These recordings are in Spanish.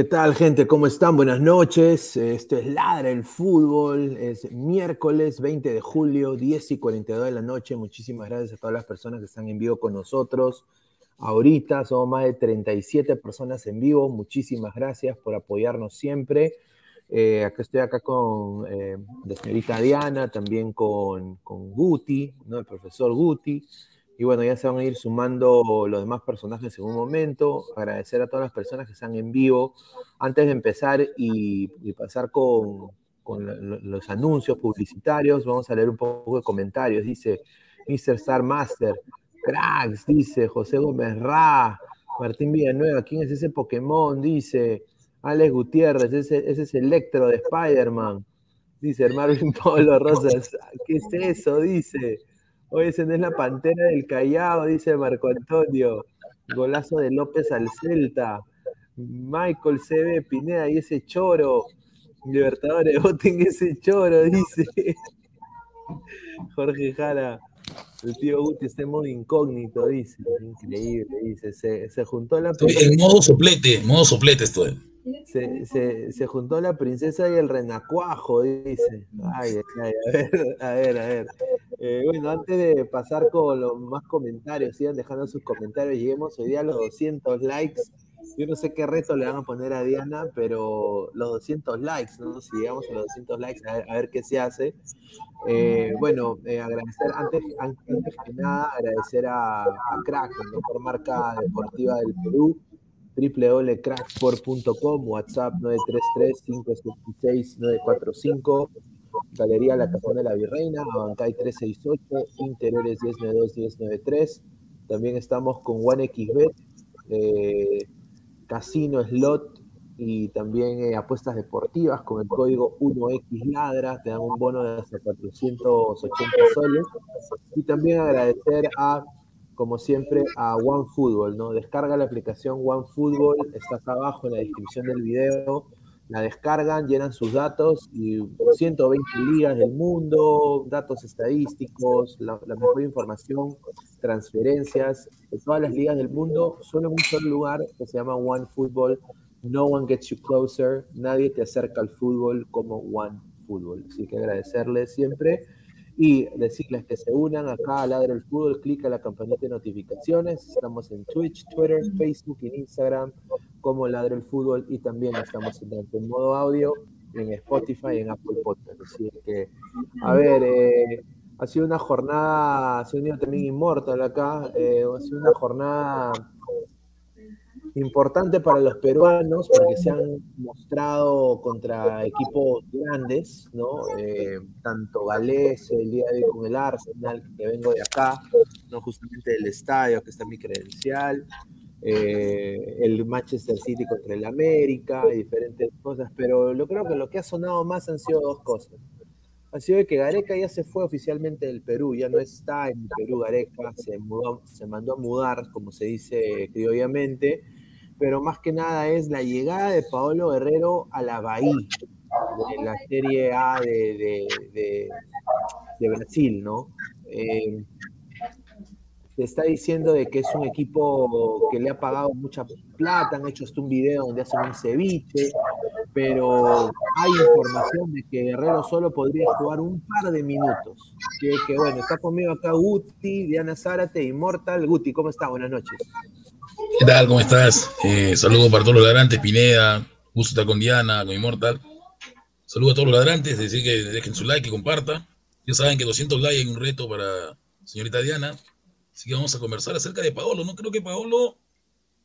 ¿Qué tal, gente? ¿Cómo están? Buenas noches. Esto es Ladra el Fútbol. Es miércoles 20 de julio, 10 y 42 de la noche. Muchísimas gracias a todas las personas que están en vivo con nosotros. Ahorita somos más de 37 personas en vivo. Muchísimas gracias por apoyarnos siempre. Eh, acá estoy acá con eh, la señorita Diana, también con, con Guti, ¿no? el profesor Guti. Y bueno, ya se van a ir sumando los demás personajes en un momento. Agradecer a todas las personas que están en vivo. Antes de empezar y, pasar con, los anuncios publicitarios, vamos a leer un poco de comentarios. Dice Mr. Star Master, cracks, dice José Gómez Ra, Martín Villanueva, ¿quién es ese Pokémon? Dice Alex Gutiérrez, ese, ese es Electro de Spider-Man. Dice Marvin Polo Rosas, ¿qué es eso? Dice. Hoy es la pantera del Callao, dice Marco Antonio. Golazo de López al Celta. Michael CB Pineda y ese choro. Libertadores, voten ese choro, dice. Jorge Jara. El tío Guti está en modo incógnito, dice. Increíble, dice. Se, juntó la. En modo soplete, modo soplete estoy. Se, se, juntó la princesa y el renacuajo, dice. Ay, ay, a ver, a ver, a ver. Eh, bueno, antes de pasar con los más comentarios, sigan dejando sus comentarios. Lleguemos hoy día a los 200 likes. Yo no sé qué reto le van a poner a Diana, pero los 200 likes, ¿no? Si llegamos a los 200 likes, a ver, qué se hace. Eh, bueno, eh, agradecer, antes, antes, que nada, agradecer a, a Crack, la mejor marca deportiva del Perú www.cracksport.com, WhatsApp 933-576-945, Galería La Cajón de la Virreina, Abancay 368, Interiores 1092-1093. También estamos con OneXBet, eh, Casino Slot y también eh, apuestas deportivas con el código 1XLadra, te dan un bono de hasta 480 soles. Y también agradecer a como siempre, a OneFootball, ¿no? Descarga la aplicación OneFootball, está acá abajo en la descripción del video, la descargan, llenan sus datos y 120 ligas del mundo, datos estadísticos, la, mejor información, transferencias de todas las ligas del mundo, solo en un lugar que se llama OneFootball. No one gets you closer, nadie te acerca al fútbol como OneFootball. Así que agradecerles siempre y decirles que se unan acá a Ladre el Fútbol, clic a la campanita de notificaciones. Estamos en Twitch, Twitter, Facebook y Instagram como Ladre el Fútbol y también estamos en, modo audio en Spotify y en Apple Podcast. Así que, a ver, eh, ha sido una jornada, se ha unido también Immortal acá, eh, ha sido una jornada importante para los peruanos porque se han mostrado contra equipos grandes, ¿no? Eh, tanto Galés el día de hoy con el Arsenal, que vengo de acá, ¿no? Justamente del estadio, que está mi credencial, eh, el Manchester City contra el América y diferentes cosas, pero yo creo que lo que ha sonado más han sido dos cosas. Ha sido que Gareca ya se fue oficialmente del Perú, ya no está en Perú Gareca, se, mudó, se mandó a mudar, como se dice criollamente, pero más que nada es la llegada de Paolo Guerrero a la Bahía, de la Serie A de, de, Brasil, ¿no? Eh, se está diciendo de que es un equipo que le ha pagado mucha plata, han hecho hasta un video donde hacen un ceviche, pero hay información de que Guerrero solo podría jugar un par de minutos. Que, que bueno, está conmigo acá Guti, Diana Zárate, Immortal. Guti, ¿cómo estás? Buenas noches. ¿Qué tal? ¿Cómo estás? Eh, saludos para todos los ladrantes, Pineda, gusto estar con Diana, con Immortal. Saludos a todos los ladrantes, decir que dejen su like y compartan. Ya saben que 200 likes es un reto para señorita Diana. Así que vamos a conversar acerca de Paolo. No creo que Paolo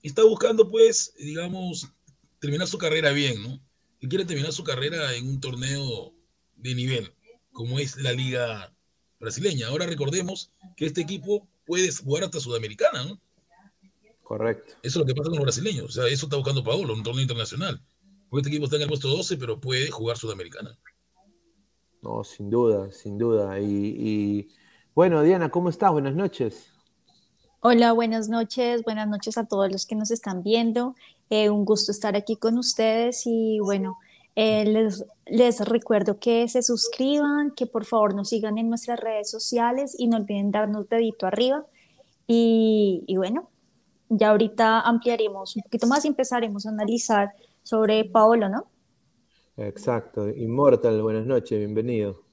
está buscando, pues, digamos, terminar su carrera bien, ¿no? Él quiere terminar su carrera en un torneo de nivel, como es la Liga Brasileña. Ahora recordemos que este equipo puede jugar hasta Sudamericana, ¿no? Correcto. Eso es lo que pasa con los brasileños. O sea, eso está buscando Paolo, un torneo internacional. Porque este equipo está en el puesto 12, pero puede jugar Sudamericana. No, sin duda, sin duda. Y, y... bueno, Diana, ¿cómo estás? Buenas noches. Hola, buenas noches, buenas noches a todos los que nos están viendo. Eh, un gusto estar aquí con ustedes y bueno, eh, les, les, recuerdo que se suscriban, que por favor nos sigan en nuestras redes sociales y no olviden darnos dedito arriba. Y, bueno, ya ahorita ampliaremos un poquito más y empezaremos a analizar sobre Paolo, ¿no? Exacto. Immortal, buenas noches, bienvenido.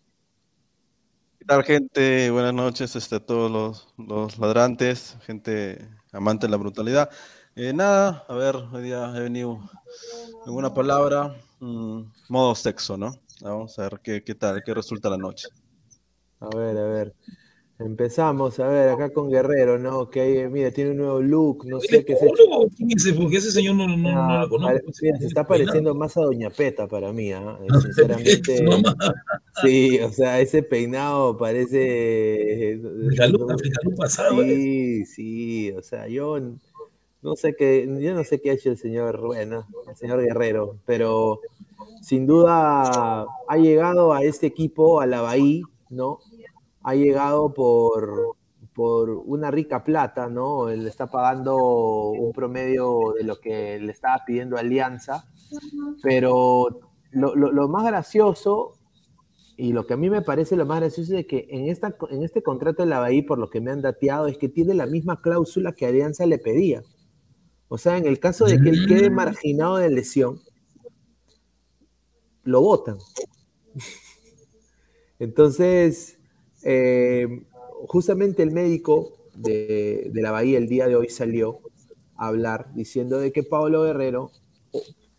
¿Qué tal, gente? Buenas noches este, a todos los, ladrantes, gente amante de la brutalidad. Eh, nada, a ver, hoy día he venido en una palabra, mm, modo sexo, ¿no? Vamos a ver qué, qué tal, qué resulta la noche. A ver, a ver. Empezamos, a ver, acá con Guerrero, ¿no? Que mira, tiene un nuevo look, no sé qué es ¿Quién es ese? Porque ese señor no, no, no, lo conozco. se está pareciendo más a Doña Peta para mí, ¿ah? ¿eh? Sinceramente. sí, o sea, ese peinado parece. pasado. Sí, sí, o sea, yo no sé qué, yo no sé qué ha hecho el señor, bueno, el señor Guerrero, pero sin duda ha llegado a este equipo, a la Bahía, ¿no? Ha llegado por, por una rica plata, ¿no? Él está pagando un promedio de lo que le estaba pidiendo Alianza, pero lo, más gracioso y lo que a mí me parece lo más gracioso es que en, esta, en este contrato de la Bahía, por lo que me han dateado, es que tiene la misma cláusula que Alianza le pedía. O sea, en el caso de que él quede mm. marginado de lesión, lo votan. Entonces, eh, justamente el médico de, la Bahía el día de hoy salió a hablar diciendo de que Pablo Guerrero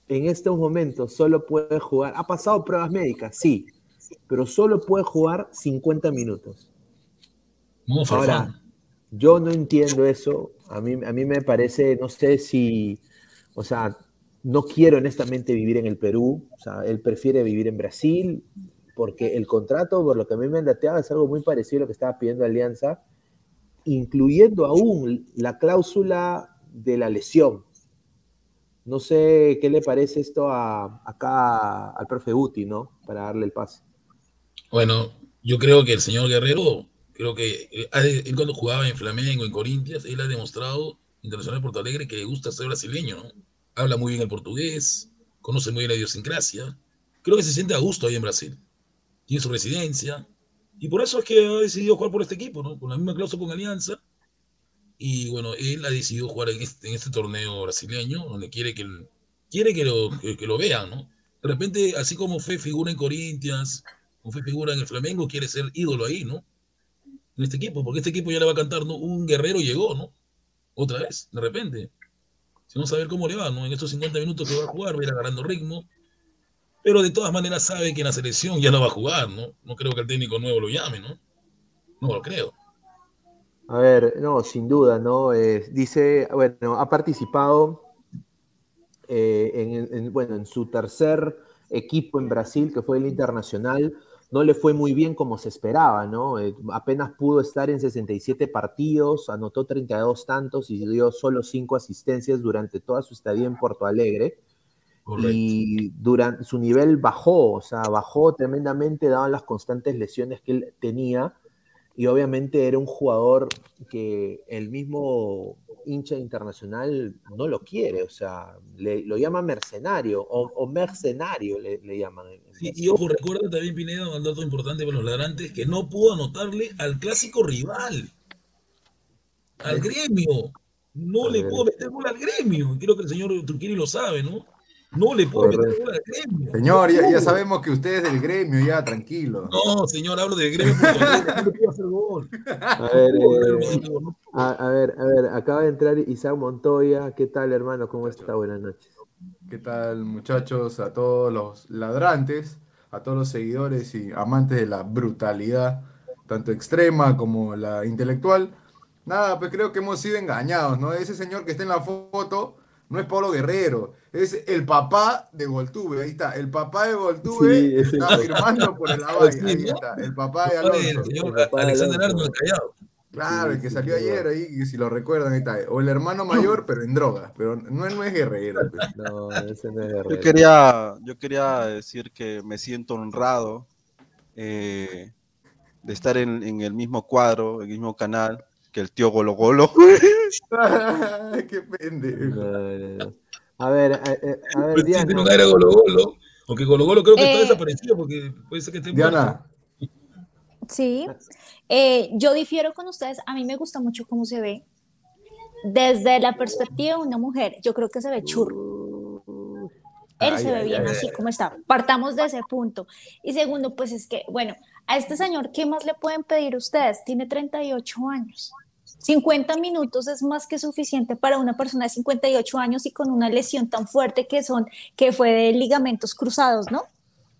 en estos momentos solo puede jugar, ha pasado pruebas médicas, sí, pero solo puede jugar 50 minutos. Ahora, yo no entiendo eso, a mí, a mí me parece, no sé si, o sea, no quiero honestamente vivir en el Perú, o sea, él prefiere vivir en Brasil, porque el contrato, por lo que a mí me han dateado, es algo muy parecido a lo que estaba pidiendo Alianza, incluyendo aún la cláusula de la lesión. No sé qué le parece esto acá al profe Uti, ¿no? Para darle el pase. Bueno, yo creo que el señor Guerrero, creo que él cuando jugaba en Flamengo, en Corintias, él ha demostrado, Internacional Porto Alegre, que le gusta ser brasileño, ¿no? Habla muy bien el portugués, conoce muy bien la idiosincrasia. Creo que se siente a gusto ahí en Brasil tiene su residencia, y por eso es que ha decidido jugar por este equipo, ¿no? Con la misma cláusula con Alianza. Y bueno, él ha decidido jugar en este, este torneo brasileño, donde quiere que, quiere que lo, que, lo vean, ¿no? De repente, así como fue figura en Corinthians, como fue figura en el Flamengo, quiere ser ídolo ahí, ¿no? En este equipo, porque este equipo ya le va a cantar, ¿no? Un guerrero llegó, ¿no? Otra vez, de repente. Si no saber cómo le va, ¿no? En estos 50 minutos que va a jugar, va a ir agarrando ritmo pero de todas maneras sabe que en la selección ya no va a jugar, ¿no? No creo que el técnico nuevo lo llame, ¿no? No lo creo. A ver, no, sin duda, ¿no? Eh, dice, bueno, ha participado eh, en, bueno, en su tercer equipo en Brasil, que fue el Internacional, no le fue muy bien como se esperaba, ¿no? Eh, apenas pudo estar en 67 partidos, anotó 32 tantos y dio solo 5 asistencias durante toda su estadía en Porto Alegre. Y durante su nivel bajó, o sea, bajó tremendamente, daban las constantes lesiones que él tenía. Y obviamente era un jugador que el mismo hincha internacional no lo quiere, o sea, lo llama mercenario o, mercenario le, llaman. Sí, y ojo, recuerda también Pineda, un dato importante para los ladrantes, que no pudo anotarle al clásico rival, al gremio. No le pudo meter gol al gremio. Creo que el señor Truquini lo sabe, ¿no? No le puedo meter gol al gremio. Señor, ya, sabemos que usted es del gremio, ya, tranquilo. No, señor, hablo del gremio porque no le puedo hacer gol. A ver, eh, a, ver, a ver, acaba de entrar Isaac Montoya. ¿Qué tal, hermano? ¿Cómo está? Buenas noches. ¿Qué tal, muchachos? A todos los ladrantes, a todos los seguidores y amantes de la brutalidad, tanto extrema como la intelectual. Nada, pues creo que hemos sido engañados, ¿no? Ese señor que está en la foto no es Pablo Guerrero, es el papá de Goltube, ahí está, el papá de Goltube está firmando por el Abay, ahí está, el papá de Alonso. El señor Alexander Arnold Callado. Claro, el que salió ayer ahí, si lo recuerdan, ahí está. O el hermano mayor, pero en drogas, pero no, es guerrero. Pues. No, ese no es guerrero. Yo quería, yo quería decir que me siento honrado eh, de estar en, en, el mismo cuadro, en el mismo canal, que el tío Golo Golo. Qué pendejo. A ver, a, ver, Diana. No era Golo Golo. Aunque Golo Golo creo que está eh, desaparecido porque puede ser que esté Diana. Sí. Eh, yo difiero con ustedes. A mí me gusta mucho cómo se ve. Desde la perspectiva de una mujer, yo creo que se ve churro. Él se ve bien así como está. Partamos de ese punto. Y segundo, pues es que, bueno, a este señor, ¿qué más le pueden pedir ustedes? Tiene 38 años. 50 minutos es más que suficiente para una persona de 58 años y con una lesión tan fuerte que son, que fue de ligamentos cruzados, ¿no?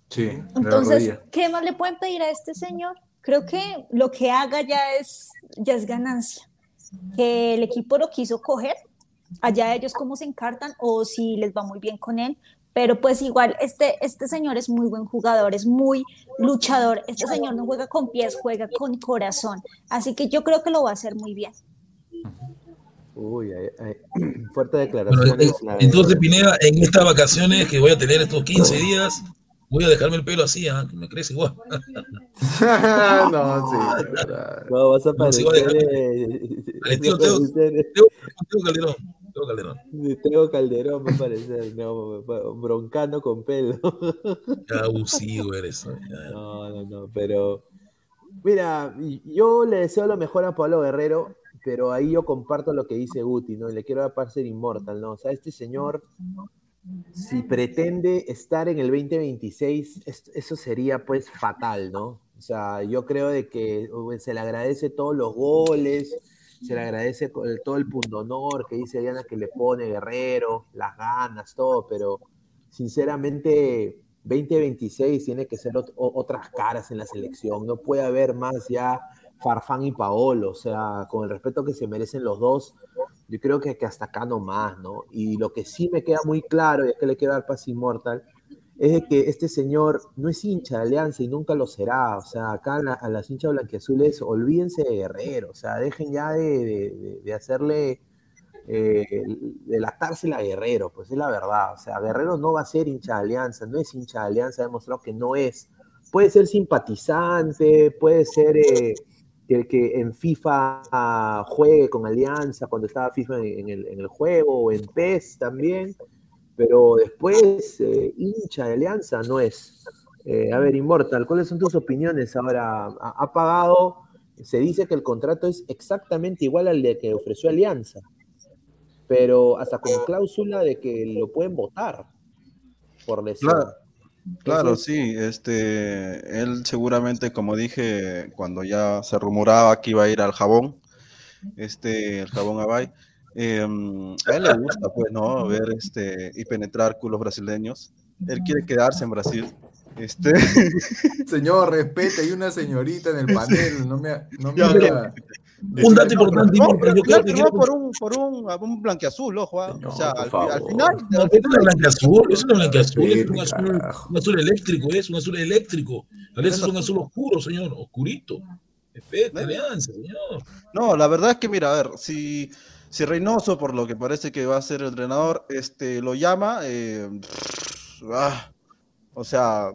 Sí. Entonces, ¿qué más le pueden pedir a este señor? Creo que lo que haga ya es, ya es ganancia. Que el equipo lo quiso coger, allá ellos cómo se encartan o si les va muy bien con él, pero pues igual este, este señor es muy buen jugador, es muy luchador, este señor no juega con pies, juega con corazón, así que yo creo que lo va a hacer muy bien. Uy, fuerte declaración. entonces, Pineda, en estas vacaciones que voy a tener estos 15 días, voy a dejarme el pelo así, ¿ah? me crece igual. no, sí. No, vas a parecer... No, tío, Calderón. Tengo Calderón. Tengo Calderón, me parece. No, broncando con pelo. abusivo eres. No, no, no, pero. Mira, yo le deseo lo mejor a Pablo Guerrero, pero ahí yo comparto lo que dice Guti, ¿no? Le quiero dar para ser inmortal, ¿no? O sea, este señor, si pretende estar en el 2026, eso sería pues fatal, ¿no? O sea, yo creo de que se le agradece todos los goles, se le agradece todo el punto honor que dice Diana que le pone Guerrero, las ganas, todo, pero sinceramente 2026 tiene que ser otras caras en la selección, no puede haber más ya Farfán y Paolo, o sea, con el respeto que se merecen los dos, yo creo que, hasta acá no más, ¿no? Y lo que sí me queda muy claro, y es que le quiero dar paz inmortal, es de que este señor no es hincha de Alianza y nunca lo será. O sea, acá a, las hinchas blanquiazules, olvídense de Guerrero. O sea, dejen ya de, de, hacerle, eh, de latársela a Guerrero. Pues es la verdad. O sea, Guerrero no va a ser hincha de Alianza, no es hincha de Alianza, ha demostrado que no es. Puede ser simpatizante, puede ser eh, que, en FIFA juegue con Alianza cuando estaba FIFA en, el, en el juego, o en PES también pero después eh, hincha de Alianza no es. Eh, a ver, Inmortal, ¿cuáles son tus opiniones ahora? Ha, pagado, se dice que el contrato es exactamente igual al de que ofreció Alianza, pero hasta con cláusula de que lo pueden votar por lesión. Claro. Claro, sí, este, él seguramente, como dije, cuando ya se rumoraba que iba a ir al jabón, este, el jabón Abay, Em, a él le gusta, pues, ¿no? Ver este y penetrar culos brasileños. Él quiere quedarse en Brasil. Este... Señor, respete, hay una señorita en el panel, no me, no me haga, Un dato importante, No, yo pero creo claro, que firmó por un, por un, un blanqueazul, ojo. ah. Señor, o sea, al, al final. No, es una blanca azul, es una blanca azul, es un azul, un azul eléctrico, es un azul eléctrico. Alianza es un azul oscuro, señor, oscurito. Respete, Alianza, señor. No, la verdad es que, mira, a ver, si, si Reynoso, por lo que parece que va a ser el entrenador, este, lo llama, eh, ah, o sea,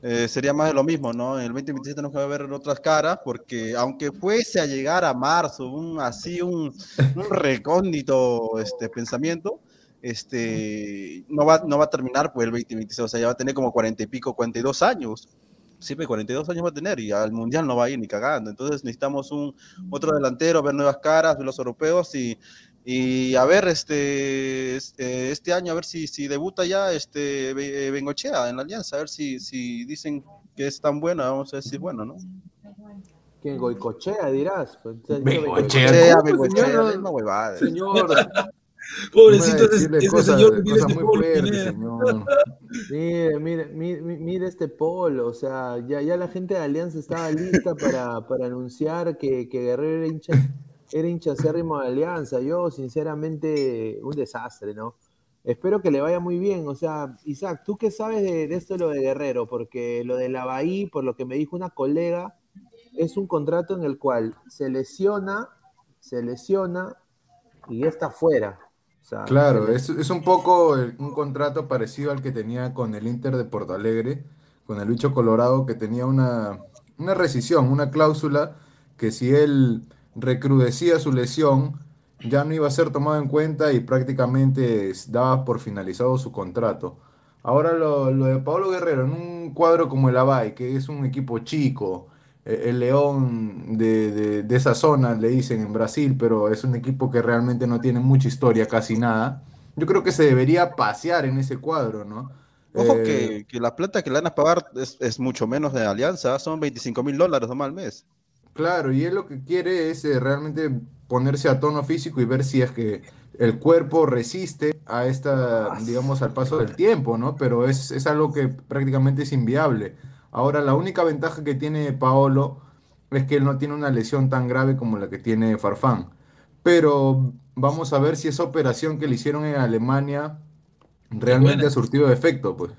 eh, sería más de lo mismo, ¿no? En el 2027 tenemos que ver otras caras, porque aunque fuese a llegar a marzo, así un, un recóndito este, pensamiento, este, no va, no va a terminar pues el 2026, o sea, ya va a tener como 40 y pico, 42 años. Sí, pues 42 años va a tener y al mundial no va a ir ni cagando. Entonces necesitamos un otro delantero, ver nuevas caras, ver los europeos y, y a ver este, este, este año, a ver si, si debuta ya este Be- Bengochea en la alianza, a ver si, si dicen que es tan buena, vamos a decir bueno, ¿no? ¿Quién? Goicochea, dirás. Pues. Bengochea, Pobrecito señor muy señor. Mire, mire, mire, mire este polo, o sea, ya, ya la gente de Alianza estaba lista para, para anunciar que, que Guerrero era hincha, era hincha acérrimo de Alianza. Yo, sinceramente, un desastre, ¿no? Espero que le vaya muy bien. O sea, Isaac, ¿tú qué sabes de, de esto de lo de Guerrero? Porque lo de la Bahía, por lo que me dijo una colega, es un contrato en el cual se lesiona, se lesiona y ya está fuera. Sea, Claro, es, es un poco el- un contrato parecido al que tenía con el Inter de Porto Alegre, con el bicho Colorado, que tenía una, una rescisión, una cláusula que si él recrudecía su lesión, ya no iba a ser tomado en cuenta y prácticamente es- daba por finalizado su contrato. Ahora lo, lo de Pablo Guerrero, en un cuadro como el Abay, que es un equipo chico, el León de, de- de esa zona, le dicen en Brasil, pero es un equipo que realmente no tiene mucha historia, casi nada. Yo creo que se debería pasear en ese cuadro, ¿no? Ojo Eh, que, que la plata que le van a pagar es, es mucho menos de Alianza, son 25 mil dólares nomás al mes. Claro, y él lo que quiere es eh, realmente ponerse a tono físico y ver si es que el cuerpo resiste a esta, digamos, al paso del tiempo, ¿no? Pero es, es algo que prácticamente es inviable. Ahora, la única ventaja que tiene Paolo es que él no tiene una lesión tan grave como la que tiene Farfán. Pero vamos a ver si esa operación que le hicieron en Alemania realmente ha surtido efecto, pues.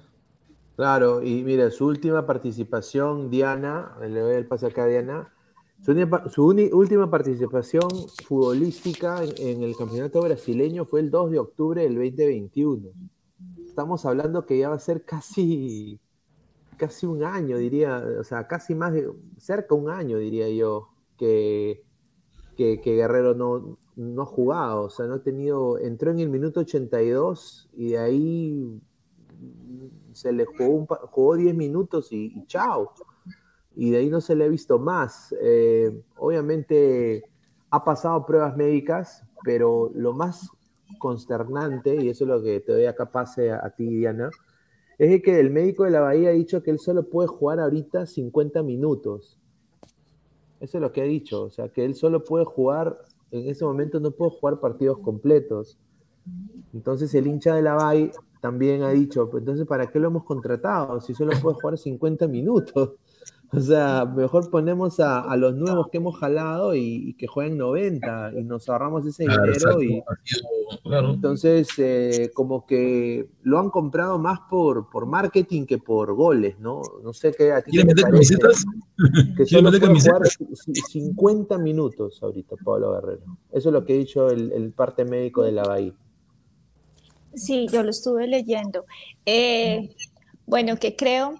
Claro, y mira, su última participación, Diana, le doy el pase acá a Diana, su, última participación futbolística en, en el campeonato brasileño fue el 2 de octubre del 2021. Estamos hablando que ya va a ser casi, casi un año, diría, o sea, casi más de, cerca un año, diría yo, que, que, Guerrero no, no ha jugado, o sea, no ha tenido, entró en el minuto 82 y de ahí se le jugó, un jugó 10 minutos y, y chao. Y de ahí no se le ha visto más. Eh, obviamente ha pasado pruebas médicas, pero lo más consternante, y eso es lo que te doy acá pase a ti, Diana, es que el médico de la Bahía ha dicho que él solo puede jugar ahorita 50 minutos. Eso es lo que ha dicho, o sea, que él solo puede jugar, en ese momento no puede jugar partidos completos. Entonces el hincha de la Bahía también ha dicho, "Pues entonces ¿para qué lo hemos contratado? Si solo puede jugar 50 minutos. O sea, mejor ponemos a, a los nuevos que hemos jalado y, y que jueguen 90 y nos ahorramos ese Claro, dinero y claro. entonces eh, como que lo han comprado más por, por marketing que por goles, ¿no? No sé qué a ti qué ¿Quieren te meter parece. camisetas? Que ¿Quieren solo meter camisetas? ci- 50 minutos ahorita Pablo Guerrero. Eso es lo que ha dicho el, el parte médico de la Bahía. Sí, yo lo estuve leyendo. Eh, bueno, que creo,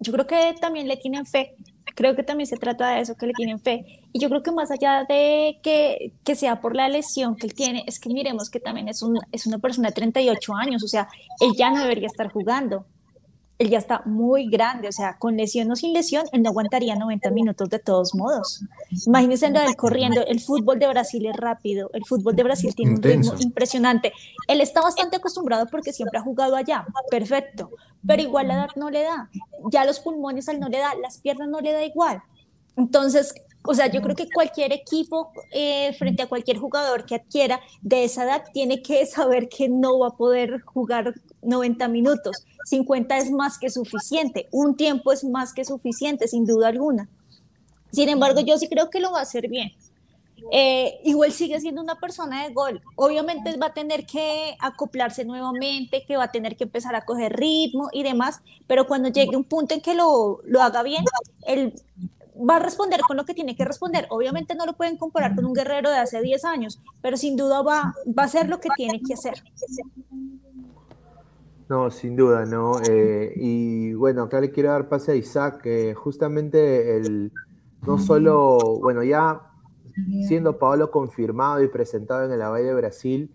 yo creo que también le tienen fe. Creo que también se trata de eso, que le tienen fe. Y yo creo que más allá de que, que sea por la lesión que él tiene, es que miremos que también es, un, es una persona de 38 años, o sea, él ya no debería estar jugando. Él ya está muy grande, o sea, con lesión o sin lesión, él no aguantaría 90 minutos de todos modos. Imagínense lo del corriendo, el fútbol de Brasil es rápido, el fútbol de Brasil tiene un ritmo Intenso. impresionante. Él está bastante acostumbrado porque siempre ha jugado allá, perfecto, pero igual la edad no le da, ya los pulmones al no le da, las piernas no le da igual. Entonces, o sea, yo creo que cualquier equipo eh, frente a cualquier jugador que adquiera de esa edad tiene que saber que no va a poder jugar 90 minutos. 50 es más que suficiente, un tiempo es más que suficiente, sin duda alguna. Sin embargo, yo sí creo que lo va a hacer bien. eh, igual sigue siendo una persona de gol. Obviamente va a tener que acoplarse nuevamente, que va a tener que empezar a coger ritmo y demás, pero cuando llegue un punto en que lo, lo haga bien, él va a responder con lo que tiene que responder. Obviamente no lo pueden comparar con un guerrero de hace 10 años, pero sin duda va, va a hacer lo que tiene que hacer. No, sin duda, ¿no? Eh, y bueno, acá le quiero dar pase a Isaac, justamente el, no solo, bueno, ya siendo Paolo confirmado y presentado en el Avalle de Brasil,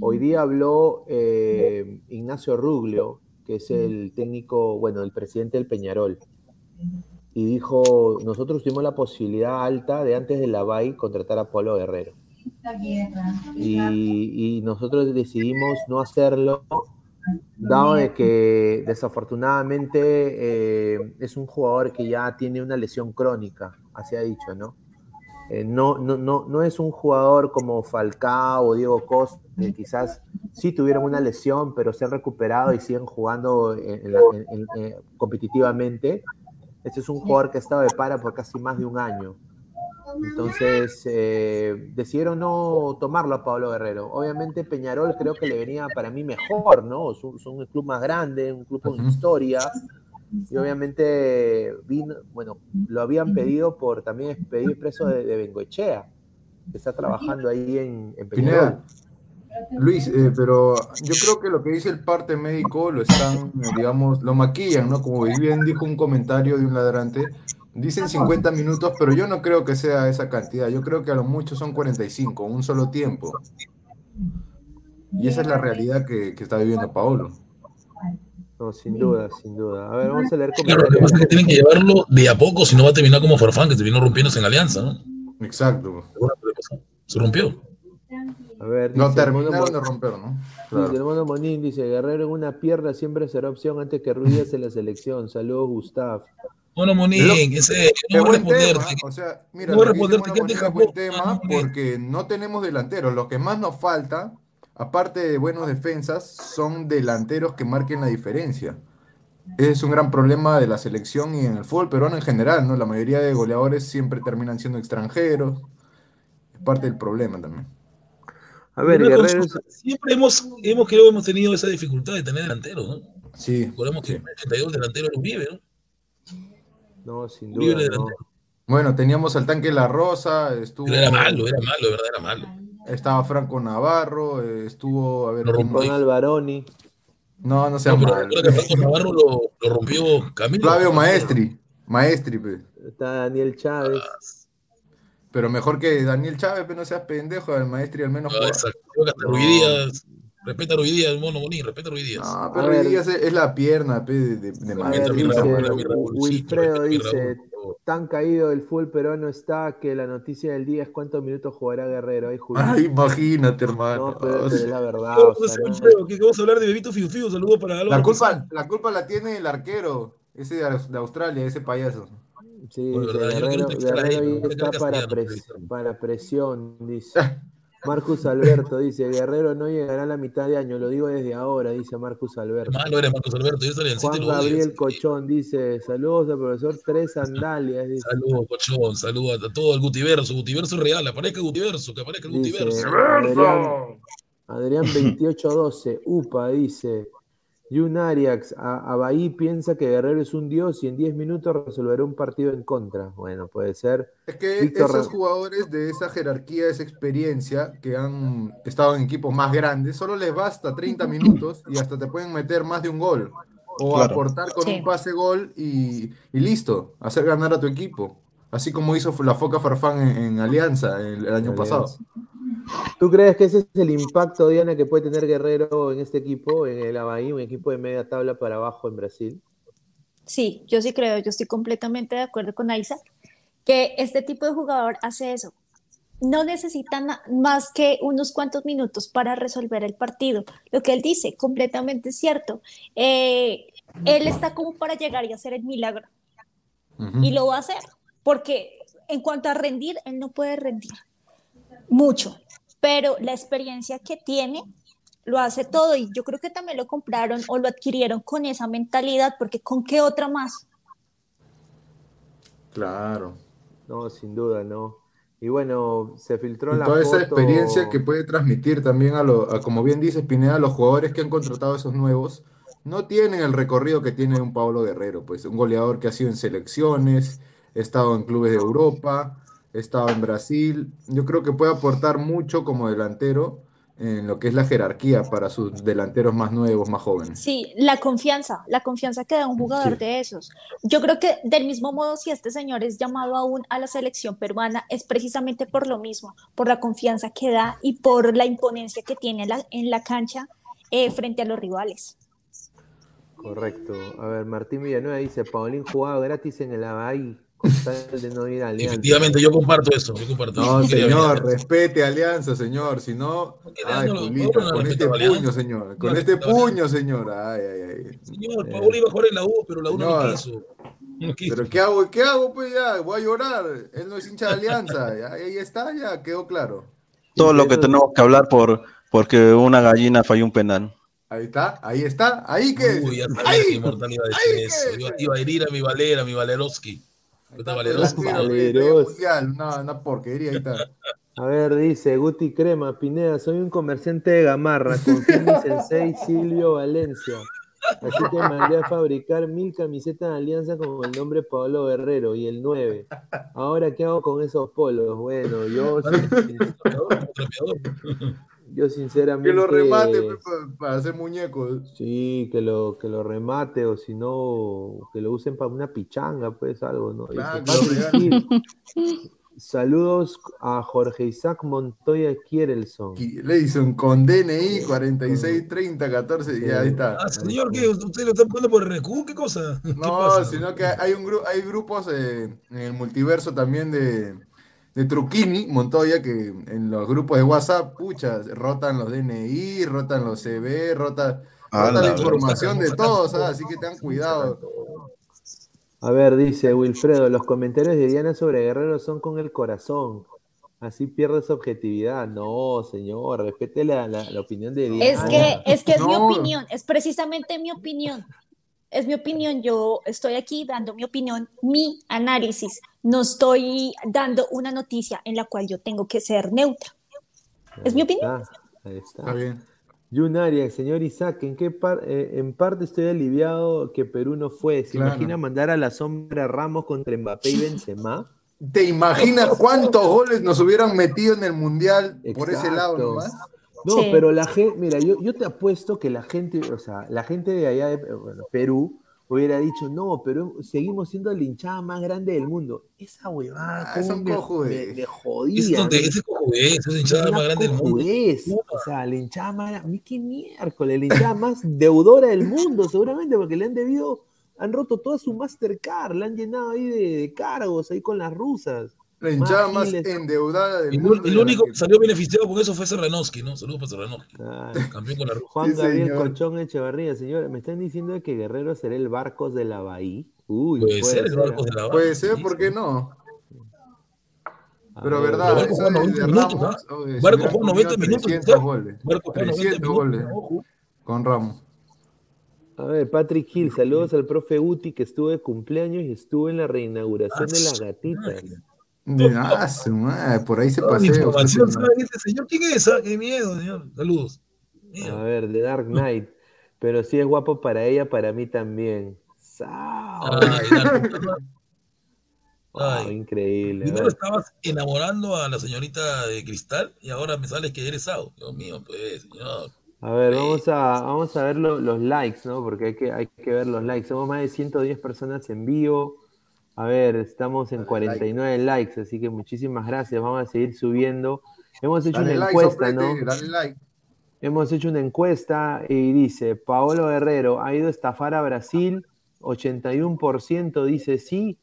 hoy día habló eh, Ignacio Ruglio, que es el técnico, bueno, el presidente del Peñarol, y dijo, nosotros tuvimos la posibilidad alta de antes de la BAI contratar a Pablo Guerrero. Y, y nosotros decidimos no hacerlo dado de que desafortunadamente eh, es un jugador que ya tiene una lesión crónica, así ha dicho, ¿no? Eh, no, no, no, no es un jugador como Falcao o Diego Costa, que quizás sí tuvieron una lesión, pero se han recuperado y siguen jugando competitivamente. Este es un jugador que ha estado de para por casi más de un año. Entonces eh, decidieron no tomarlo a Pablo Guerrero. Obviamente Peñarol creo que le venía para mí mejor, ¿no? Es un, club más grande, un club con historia. Y obviamente vino, bueno, lo habían pedido por también pedir preso de, de Bengoechea, que está trabajando ahí en, Peñarol. Luis, eh, pero yo creo que lo que dice el parte médico lo están, digamos, lo maquillan, ¿no? Como bien dijo un comentario de un ladrante, Dicen 50 minutos, pero yo no creo que sea esa cantidad. Yo creo que a lo mucho son 45, un solo tiempo. Y esa es la realidad que, está viviendo Paolo. No, sin duda, sin duda. A ver, vamos a leer Claro, lo que pasa es que tienen que llevarlo de a poco, si no va a terminar como Farfán, que se vino rompiéndose en Alianza, ¿no? Exacto. Se rompió. A ver, no terminaron de romper, ¿no? Claro. hermano Monín dice, Guerrero en una pierna siempre será opción antes que Ruiz en la selección. Saludos, Gustav. Bueno, Monín, ese no voy a responder. O sea, mira, no responder es buen tema porque no tenemos delanteros. Lo que más nos falta, aparte de buenos defensas, son delanteros que marquen la diferencia. Es un gran problema de la selección y en el fútbol peruano en general, ¿no? La mayoría de goleadores siempre terminan siendo extranjeros. Es parte del problema también. A ver, Guerrero... siempre hemos, hemos, creo, hemos tenido esa dificultad de tener delanteros, ¿no? Sí. Recordemos que el 82 delanteros los vive, ¿no? No, sin duda. Bueno, teníamos al tanque La Rosa, estuvo. era malo, era malo, de verdad, era malo. Estaba Franco Navarro, estuvo, a ver, no, Alvaroni. No, no sea no, malo. Franco Navarro lo, lo, rompió Camilo. Flavio Maestri, Maestri, pe. Está Daniel Chávez. Ah, pero mejor que Daniel Chávez, pero no seas pendejo, el Maestri al menos. No, exacto. Respeta a el mono Bonín, respeta a Ruidías. No, pero Ruidías es, es, la pierna pe, de, de, Wilfredo dice, tan caído el full no está que la noticia del día es cuántos minutos jugará Guerrero. Ay, imagínate, hermano. No, pero, es la verdad. ¿Qué vamos a hablar de Bebito Fiu Fiu? Saludos para la culpa, la culpa la tiene el arquero, ese de, Australia, ese payaso. Sí, Guerrero, Guerrero está para, para presión, dice. Marcus Alberto dice, Guerrero no llegará a la mitad de año, lo digo desde ahora, dice Marcus Alberto. Malo eres Marcus Alberto, yo en Juan Gabriel Cochón dice, saludos al profesor Tres Sandalias. Saludos Cochón, saludos a todo el Gutiverso, Gutiverso real, aparezca Gutiverso, que aparezca el Gutiverso. Adrián, Adrián 2812, UPA dice, Jun Arias, a, Bahí piensa que Guerrero es un dios y en 10 minutos resolverá un partido en contra. Bueno, puede ser. Es que esos jugadores de esa jerarquía, esa experiencia, que han estado en equipos más grandes, solo les basta 30 minutos y hasta te pueden meter más de un gol. O aportar con un pase gol y, listo, hacer ganar a tu equipo. Así como hizo la Foca Farfán en, Alianza el, año pasado. ¿Tú crees que ese es el impacto, Diana, que puede tener Guerrero en este equipo, en el Avaí, un equipo de media tabla para abajo en Brasil? Sí, yo sí creo, yo estoy completamente de acuerdo con Aiza, que este tipo de jugador hace eso. No necesitan más que unos cuantos minutos para resolver el partido. Lo que él dice, completamente cierto. Eh, él está como para llegar y hacer el milagro. Y lo va a hacer, porque en cuanto a rendir, él no puede rendir mucho pero la experiencia que tiene lo hace todo y yo creo que también lo compraron o lo adquirieron con esa mentalidad, porque ¿con qué otra más? Claro. No, sin duda, no. Y bueno, se filtró Y la toda esa experiencia que puede transmitir también a, lo, a, como bien dice Pineda, a los jugadores que han contratado esos nuevos, no tienen el recorrido que tiene un Pablo Guerrero, pues un goleador que ha sido en selecciones, ha estado en clubes de Europa, ha estado en Brasil. Yo creo que puede aportar mucho como delantero en lo que es la jerarquía para sus delanteros más nuevos, más jóvenes. Sí, la confianza, la confianza que da un jugador Sí. de esos. Yo creo que del mismo modo, si este señor es llamado aún a la selección peruana, es precisamente por lo mismo, por la confianza que da y por la imponencia que tiene en la, en la cancha eh, frente a los rivales. Correcto. A ver, Martín Villanueva dice, Paulín jugaba gratis en el Abahí con tal de no ir a Alianza. Efectivamente, yo comparto eso. Yo comparto No, eso. Señor, respete Alianza, señor. Si no, ay, no Julito, no con este puño, señor. Con No este puño, señor. Ay, ay, ay. Señor, Eh. Paolo iba a jugar en la U, pero la U no lo Señor. quiso. No quiso. Pero ¿qué hago? ¿Qué hago? Pues ya, voy a llorar. Él no es hincha de Alianza. Ahí está, ya quedó claro. Todo lo que tenemos que hablar por porque una gallina falló un penal. Ahí está, ahí está. Ahí que. Uy, ya sabía ahí. que Inmortal iba a ahí decir eso. que- Iba, iba a herir a mi Valera, a mi Valeroski. Puta Valeroski. Delantero, Valeros. medio mundial, Una, una porquería, ahí está. A ver, dice Guti Crema, Pineda, soy un comerciante de gamarra, confío en mi sensei Silvio Valencia. Así que mandé a fabricar mil camisetas de alianza con el nombre Pablo Guerrero y el 9. Ahora, ¿qué hago con esos polos? Bueno, yo, yo sinceramente... Que lo remate pues, pa- para hacer muñecos. Sí, que lo, que lo remate o si no, que lo usen para una pichanga, pues algo, ¿no? Claro, Saludos a Jorge Isaac Montoya Kierelson. Y Le hizo un con DNI 46, 30, 14. Ya, ahí está. Ah, señor, ¿qué? ¿Usted lo está poniendo por RQ? ¿Qué cosa? ¿Qué No, pasa? sino que hay un gru- hay grupos eh, en el multiverso también de, de Truquini, Montoya, que en los grupos de WhatsApp, pucha, rotan los DNI, rotan los CB, rotan, Ah, rotan la la información de todos, ¿ah? así que tengan cuidado. A ver, dice Wilfredo, los comentarios de Diana sobre Guerrero son con el corazón. Así pierdes objetividad. No, señor, respete la, la- la opinión de Diana. Es que, es que es mi opinión, es precisamente mi opinión. Es mi opinión, yo estoy aquí dando mi opinión, mi análisis. No estoy dando una noticia en la cual yo tengo que ser neutra. Es mi opinión. está, ahí está. Está bien. Jun Arias, señor Isaac, ¿en qué par- eh, en parte estoy aliviado que Perú no fue? ¿Se Claro. imagina mandar a la sombra Ramos contra Mbappé y Benzema? ¿Te imaginas cuántos goles nos hubieran metido en el Mundial por ese lado nomás? No, Sí. pero la gente, mira, yo, yo te apuesto que la gente, o sea, la gente de allá de bueno, Perú hubiera dicho, no, pero seguimos siendo la hinchada más grande del mundo. Esa huevada, Ah, cómo son me, me- me Es jodía. donde me- ese cojudez, esa hinchada una más grande del mundo. O sea, la hinchada más, a mí qué miércoles, la hinchada más deudora del mundo, seguramente, porque le han debido, han roto toda su Mastercard, la han llenado ahí de, de cargos, ahí con las rusas. La hinchada más endeudada del El, mundo. el único que- salió beneficiado con eso fue Serranoski, ¿no? Saludos para Serranoski. Ah, Campeón con la Ruja. Juan Sí, Gabriel señor. Colchón Echevarría, señor, me están diciendo que Guerrero será el Barcos de la Bahía. Uy, Puede ser el Barcos de la Habana, Puede ser, ¿por qué no? A Pero ver, verdad, Barco eso jugó de, 90 de minutos, Ramos, ¿ah? oye, se Barco hubieran jugó 90 comido minutos, 300 ¿sí? goles. Barco jugó 90 300 minutos, goles ojo. con Ramos. A ver, Patrick Gil, saludos al profe Guti que estuvo de cumpleaños y estuvo en la reinauguración de las gatitas. De, su madre, por ahí se pasea. este señor. ¿Quién es? Ah, Qué miedo, señor. Saludos. A ver, The Dark Knight. Pero si es guapo para ella, para mí también. Ay, la- Wow, ay. increíble. a Primero estabas enamorando a la señorita de Cristal y ahora me sales que eres Sao. Dios mío, pues, señor. A ver, vamos a, vamos a ver lo- los likes, ¿no? Porque hay que, hay que ver los likes. Somos más de 110 personas en vivo. A ver, estamos en Dale 49 likes, así que muchísimas gracias. Vamos a seguir subiendo. Hemos hecho Dale una like, encuesta, ¿no? dale like. Hemos hecho una encuesta y dice, Paolo Guerrero ha ido a estafar a Brasil, 81% dice sí,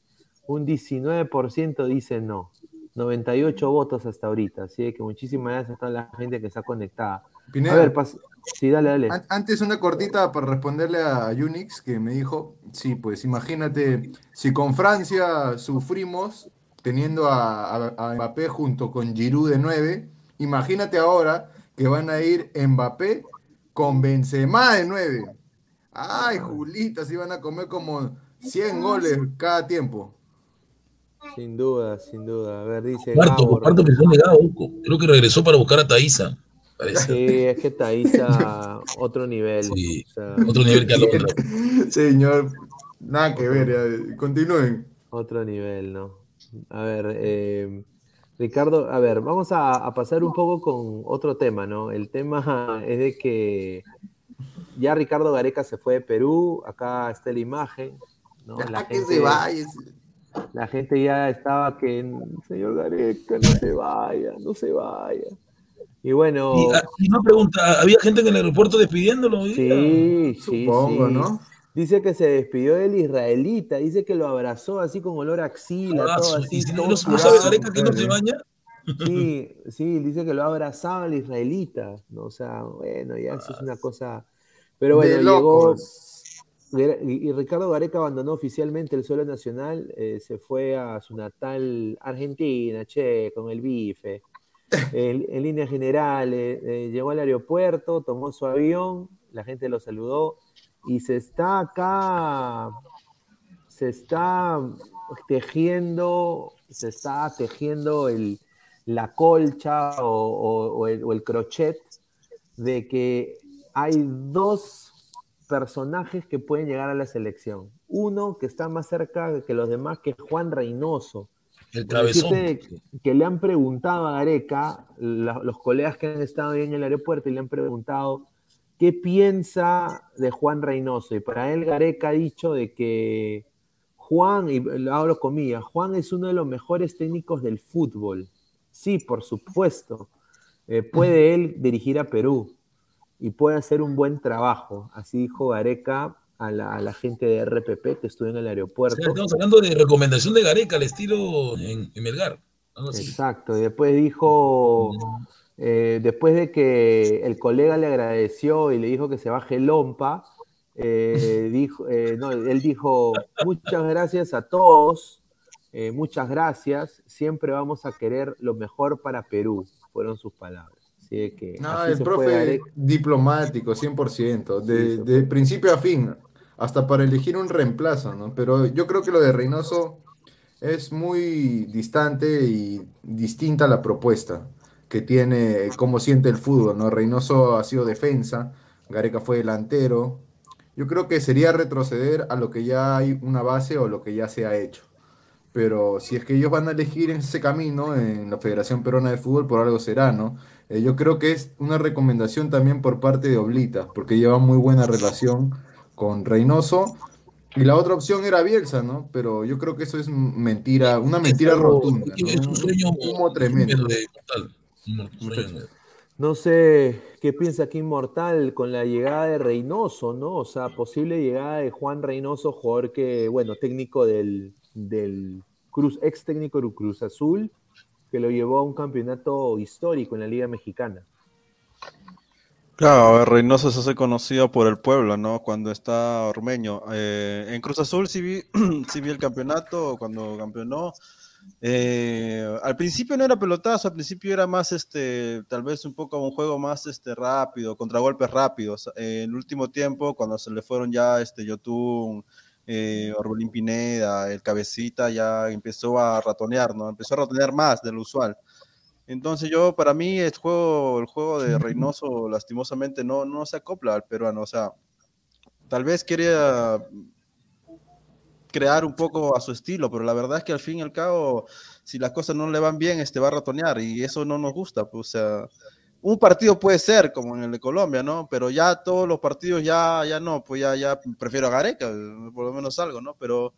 un 19% dice no. 98 votos hasta ahorita, así que muchísimas gracias a toda la gente que está conectada. Pineda, A ver, pas- sí, dale, dale. an- antes una cortita para responderle a Unix que me dijo, sí, pues imagínate, si con Francia sufrimos teniendo a, a- a Mbappé junto con Giroud de 9, imagínate ahora que van a ir Mbappé con Benzema de 9. Ay, Julita, si van a comer como 100 goles cada tiempo. Sin duda, sin duda. A ver, dice. Gabor. comparto presión de Gabo. Creo que regresó para buscar a Thaisa. Parece. Sí, es que Thaisa, otro nivel. Sí. o sea, Otro nivel que Alondra. Señor, nada que ver, ya, continúen. Otro nivel, ¿no? A ver, eh, Ricardo, a ver, vamos a, a pasar un poco con otro tema, ¿no? El tema es de que ya Ricardo Gareca se fue de Perú, acá está la imagen, ¿no? La Ya que gente, se vaya. la gente ya estaba que, señor Gareca, no se vaya, no se vaya. Y bueno, Y, ah, y una pregunta, ¿había gente en el aeropuerto despidiéndolo? sí, sí, Supongo, sí. ¿no? Dice que se despidió del israelita, dice que lo abrazó así con olor a axila, Ah, todo así, y si no, todo no sudado. sabe Gareca que no se baña. Sí, sí, dice que lo ha abrazado al israelita, ¿no? O sea, bueno, ya eso es una cosa. Pero bueno, de llegó. Y, y Ricardo Gareca abandonó oficialmente el suelo nacional, eh, se fue a su natal Argentina, che, con el bife. En, en líneas generales, eh, llegó al aeropuerto, tomó su avión, la gente lo saludó y se está acá, se está tejiendo, se está tejiendo el, la colcha o, el, o el crochet de que hay dos personajes que pueden llegar a la selección. Uno que está más cerca que los demás, que es Juan Reynoso. El cabezón. que le han preguntado a Gareca, la- los colegas que han estado ahí en el aeropuerto y le han preguntado qué piensa de Juan Reynoso. Y para él Gareca ha dicho de que Juan, y lo hablo comillas, Juan es uno de los mejores técnicos del fútbol. Sí, por supuesto. Eh, puede él dirigir a Perú y puede hacer un buen trabajo. Así dijo Gareca a la, a la gente de RPP que estuvo en el O aeropuerto. sea, estamos hablando de recomendación de Gareca al estilo en, en Melgar. Exacto, y después dijo, eh, después de que el colega le agradeció y le dijo que se baje Lompa, eh, dijo, eh, no, él dijo, muchas gracias a todos, eh, muchas gracias, siempre vamos a querer lo mejor para Perú, fueron sus palabras. Así que No, así el se fue profe Gareca. diplomático, 100%, de, Sí, de fue. principio a fin, hasta para elegir un reemplazo, ¿no? Pero yo creo que lo de Reynoso es muy distante y distinta la propuesta que tiene, cómo siente el fútbol, ¿no? Reynoso ha sido defensa, Gareca fue delantero. Yo creo que sería retroceder a lo que ya hay una base o lo que ya se ha hecho. Pero si es que ellos van a elegir ese camino en la Federación Peruana de Fútbol, por algo será, ¿no? Eh, yo creo que es una recomendación también por parte de Oblita, porque lleva muy buena relación con Reynoso. Y la otra opción era Bielsa, ¿no? Pero yo creo que eso es mentira, una mentira rotunda, ¿no? Es un sueño humo tremendo. No sé qué piensa aquí Inmortal con la llegada de Reynoso, ¿no? O sea, posible llegada de Juan Reynoso, jugador que, bueno, técnico del, del Cruz, ex técnico del Cruz Azul, que lo llevó a un campeonato histórico en la Liga Mexicana. Claro, a Reynoso se hace conocido por el pueblo, ¿no? Cuando está Ormeño. Eh, en Cruz Azul sí vi, sí vi el campeonato cuando campeonó. Eh, al principio no era pelotazo, al principio era más, este, tal vez un poco un juego más, este, rápido, contragolpes rápidos. Eh, en el último tiempo, cuando se le fueron ya, este, Yotun, eh, Orbelín Pineda, el Cabecita, ya empezó a ratonear, ¿no? Empezó a ratonear más de lo usual. Entonces yo, para mí, el juego, el juego de Reynoso, lastimosamente, no, no se acopla al peruano. O sea, tal vez quería crear un poco a su estilo, pero la verdad es que al fin y al cabo, si las cosas no le van bien, este va a ratonear y eso no nos gusta. Pues, o sea, un partido puede ser como en el de Colombia, ¿no? Pero ya todos los partidos ya, ya no, pues ya, ya prefiero a Gareca, por lo menos algo, ¿no? Pero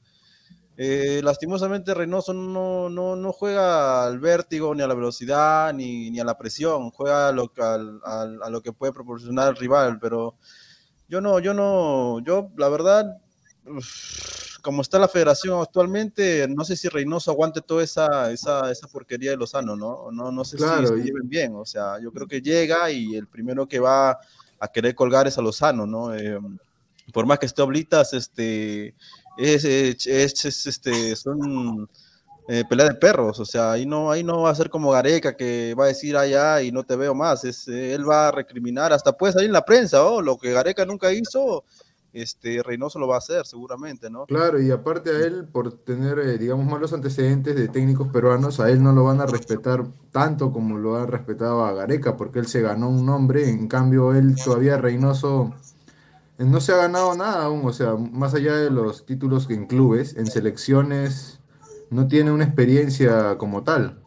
eh, lastimosamente Reynoso no, no, no juega al vértigo, ni a la velocidad, ni, ni a la presión, juega a lo, al- a lo que puede proporcionar el rival, pero yo no, yo no, yo la verdad, como está la federación actualmente, no sé si Reynoso aguante toda esa, esa, esa porquería de Lozano, ¿no? No, no sé Claro, si se lleven bien, o sea, yo creo que llega y el primero que va a querer colgar es a Lozano, ¿no? Eh, por más que esté Oblitas, este, es, es- es- es, este, son eh, pelea de perros, o sea, ahí no, ahí no va a ser como Gareca que va a decir allá y no te veo más, es, eh, él va a recriminar, hasta puede salir en la prensa, oh, lo que Gareca nunca hizo, este, Reynoso lo va a hacer seguramente, ¿no? Claro, y aparte a él, por tener, eh, digamos, malos antecedentes de técnicos peruanos, a él no lo van a respetar tanto como lo han respetado a Gareca, porque él se ganó un nombre, en cambio él todavía Reynoso no se ha ganado nada aún, o sea, más allá de los títulos que en clubes, en selecciones no tiene una experiencia como tal.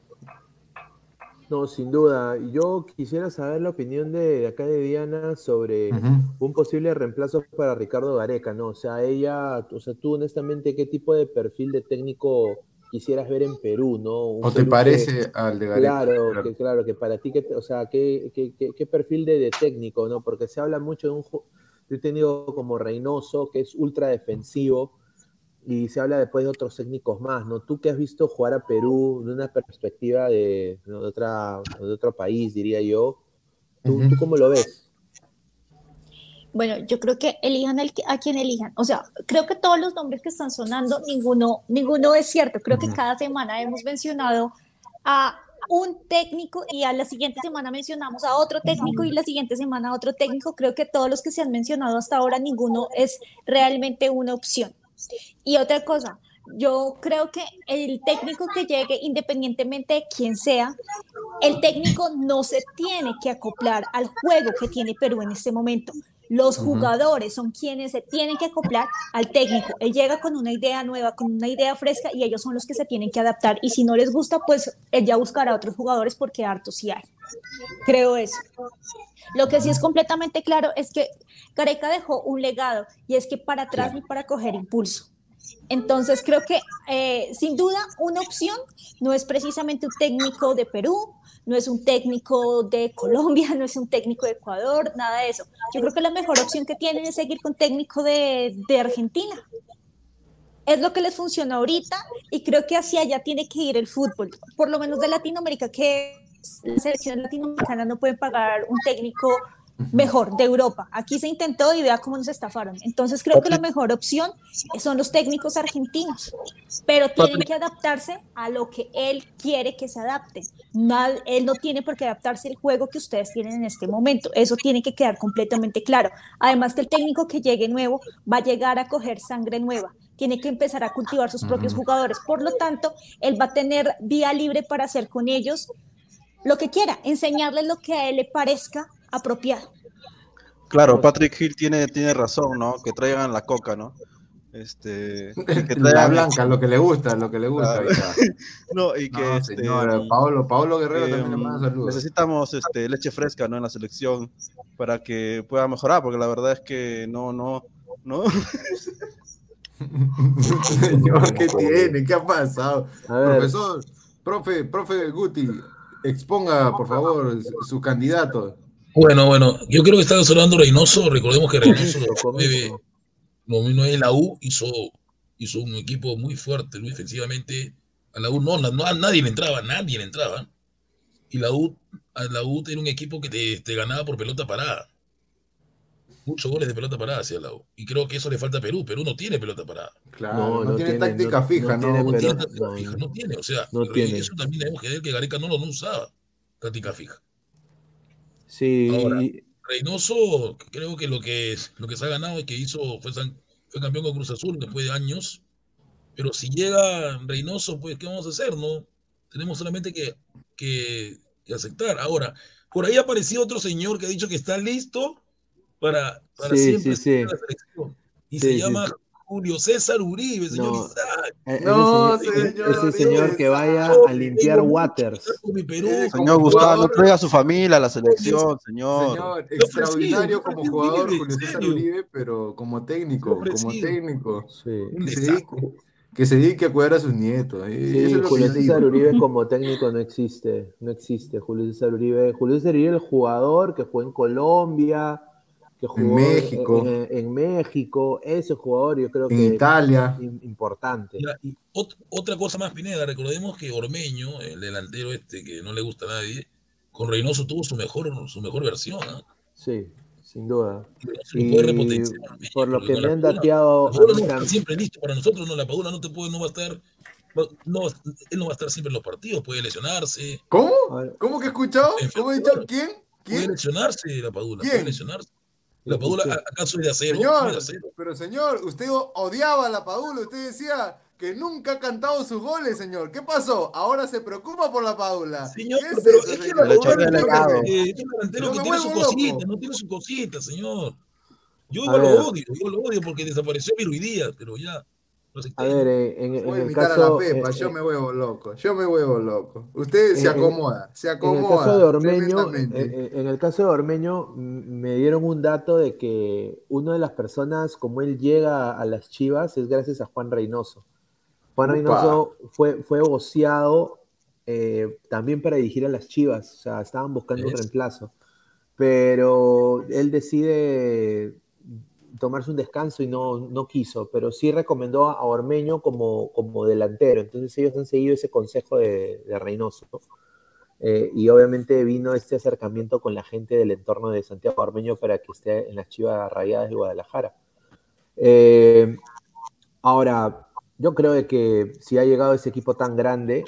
No, sin duda. Yo quisiera saber la opinión de, acá de Diana sobre un posible reemplazo para Ricardo Gareca, ¿no? O sea, ella, o sea, tú honestamente, ¿qué tipo de perfil de técnico quisieras ver en Perú, ¿no? ¿O te parece al de Gareca? Claro, Que, claro, que para ti, que, o sea, ¿qué, qué, perfil de, de, técnico, ¿no? Porque se habla mucho de un... Yo he tenido como Reynoso, que es ultra defensivo, y se habla después de otros técnicos más, ¿no? Tú que has visto jugar a Perú de una perspectiva de, de, otra, de otro país, diría yo, ¿tú, ¿tú cómo lo ves? Bueno, yo creo que elijan el, a quien elijan. O sea, creo que todos los nombres que están sonando, ninguno, ninguno es cierto. Creo que cada semana hemos mencionado a un técnico y a la siguiente semana mencionamos a otro técnico y la siguiente semana a otro técnico. Creo que todos los que se han mencionado hasta ahora, ninguno es realmente una opción. Y otra cosa, yo creo que el técnico que llegue, independientemente de quién sea, el técnico no se tiene que acoplar al juego que tiene Perú en este momento. Los jugadores son quienes se tienen que acoplar al técnico. Él llega con una idea nueva, con una idea fresca y ellos son los que se tienen que adaptar. Y si no les gusta, pues él ya buscará a otros jugadores porque harto sí hay. Creo eso. Lo que sí es completamente claro es que Careca dejó un legado y es que para atrás ni para coger impulso. Entonces creo que eh, sin duda una opción no es precisamente un técnico de Perú, no es un técnico de Colombia, no es un técnico de Ecuador, nada de eso. Yo creo que la mejor opción que tienen es seguir con técnico de, de Argentina. Es lo que les funciona ahorita y creo que hacia allá tiene que ir el fútbol, por lo menos de Latinoamérica, que la selección latinoamericana no puede pagar un técnico mejor de Europa. Aquí se intentó y vea cómo nos estafaron. Entonces creo que la mejor opción son los técnicos argentinos, pero tienen que adaptarse a lo que él quiere que se adapte. él no tiene por qué adaptarse al juego que ustedes tienen en este momento. Eso tiene que quedar completamente claro. Además que el técnico que llegue nuevo va a llegar a coger sangre nueva. Tiene que empezar a cultivar sus propios jugadores. Por lo tanto, él va a tener vía libre para hacer con ellos lo que quiera, enseñarles lo que a él le parezca apropiado. Claro, Patrick Hill tiene, tiene razón, ¿no? Que traigan la coca, ¿no? Este, que La blanca, lo que le gusta, lo que le gusta. no, y que este, señora, Paolo, Paolo Guerrero también le manda saludos. Necesitamos este, leche fresca, ¿no? En la selección para que pueda mejorar, porque la verdad es que no, no, no. Señor, ¿qué tiene? ¿Qué ha pasado? Profesor, profe, profe Guti, exponga, por favor, su candidato. Bueno, bueno, yo creo que está hablando Reynoso. Recordemos que Reynoso nominó en la U, hizo, hizo un equipo muy fuerte, muy defensivamente. A la U no, a nadie le entraba, nadie le entraba. Y la U, a la U era un equipo que te, ganaba por pelota parada. Muchos goles de pelota parada hacia la U. Y creo que eso le falta a Perú. Perú no tiene pelota parada. Claro, no, tiene, táctica fija, ¿no? No, tiene táctica fija, no tiene. O sea, eso también tenemos que ver que Gareca no lo usaba, táctica fija. Sí. Reynoso, creo que lo que lo que se ha ganado es que hizo, fue, fue campeón con Cruz Azul después de años. Pero si llega Reynoso, pues, ¿qué vamos a hacer? No, tenemos solamente que, que, aceptar. Ahora, por ahí ha aparecido otro señor que ha dicho que está listo para, para siempre sí, la selección. Y se llama Julio César Uribe, señor no, Isaac. Eh, no, señor, ese señor que vaya a limpiar waters. señor Gustavo, no traiga a su familia a la selección, señor. Señor, extraordinario como jugador Julio César Uribe, pero como técnico, como técnico. Que se, dedique, a cuidar a sus nietos. Sí, Julio César Uribe como técnico no existe, no existe. Julio César Uribe, Julio César Uribe el jugador que fue en Colombia, en México. En, México, ese jugador yo creo en que Italia. Es importante. y otra cosa más, Pineda, recordemos que Ormeño, el delantero este que no le gusta a nadie, con Reynoso tuvo su mejor, su mejor versión. ¿ah? Sí, sin duda. Y por lo que me han dateado. No siempre listo para nosotros, no, la Padula no te puede, no va a estar. No, él no va a estar siempre en los partidos, puede lesionarse. ¿Cómo? ¿Cómo que he escuchado? ¿Cómo he dicho? ¿Quién? ¿Quién? Puede lesionarse la Padula, puede lesionarse. La Padula. ¿acaso es de acero? Señor, de acero. pero señor, usted odiaba a la Padula, usted decía que nunca ha cantado sus goles, señor. ¿Qué pasó? Ahora se preocupa por la Padula. Señor, ¿Qué es pero eso, es que la Padula es eh, un delantero que tiene su loco. cosita, no tiene su cosita, señor. Yo A igual ver. lo odio, yo lo odio porque desapareció Viruy Díaz, pero ya. A ver, eh, en, en Voy a el caso. a la Pepa, eh, yo eh, me vuelvo loco, yo me vuelvo loco. Usted se acomoda, se En el caso de Ormeño, tremendamente. en el caso de Ormeño, m- me dieron un dato de que una de las personas, como él llega a las Chivas, es gracias a Juan Reynoso. Juan Upa. Reynoso fue, fue voceado eh, también para dirigir a las Chivas, o sea, estaban buscando un reemplazo. Pero él decide tomarse un descanso y no, no quiso, pero sí recomendó a Ormeño como, como delantero. Entonces ellos han seguido ese consejo de, de Reynoso. Eh, y obviamente vino este acercamiento con la gente del entorno de Santiago Ormeño para que esté en las Chivas Rayadas de Guadalajara. Eh, ahora, yo creo de que si ha llegado ese equipo tan grande,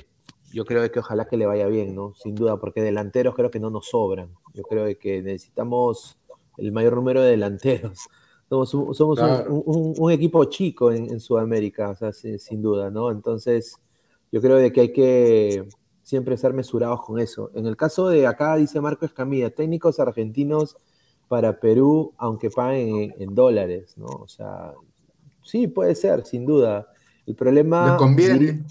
yo creo de que ojalá que le vaya bien, ¿no? Sin duda, porque delanteros creo que no nos sobran. Yo creo de que necesitamos el mayor número de delanteros. Somos un, somos un- Claro. un, un- un equipo chico en, en Sudamérica, o sea, sin, sin duda, ¿no? Entonces, yo creo de que hay que siempre ser mesurados con eso. En el caso de acá, dice Marco Escamilla, técnicos argentinos para Perú, aunque paguen en, en dólares, ¿no? O sea, sí, puede ser, sin duda. El problema... Les conviene.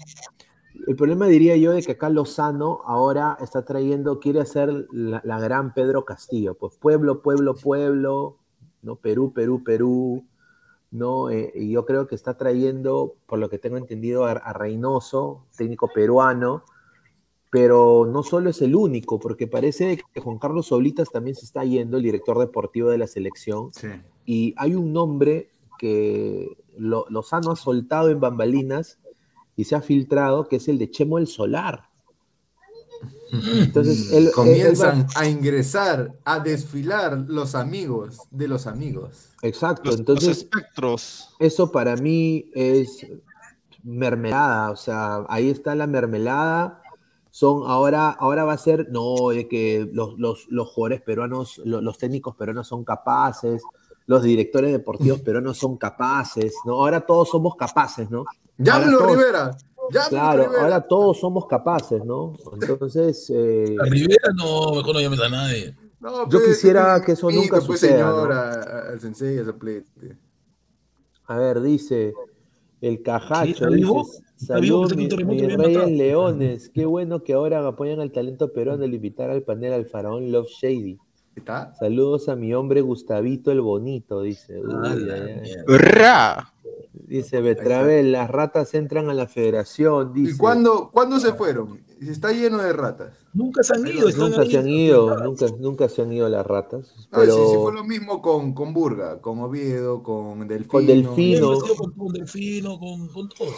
el problema diría yo de que acá Lozano ahora está trayendo, quiere hacer la, la gran Pedro Castillo, pues pueblo, pueblo, pueblo, ¿no? Perú, Perú, Perú, ¿no? Eh, y yo creo que está trayendo, por lo que tengo entendido, a, a Reynoso, técnico peruano, pero no solo es el único, porque parece que Juan Carlos Oblitas también se está yendo, el director deportivo de la selección, Sí. y hay un nombre que lo- Lozano ha soltado en bambalinas y se ha filtrado, que es el de Chemo el Solar. Entonces, él- él- él va- Comienzan a ingresar, a desfilar los amigos de los amigos. exacto, Los, los entonces espectros. eso para mí es mermelada, o sea, ahí está la mermelada. Son ahora, ahora va a ser, no, de que los, los, los jugadores peruanos, lo- los, técnicos peruanos son capaces, los directores deportivos peruanos son capaces, ¿no? Ahora todos somos capaces, ¿no? Llámelo, todos- Rivera. Llámelo, Claro, ahora todos somos capaces, ¿no? Entonces, eh, A Rivera no, mejor no llames a nadie. No, Yo quisiera que eso nunca pues, suceda, señor, ¿no? a- a- al sensei, a a ver, dice el cajacho, ¿Está vivo? dice, ¿Está vivo? salud, mi- mis reyes matado". leones, qué bueno que ahora apoyan al talento peruano al invitar al panel al faraón Love Shady. ¿Está? Saludos a mi hombre Gustavito el Bonito, dice. Uy, Ah. Dice Betravel, las ratas entran a la federación, ¿Y cuándo, cuándo se fueron? Está lleno de ratas. Nunca se han ido, están Nunca ahí. se han ido, nunca, nunca se han ido las ratas. Ah, Pero... sí, sí, fue lo mismo con, con Burga, con Oviedo, con Delfino. Con Delfino. Con, con Delfino, con, con todo.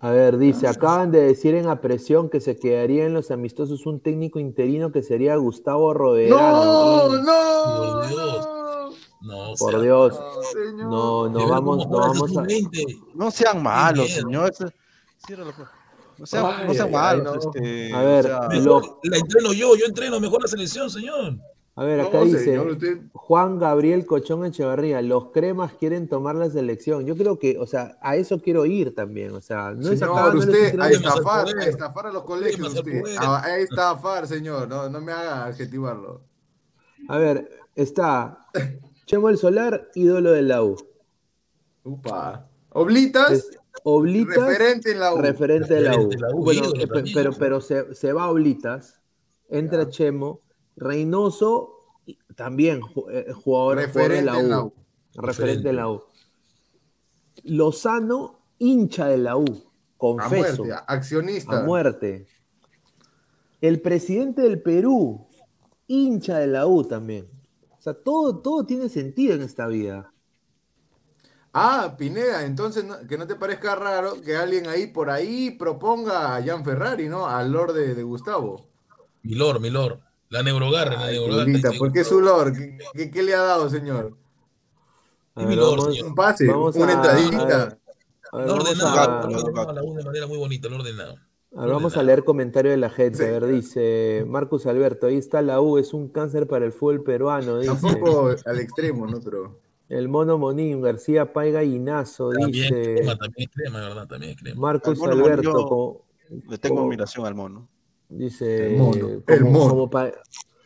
A ver, dice, acaban de decir en a presión que se quedaría en los amistosos un técnico interino que sería Gustavo Roverano. ¡No! ¡No! No. No, Por sea, Dios. Señor. No, no vamos, no vamos a. sub-20. No sean malos, señor. No sean, Ay, no sean ay, malos. ay, no. este, A ver, o sea, lo- Mejor la entreno yo, yo entreno mejor la selección, señor. A ver, No, acá dice señor, usted- Juan Gabriel Cochón Echevarría, los cremas quieren tomar la selección. Yo creo que, o sea, a eso quiero ir también. O sea, no es Señor, acá, no es usted a entrenando- estafar, a estafar a los colegios, usted. A, a estafar, señor. No, no me haga adjetivarlo. A ver, está Chemo el Solar, ídolo de la U. Upa. Oblitas, Es Oblitas, referente en la U. referente de la U. Referente de la U, Bueno, ídolo pe- también. pero, pero se, se va Oblitas, entra Ya. Chemo, Reynoso, y también eh, jugador, jugador de referente la en la U. Referente de la U. Lozano, hincha de la U. A Confeso. muerte, accionista. A muerte. El presidente del Perú, hincha de la U también. Sea, todo, todo tiene sentido en esta vida. Ah, Pineda, entonces no- que no te parezca raro que alguien ahí por ahí proponga a Jan Ferrari, ¿no? Al Lord de, de Gustavo. Milor, Milor. La neurogarra, la neurogarra. Julita, sí. ¿por qué su Lord? ¿Qué, qué- qué le ha dado, señor? A vamos- señor. Un pase, Vamos una a- entradita. a ver, Lo ordenado, a- lo ordenado a la U de manera muy bonita, lo ordenado. Ahora vamos a leer comentario de la gente. A ver, dice Marcus Alberto, ahí está la U, es un cáncer para el fútbol peruano. Dice. Tampoco al extremo, ¿no? Pero. El mono Monín, García Paiga Inazo, También dice. es crema, también es crema, ¿verdad? También es crema. Marcus Al mono Alberto, como- Le tengo admiración al mono. dice. El mono, como, el mono. como pa-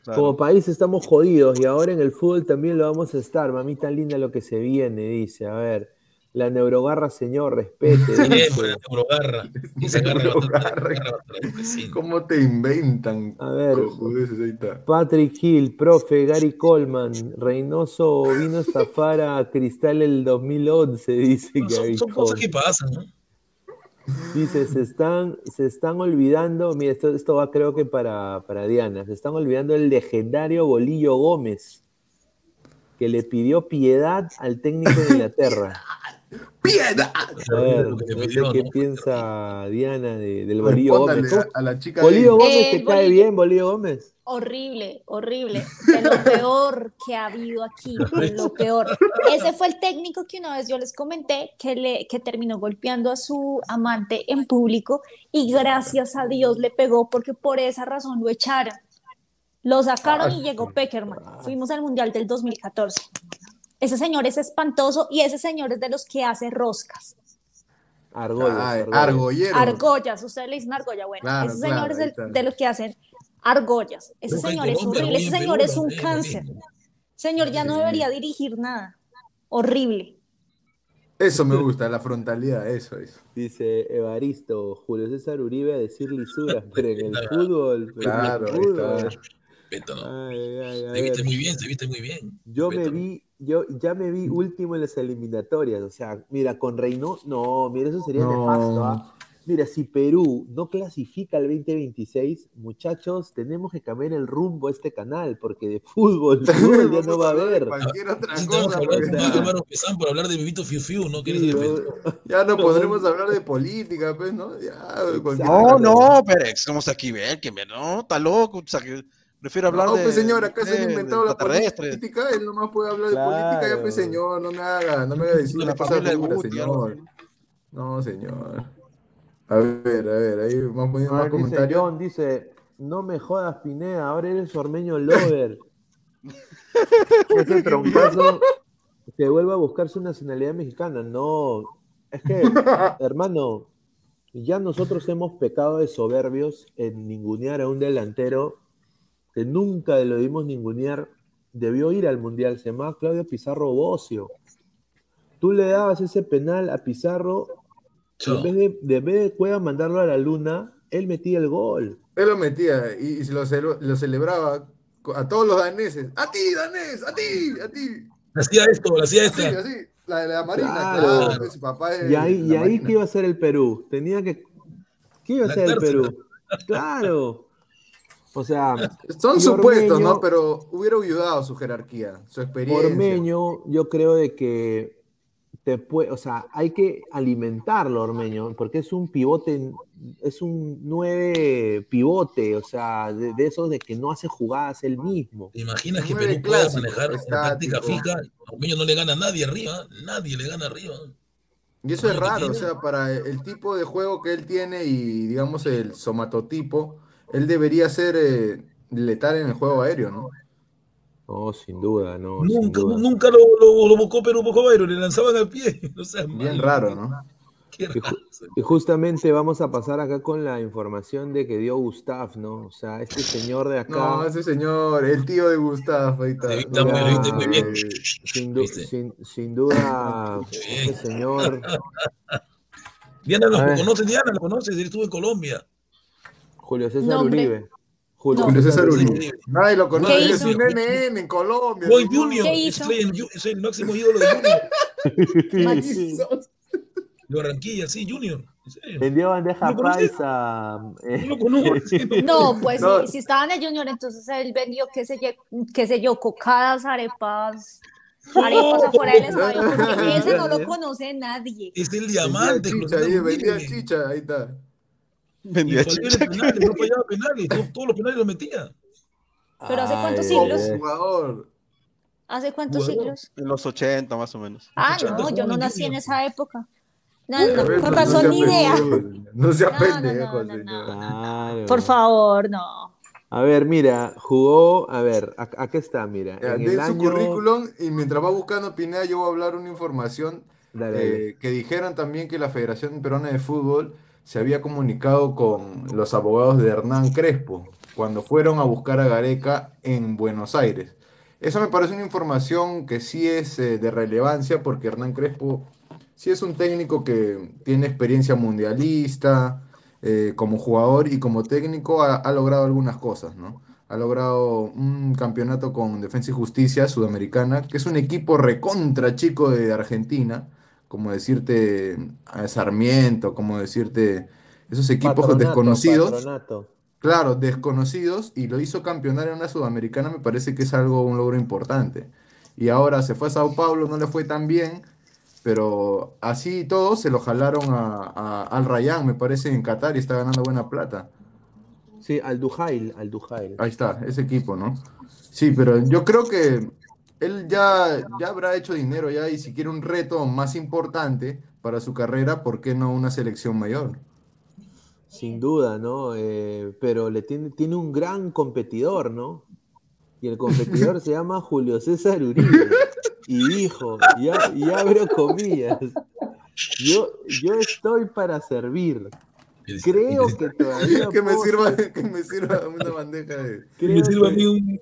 Claro. como país estamos jodidos y ahora en el fútbol también lo vamos a estar. Mamita linda lo que se viene, dice. A ver, la neurogarra, señor, respete. Siempre, dice. la neurogarra. Esa. ¿Cómo te inventan? A ver. Patrick Hill, profe, Gary Coleman, Reynoso vino a estafar a Cristal el 2011, dice Gary Son, son cosas que pasan, ¿no? Dice, se están, se están olvidando, mira, esto, esto va creo que para, para Diana, se están olvidando el legendario Bolillo Gómez, que le pidió piedad al técnico de Inglaterra. ¡Piedad! A ver, Lo que le no sé pidió, qué piensa Diana de- del Bolillo Gómez. A, a la chica. ¿Bolillo ahí. Gómez El te cae bien, Bolillo Gómez? Horrible, horrible. De lo peor que ha habido aquí, de lo peor. Ese fue el técnico que una vez yo les comenté que, le, que terminó golpeando a su amante en público y gracias a Dios le pegó porque por esa razón lo echaron. Lo sacaron y llegó Peckerman. Fuimos al Mundial del 2014. Ese señor es espantoso y ese señor es de los que hace roscas. Argollas, Ay, argollas. argollero. Argollas, ustedes le dicen argolla, bueno, Claro, ese señor claro, es el- de los que hacen argollas. Ese señor es horrible, ese señor es un cáncer. Señor, ya no debería dirigir nada. Horrible. Eso me gusta, la frontalidad, eso, eso. Dice Evaristo, Julio César Uribe a decir lisuras, pero en el fútbol. pero en el Claro, ahí fútbol. está. Respeto, ¿no? Ay, ay, a Se viste muy bien, se viste muy bien. Yo me vi, yo ya me vi último en las eliminatorias. O sea, mira, con Reino, no, mira, eso sería No. nefasto. ¿ah? Mira, si Perú no clasifica al 2026, muchachos, tenemos que cambiar el rumbo a este canal, porque de fútbol, fútbol ya no va a haber. Cualquier otra Sí, cosa, porque Pesán por hablar de Vivito Fiu Fiu, ¿no? ¿Quieres Sí, ya no podremos hablar de política, pues, ¿no? Ya, No, no, pero estamos aquí, ver, que me, no, está loco, o sea, que prefiero hablar No, de. pues señor, acá se han inventado la política, él nomás puede hablar de política, ya pues señor, no me haga, no me haga decir De una la cosa de Guti, señor. No, señor. A ver, a ver, ahí más poniendo A más comentarios. John, dice, no me jodas, Pineda, ahora eres ormeño lover. Ese troncazo que vuelva a buscar su nacionalidad mexicana. No, es que, hermano, ya nosotros hemos pecado de soberbios en ningunear a un delantero que nunca lo dimos ningunear. Debió ir al Mundial, se llamaba Claudio Pizarro Bocio. Tú le dabas ese penal a Pizarro y Chao. en vez de, de, en vez de Cueva mandarlo a la luna, él metía el gol. Él lo metía y, y lo, cele- lo celebraba a todos los daneses. ¡A ti, danés! ¡A ti! ¡A ti! Hacía esto, lo hacía Así, así. La de la Marina, Claro. claro. su papá es Y ahí, y ahí. ¿qué iba a hacer el Perú? Tenía que. ¿Qué iba a hacer el. Perú? Claro. O sea, Son supuestos, Ormeño- ¿no? Pero hubiera ayudado su jerarquía, su experiencia. Ormeño, yo creo de que te puede, o sea, hay que alimentarlo, Ormeño, porque es un pivote, es un nueve pivote, o sea, de, de esos de que no hace jugadas él mismo. ¿Te imaginas que Perú pueda manejar la estático. táctica fija? A Ormeño no le gana a nadie arriba, nadie le gana arriba. Y eso es raro, o sea, para el tipo de juego que él tiene y, digamos, el somatotipo, él debería ser eh, letal en el juego aéreo, ¿no? No, sin duda, no. sin Nunca, duda. nunca lo, lo, lo buscó Perú Bocobairo, le lanzaban al pie. O sea, Bien malo. raro, ¿no? Qué Y, ju- raro. y justamente vamos a pasar acá con la información de que dio Gustav, ¿no? O sea, este señor de acá. No, ese señor, el tío de Gustavo, ahí está. Viste No, muy- viste bien. eh, Sin, du- ¿Viste? sin, sin duda, este señor Diana lo conoce, Diana lo conoce, él estuvo en Colombia. Julio César Nombre. Uribe. Julio, Julio César Uribe. Nadie lo conoce, ¿Qué es hizo? un NN en Colombia. Seguro. Junior, ¿Qué es, hizo? el- es el máximo ídolo de Junior. De Barranquilla, sí, Junior. Vendió bandeja paisa. No eh. No, pues No. Si, si estaba en el Junior, entonces él vendió, qué sé yo, qué sé yo cocadas, arepas, arepas afuera del estadio, porque ese no lo conoce nadie. Es el Vendía diamante. chicha, ahí, vendía Uribe. chicha, ahí está. Vendía en penales, no fallaba penales, todos, todos los penales los metía. Pero ¿hace cuántos ay, siglos? Jugador. ¿Hace cuántos Jugador. siglos? En los 80 más o menos. Ah, no, yo no nací en esa época. No, no, con razón, sea ni idea. No No, no, no, no, señor. no. Claro. Por favor, no. A ver, mira, jugó, a ver, acá está, mira. Ya, en el su año... currículum y mientras va buscando Pineda, yo voy a hablar una información Dale, dale. eh, que dijeron también que la Federación Peruana de Fútbol se había comunicado con los abogados de Hernán Crespo cuando fueron a buscar a Gareca en Buenos Aires. Eso me parece una información que sí es eh, de relevancia porque Hernán Crespo sí es un técnico que tiene experiencia mundialista, eh, como jugador y como técnico ha, ha logrado algunas cosas, ¿no? Ha logrado un campeonato con Defensa y Justicia Sudamericana, que es un equipo recontra chico de Argentina, como decirte a Sarmiento, como decirte esos equipos Patronato, desconocidos. patronato. Claro, desconocidos y lo hizo campeonar en una sudamericana, me parece que es algo, un logro importante. Y ahora se fue a Sao Paulo, no le fue tan bien, pero así y todo se lo jalaron a, a- al Rayán, me parece, en Qatar y está ganando buena plata. Sí, al Duhail, al Duhail. Ahí está, ese equipo, ¿no? Sí, pero yo creo que él ya, ya habrá hecho dinero ya y si quiere un reto más importante para su carrera, ¿por qué no una selección mayor? Sin duda, ¿no? Eh, pero le tiene, tiene un gran competidor, ¿no? Y el competidor se llama Julio César Uribe. Y dijo, ya, y abro comillas, yo, yo estoy para servir. Creo que todavía Que me puedo sirva, ser- que me sirva una bandeja de... Que me sirva a que- mí un,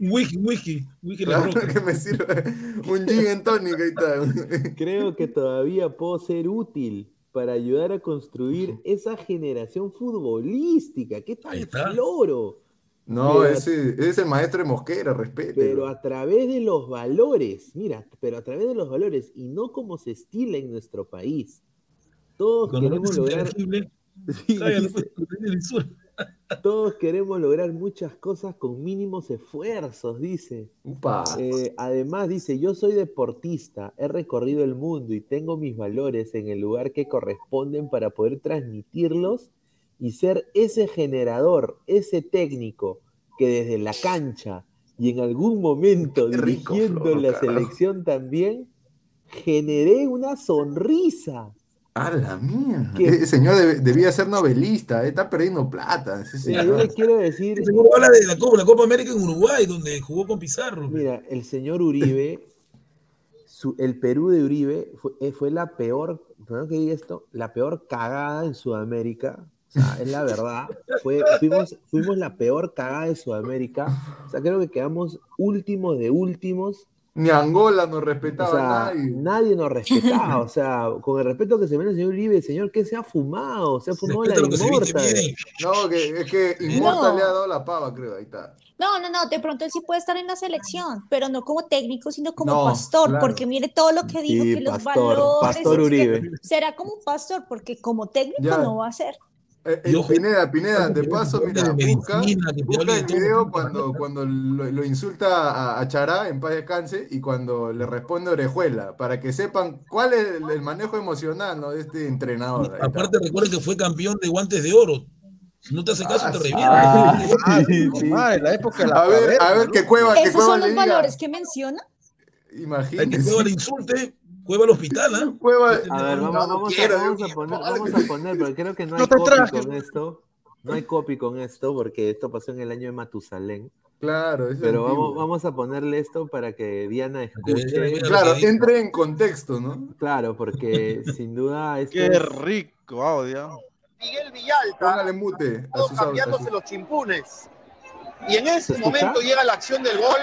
un whisky la Claro, roca. que me sirva un gin tonic, ahí está. Creo que todavía puedo ser útil para ayudar a construir esa generación futbolística. ¿Qué tal floro? No, Pero- ese, ese es el maestro de Mosquera, respete. Pero a través de los valores, mira, pero a través de los valores y no como se estila en nuestro país. Todos queremos lograr, Sí, cállate, dice, pues, todos queremos lograr muchas cosas con mínimos esfuerzos, dice. Upa. Eh, además dice, yo soy deportista, he recorrido el mundo y tengo mis valores en el lugar que corresponden para poder transmitirlos y ser ese generador, ese técnico que desde la cancha y en algún momento Qué rico, dirigiendo la carajo. selección también, generé una sonrisa. A la mía. ¿Qué? Ese señor debía ser novelista, eh, está perdiendo plata. ese Mira, yo señor. le quiero decir, Ese seguro habla de la Copa, la Copa América en Uruguay, donde jugó con Pizarro. Mira, el señor Uribe, su- el Perú de Uribe fue, eh, fue la peor, perdón que diga esto, la peor cagada en Sudamérica. O sea, es la verdad. Fue, fuimos, fuimos la peor cagada de Sudamérica. O sea, creo que quedamos últimos de últimos. Ni Angola no O respetaba sea, a nadie. nadie nos respetaba. O sea, con el respeto que se merece el señor Uribe, señor, que se ha fumado? Se ha fumado la Respeta inmortal. No, que, es que Inmortal No. le ha dado la pava, creo. Ahí está. No, no, no, de pronto él sí puede estar en la selección, pero no como técnico, sino como No, pastor, claro. porque mire todo lo que dijo, Sí, que los valores, pastor es que Uribe. será como un pastor, porque como técnico Ya. no va a ser. Eh, eh, Pineda, Pineda, de paso, mira, busca, el video cuando, cuando lo, lo insulta a, a Chará en paz descanse y cuando le responde Orejuela, para que sepan cuál es el, el manejo emocional ¿no? de este entrenador. Aparte, recuerda que fue campeón de guantes de oro. Si no te hace caso, Ah, te sí. revienta. Ah, Ah, sí, la época de la A ver, a ver, que Cueva, que ¿Esos Cueva son los valores que menciona? Hay que. Cueva le insulte, Cueva al hospital, ¿ah? Cueva, A ver, vamos, no vamos, quiero, a, vamos yo a poner, vamos a poner, porque creo que no hay No copy con esto. No hay copy con esto, porque esto pasó en el año de Matusalén. Claro, es Pero vamos, a ponerle esto para que Diana escuche. Claro, entre en contexto, ¿no? Claro, porque sin duda esto Qué es- rico audio. Miguel Villalta, Póngale mute a todo sus, au- a cambiándose sus- los chimpunes. Y en ese ¿Se escucha? momento llega la acción del gol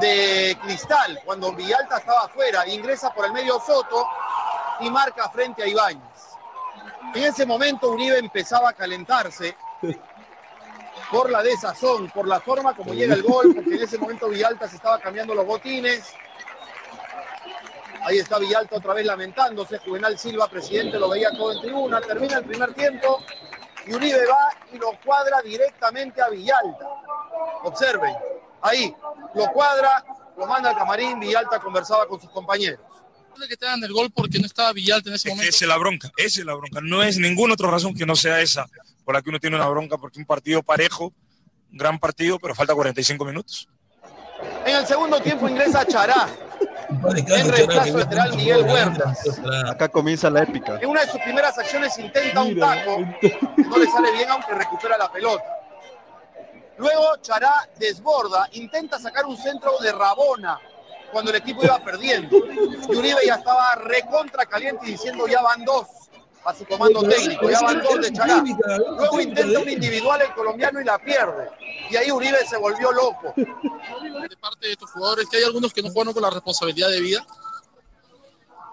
de Cristal, cuando Villalta estaba afuera, ingresa por el medio Soto y marca frente a Ibáñez. En ese momento Uribe empezaba a calentarse por la desazón, por la forma como llega el gol, porque en ese momento Villalta se estaba cambiando los botines. Ahí está Villalta otra vez lamentándose. Juvenal Silva, presidente, lo veía todo en tribuna. Termina el primer tiempo y Uribe va y lo cuadra directamente a Villalta. Observen, ahí lo cuadra, lo manda al camarín. Villalta conversaba con sus compañeros. de que te dan el gol porque no estaba Villalta en ese momento. esa es la bronca, esa es la bronca. No es ninguna otra razón que no sea esa por la que uno tiene una bronca, porque un partido parejo, un gran partido, pero falta 45 minutos. En el segundo tiempo ingresa Chará. En reemplazo lateral Miguel Huertas. Acá comienza la épica. En una de sus primeras acciones intenta un taco, no le sale bien aunque recupera la pelota. Luego Chará desborda, intenta sacar un centro de Rabona cuando el equipo iba perdiendo. Y Uribe ya estaba recontra caliente diciendo ya van dos a su comando técnico, ya van dos de Chará. Luego intenta un individual el colombiano y la pierde. Y ahí Uribe se volvió loco. De parte de estos jugadores, que hay algunos que no juegan con la responsabilidad de vida.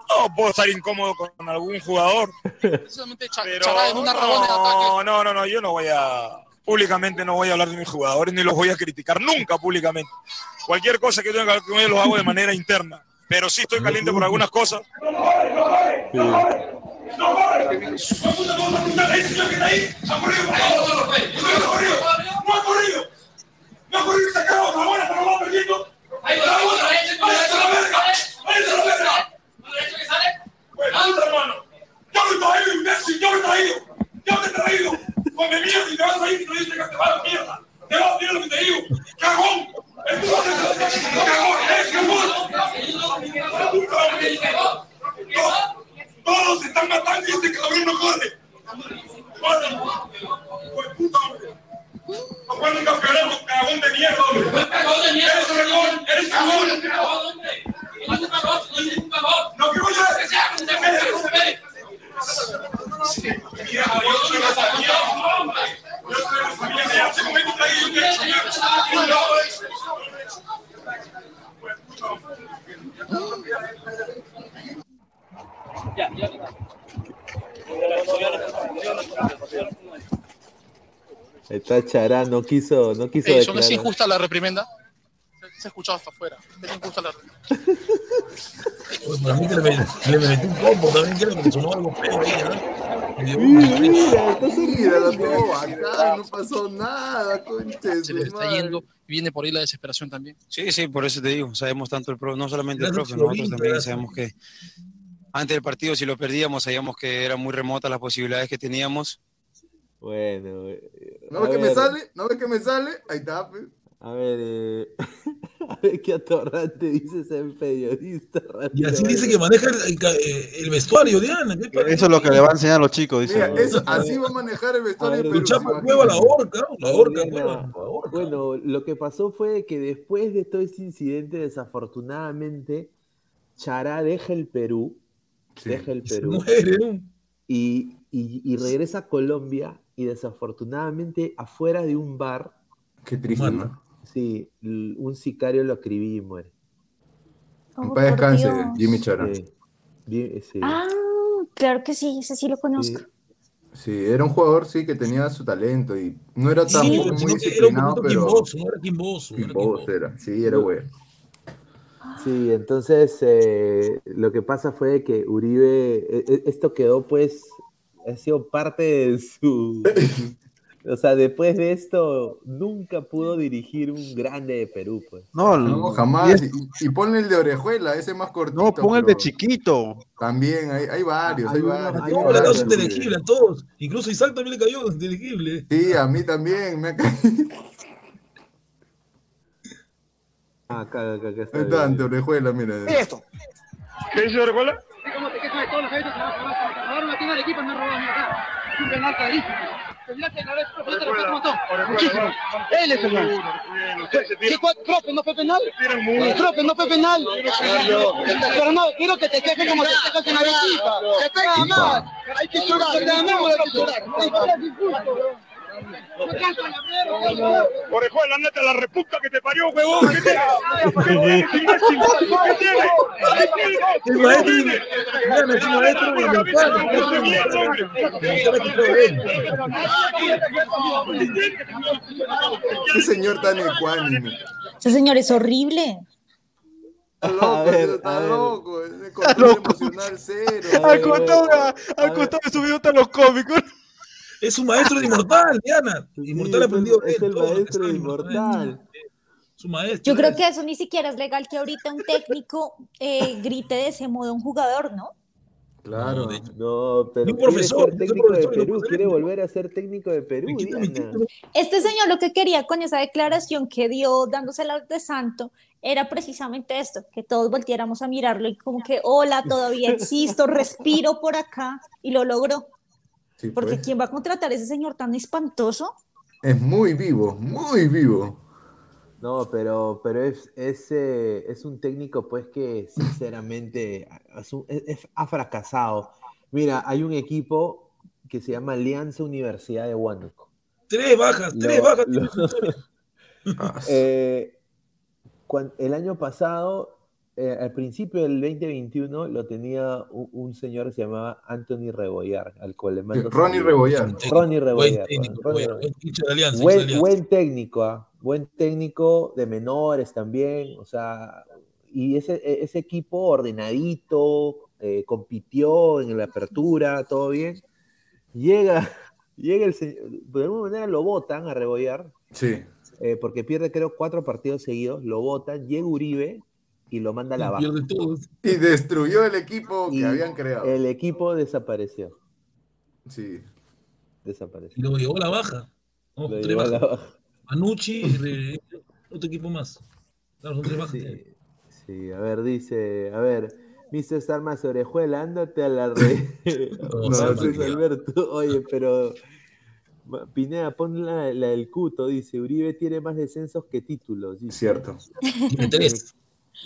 No puedo estar incómodo con algún jugador. Precisamente Cha- Pero Chará en una rabona de ataque. no, no, no, no, yo no voy a públicamente no voy a hablar de mis jugadores ni los voy a criticar nunca públicamente. Cualquier cosa que tenga que ver lo hago de manera interna. Pero sí estoy caliente por algunas cosas. No Yo me he traído, mierda y te vas a ir y te dices que te va a la mierda. Te vas a mierda lo que te digo. Cagón. Te cagón, eres cagón. Hombre. Todos- Todos se están matando y este cabrón no corre. Corre. Pues puta, hombre. Aguanta un campeonato, cagón de mierda, hombre. Eres cagón, eres cagón. No, que voy a Mira, yo soy la familia. Yo soy Está Chará, no quiso, no quiso ¿es declarar. injusta la reprimenda? Se- Se ha escuchado hasta afuera. Es injusta la reprimenda. Pues para mí que le, le metí un combo también, creo que le sonó algo feo ahí, ¿no? Me dio un- Míralo todo acá, no pasó nada, conche Se le está yendo y viene por ahí la desesperación también. Sí, sí, por eso te digo, sabemos tanto el pro, no solamente el profe, nosotros también sabemos que antes del partido si lo perdíamos sabíamos que eran muy remotas las posibilidades que teníamos. Bueno, ¿No a ves que me sale? ¿No ves que me sale? Ahí está, pues. A ver, eh, a ver qué atorrante dice ser periodista. Y así dice que maneja el, eh, el vestuario, Diana. Eso es lo que le va a enseñar a los chicos, dice. Mira, eso, así va a manejar el vestuario de Perú. Luchar ¿se por imaginan? huevo a la horca, la horca, hueva, la. Bueno, lo que pasó fue que después de todo este incidente, desafortunadamente, Chará deja el Perú, deja el se Perú y, y- y regresa a Colombia y desafortunadamente afuera de un bar, Qué triste, ¿no? Sí, un sicario lo escribí y muere. Oh, por descanse, Dios. Jimmy Chara. Sí, bien, sí, Ah, claro que sí, ese sí lo conozco. Sí, era un jugador, sí, que tenía su talento y no era Sí, tampoco sino muy era disciplinado, poquito pero... quimboso, no era quimboso, no era Quimboso era, sí, era güey. Sí, entonces eh, lo que pasa fue que Uribe, e- e- esto quedó pues, ha sido parte de su... O sea, después de esto, nunca pudo dirigir un grande de Perú, pues. No, No, jamás. Y, y ponle el de orejuela, ese más cortito. No, pon el de chiquito. También, hay, hay varios, hay, varios. hay hay No, le cayó varios, inteligible a todos. Incluso Isaac también le cayó inteligible. Sí, a mí también, me ha caído. Ah, acá, acá, acá está. Ahí está, ante orejuela, mira. Esto. ¿Qué dice Orejuela? ¿Cómo te quejas de todos los que Ahora la equipo no robamos acá. Es un penal clarísimo. Él es penal. ¿Qué no fue penal. Profe, no fue penal. Pero no, quiero que te quejes como te quejas en la visita. Te pega más. Hay que llorar. Te Orejuela, andate a la reputa que te parió, huevón. ¿Qué tienes? ¿Qué tienes? ¿Qué señor tan ecuánime. Ese señor es horrible. Está loco, ver, está a ver. loco. Ese control emocional cero. Al costado, al costado de su video están los cómicos. Es un maestro de Inmortal, Diana. Inmortal Sí, aprendió es el, es el todo lo que maestro de Inmortal. Inmortal. Su maestro. Yo creo es. que eso ni siquiera es legal que ahorita un técnico eh, grite de ese modo a un jugador, ¿no? Claro. No, pero Un quiere profesor, ser técnico de profesor, Perú, quiere volver a ser técnico de Perú, Diana. Este señor lo que quería con esa declaración que dio dándosela de santo era precisamente esto, que todos volteáramos a mirarlo y como que, hola, todavía existo, respiro por acá, y lo logró. Sí, Porque pues. ¿quién va a contratar a ese señor tan espantoso? Es muy vivo, muy vivo. No, pero, pero es, es, eh, es un técnico, pues, que sinceramente es un- es- es- ha fracasado. Mira, hay un equipo que se llama Alianza Universidad de Huánuco. Tres bajas, tres Lo- bajas. lo-. Eh, el año pasado, eh, al principio del 2021, lo tenía un, un señor que se llamaba Anthony Rebollar, al cual le mando Ronnie. Rebollar. Ronnie Buen Rebollar. técnico, Ronnie buen, Rebollar. buen Alianza, técnico, ¿ah? buen técnico de menores también, o sea, y ese, e- ese equipo ordenadito, eh, compitió en la apertura, todo bien. Llega, llega el señor, de alguna manera lo votan a Rebollar, Sí. eh, porque pierde creo cuatro partidos seguidos, lo votan, llega Uribe y lo manda a la baja. Y destruyó el equipo Y que habían creado. El equipo desapareció, Sí. desapareció. Y lo llevó a la baja. Vamos, Lo tres llevó a la bajas. baja. Manucci y re- otro equipo más. Claro, son tres bajas. Sí, sí, a ver, dice, a ver, Mr. Star más orejuela, ándate a la red. No, sí, Alberto, oye, pero Pineda, pon la, la del cuto, dice, Uribe tiene más descensos que títulos. Dice. Cierto. Tres.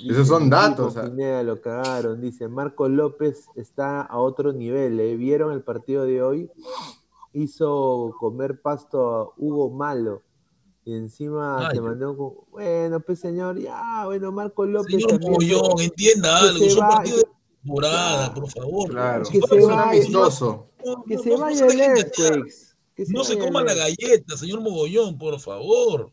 Esos son "Mi datos, equipo, ah". Pineda lo cagaron, dice, Marco López está a otro nivel, ¿eh? ¿Vieron el partido de hoy? Hizo comer pasto a Hugo Malo. Y encima Ay, se mandó con, bueno, pues señor, ya, bueno, Marco López Señor también. Mogollón, entienda algo. se Son vaya- partidos de temporada, por favor. Claro. Que Es se un vaya, amistoso. Que se no, no vaya el se No se vaya coma la galleta, señor Mogollón, por favor.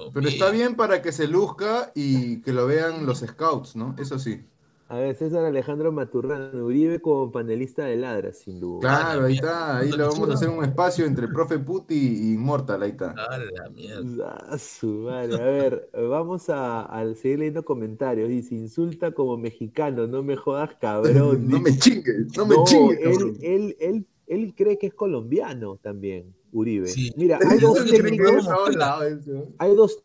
Dios Pero mío. está bien para que se luzca y que lo vean los scouts, ¿no? Eso sí. A ver, César Alejandro Maturrano, Uribe como panelista de Ladra, sin duda. Claro, ahí está. Ahí lo vamos a hacer un espacio entre Profe Puti y Immortal. Ahí está. A la mierda. Ah, su madre. A ver, vamos a, a seguir leyendo comentarios. Dice, insulta como mexicano, no me jodas, cabrón. No me chingues, no me No, chingues, él, cabrón. él, él, él cree que es colombiano también, Uribe. Sí. Mira, hay dos, técnicos, hay dos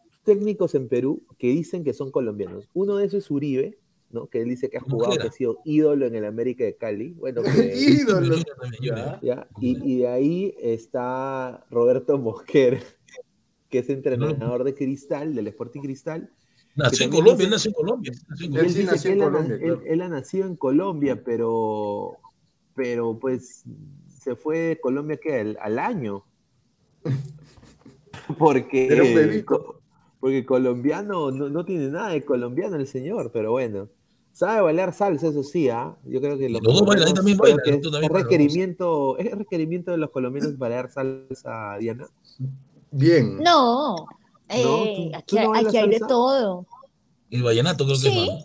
en Perú que dicen que son colombianos. Uno de esos es Uribe, ¿no? Que él dice que ha jugado, que ha sido ídolo en el América de Cali. Bueno, que, Ídolo. Y, y de ahí está Roberto Mosquera, que es entrenador de Cristal, del Sporting Cristal. Nació en Colombia, Él nació en Colombia, él- claro. él ha nacido en Colombia, pero, pero pues se fue de Colombia que al, al año. Porque, Era un bebito. co- porque colombiano no, no tiene nada de colombiano el señor, pero bueno. Sabe bailar salsa, eso sí, ¿ah? Yo creo que los dos bailan, también es, es requerimiento, es requerimiento de los colombianos bailar salsa, Diana. Bien. No, eh, ¿tú- aquí, tú no bailas aquí hay de todo. El vallenato creo que es Sí. ¿no?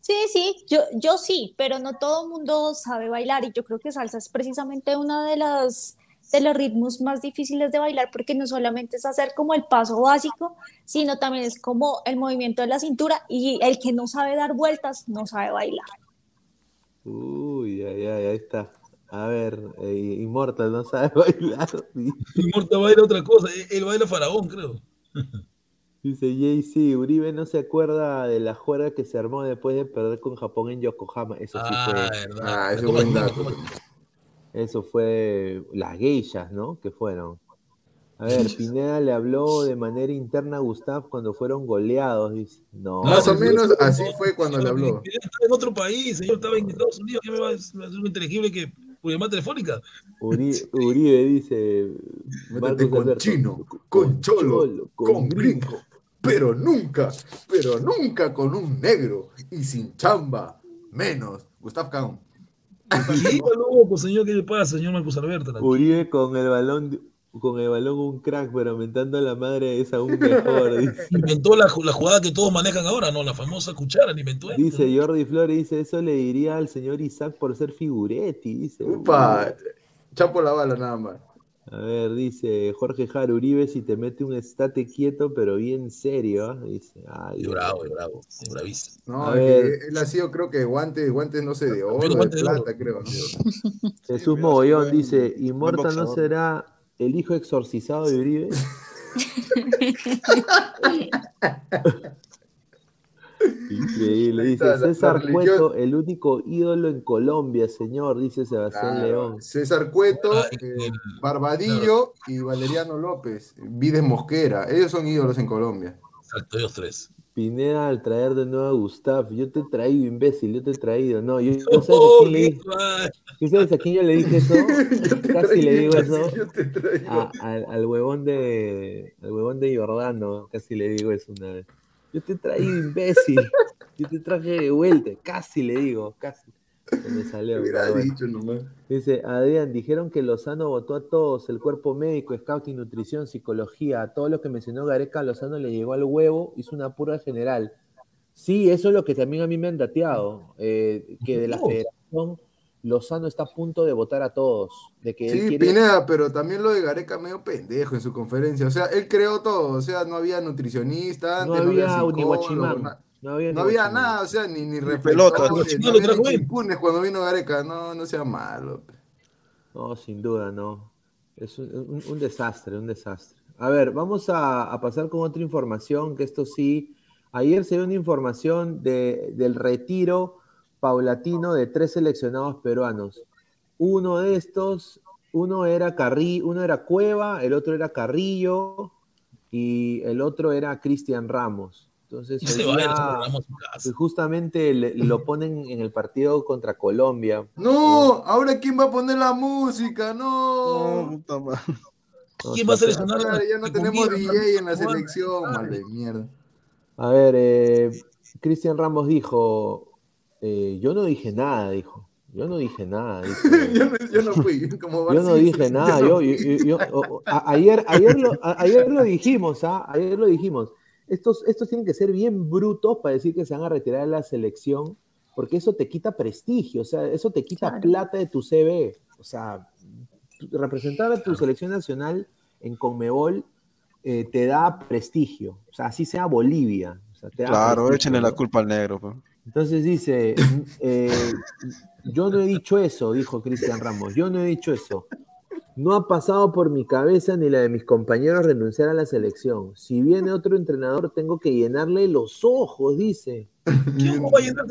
Sí, sí, yo, yo sí, pero no todo el mundo sabe bailar y yo creo que salsa es precisamente uno de los, de los ritmos más difíciles de bailar porque no solamente es hacer como el paso básico, sino también es como el movimiento de la cintura y el que no sabe dar vueltas no sabe bailar. Uy, ay, ay, ahí está. A ver, eh, Immortal no sabe bailar. Y Morta baila otra cosa. Él, baila faraón, creo. Dice Jay-Z, Uribe no se acuerda de la juega que se armó después de perder con Japón en Yokohama. Eso sí Ah, fue. verdad. Ah, ese es Toma, buen toma, dato. Eso fue las geishas, ¿no? Que fueron. A ver, Pineda le habló de manera interna a Gustav cuando fueron goleados. Dice, no. Más o No, menos no, así fue cuando le habló. Pineda Estaba en otro país, señor, estaba en Estados Unidos. ¿Qué me va a hacer un inteligible que por llamada telefónica? Uri- Uribe dice. Métete con Alberto, chino, con cholo, con con gringo, pero nunca, pero nunca con un negro y sin chamba, menos. Gustav Kahn. Loco, señor, ¿qué le pasa, señor Marcos Alberto? Uribe con el balón, con el balón un crack, pero aumentando la madre es aún mejor. dice. Inventó la, la jugada que todos manejan ahora, ¿no? La famosa cuchara, la inventó él. Dice Jordi Flores, dice, eso le diría al señor Isaac por ser figuretti, dice. Upa, chapo la bala nada más. A ver, dice Jorge Jaro Uribe si te mete un estate quieto, pero bien serio. Dice, ay, Y bravo, bravo, bravísimo. No, A es ver. que él ha sido, creo que guantes, guantes no sé, de oro, de plata, creo. ¿no? Jesús Mogollón dice, ¿y Morta no será el hijo exorcizado de Uribe? Increíble, dice está, la- la César religión- Cueto, el único ídolo en Colombia, señor, dice Sebastián Claro, León. César Cueto, eh, Barbadillo y Valeriano López, Vides Mosquera. Ellos son ídolos en Colombia. Exacto, ellos tres. Pineda al traer de nuevo a Gustav, yo te he traído, imbécil, yo te he traído. No, yo, yo ¿sabes a quién le dije? ¿Tú sabes a quién yo le dije eso? casi le digo eso Yo te traigo. a- al, al huevón de al huevón de Jordano, casi le digo eso una vez. Yo te he traído, imbécil. Yo te traje de vuelta, casi le digo, casi. Se me salió. Dicho nomás. Dice, Adrián, dijeron que Lozano votó a todos, el cuerpo médico, scouting, nutrición, psicología, a todos los que mencionó Gareca, Lozano le llegó al huevo, hizo una purga general. Sí, eso es lo que también a mí me han dateado, eh, que de la federación Lozano está a punto de votar a todos, de que él Sí, quiere... Pineda, pero también lo de Gareca medio pendejo en su conferencia. O sea, él creó todo. O sea, no había nutricionista, No antes, había psicólogo, ni guachimán, na- no había, No ni nada, o sea, ni, ni Guachimán no lo había ni chimpunes cuando vino Gareca. No, no sea malo. No, sin duda, no. Es un, un- un desastre, un desastre. A ver, vamos a, a pasar con otra información, que esto sí, ayer se dio una información de, del retiro paulatino de tres seleccionados peruanos. Uno de estos, uno era Carri, uno era Cueva, el otro era Carrillo y el otro era Cristian Ramos. Entonces, se va a Ramos pues, justamente le- lo ponen en el partido contra Colombia. No, ahora quién va a poner la música, no. No, puta madre. No, ¿Quién va a seleccionar? Ahora ya no tenemos DJ en la selección, mal de mierda. A ver, eh, Cristian Ramos dijo, eh, yo no dije nada, dijo. Yo no dije nada. dice. yo, no, yo no fui, como Yo no dije nada. Yo, a- ayer, ayer, lo, a- ayer lo dijimos, ¿ah? Ayer lo dijimos. Estos, estos tienen que ser bien brutos para decir que se van a retirar de la selección, porque eso te quita prestigio, o sea, eso te quita Claro. plata de tu CV. O sea, representar a tu selección nacional en Conmebol eh, te da prestigio. O sea, así sea Bolivia. o sea, te da Claro, échenle la culpa al negro. pues. Entonces dice, eh, yo no he dicho eso, dijo Cristian Ramos, yo no he dicho eso. No ha pasado por mi cabeza ni la de mis compañeros renunciar a la selección. Si viene otro entrenador, tengo que llenarle los ojos, dice. ¿Quién va a llenar?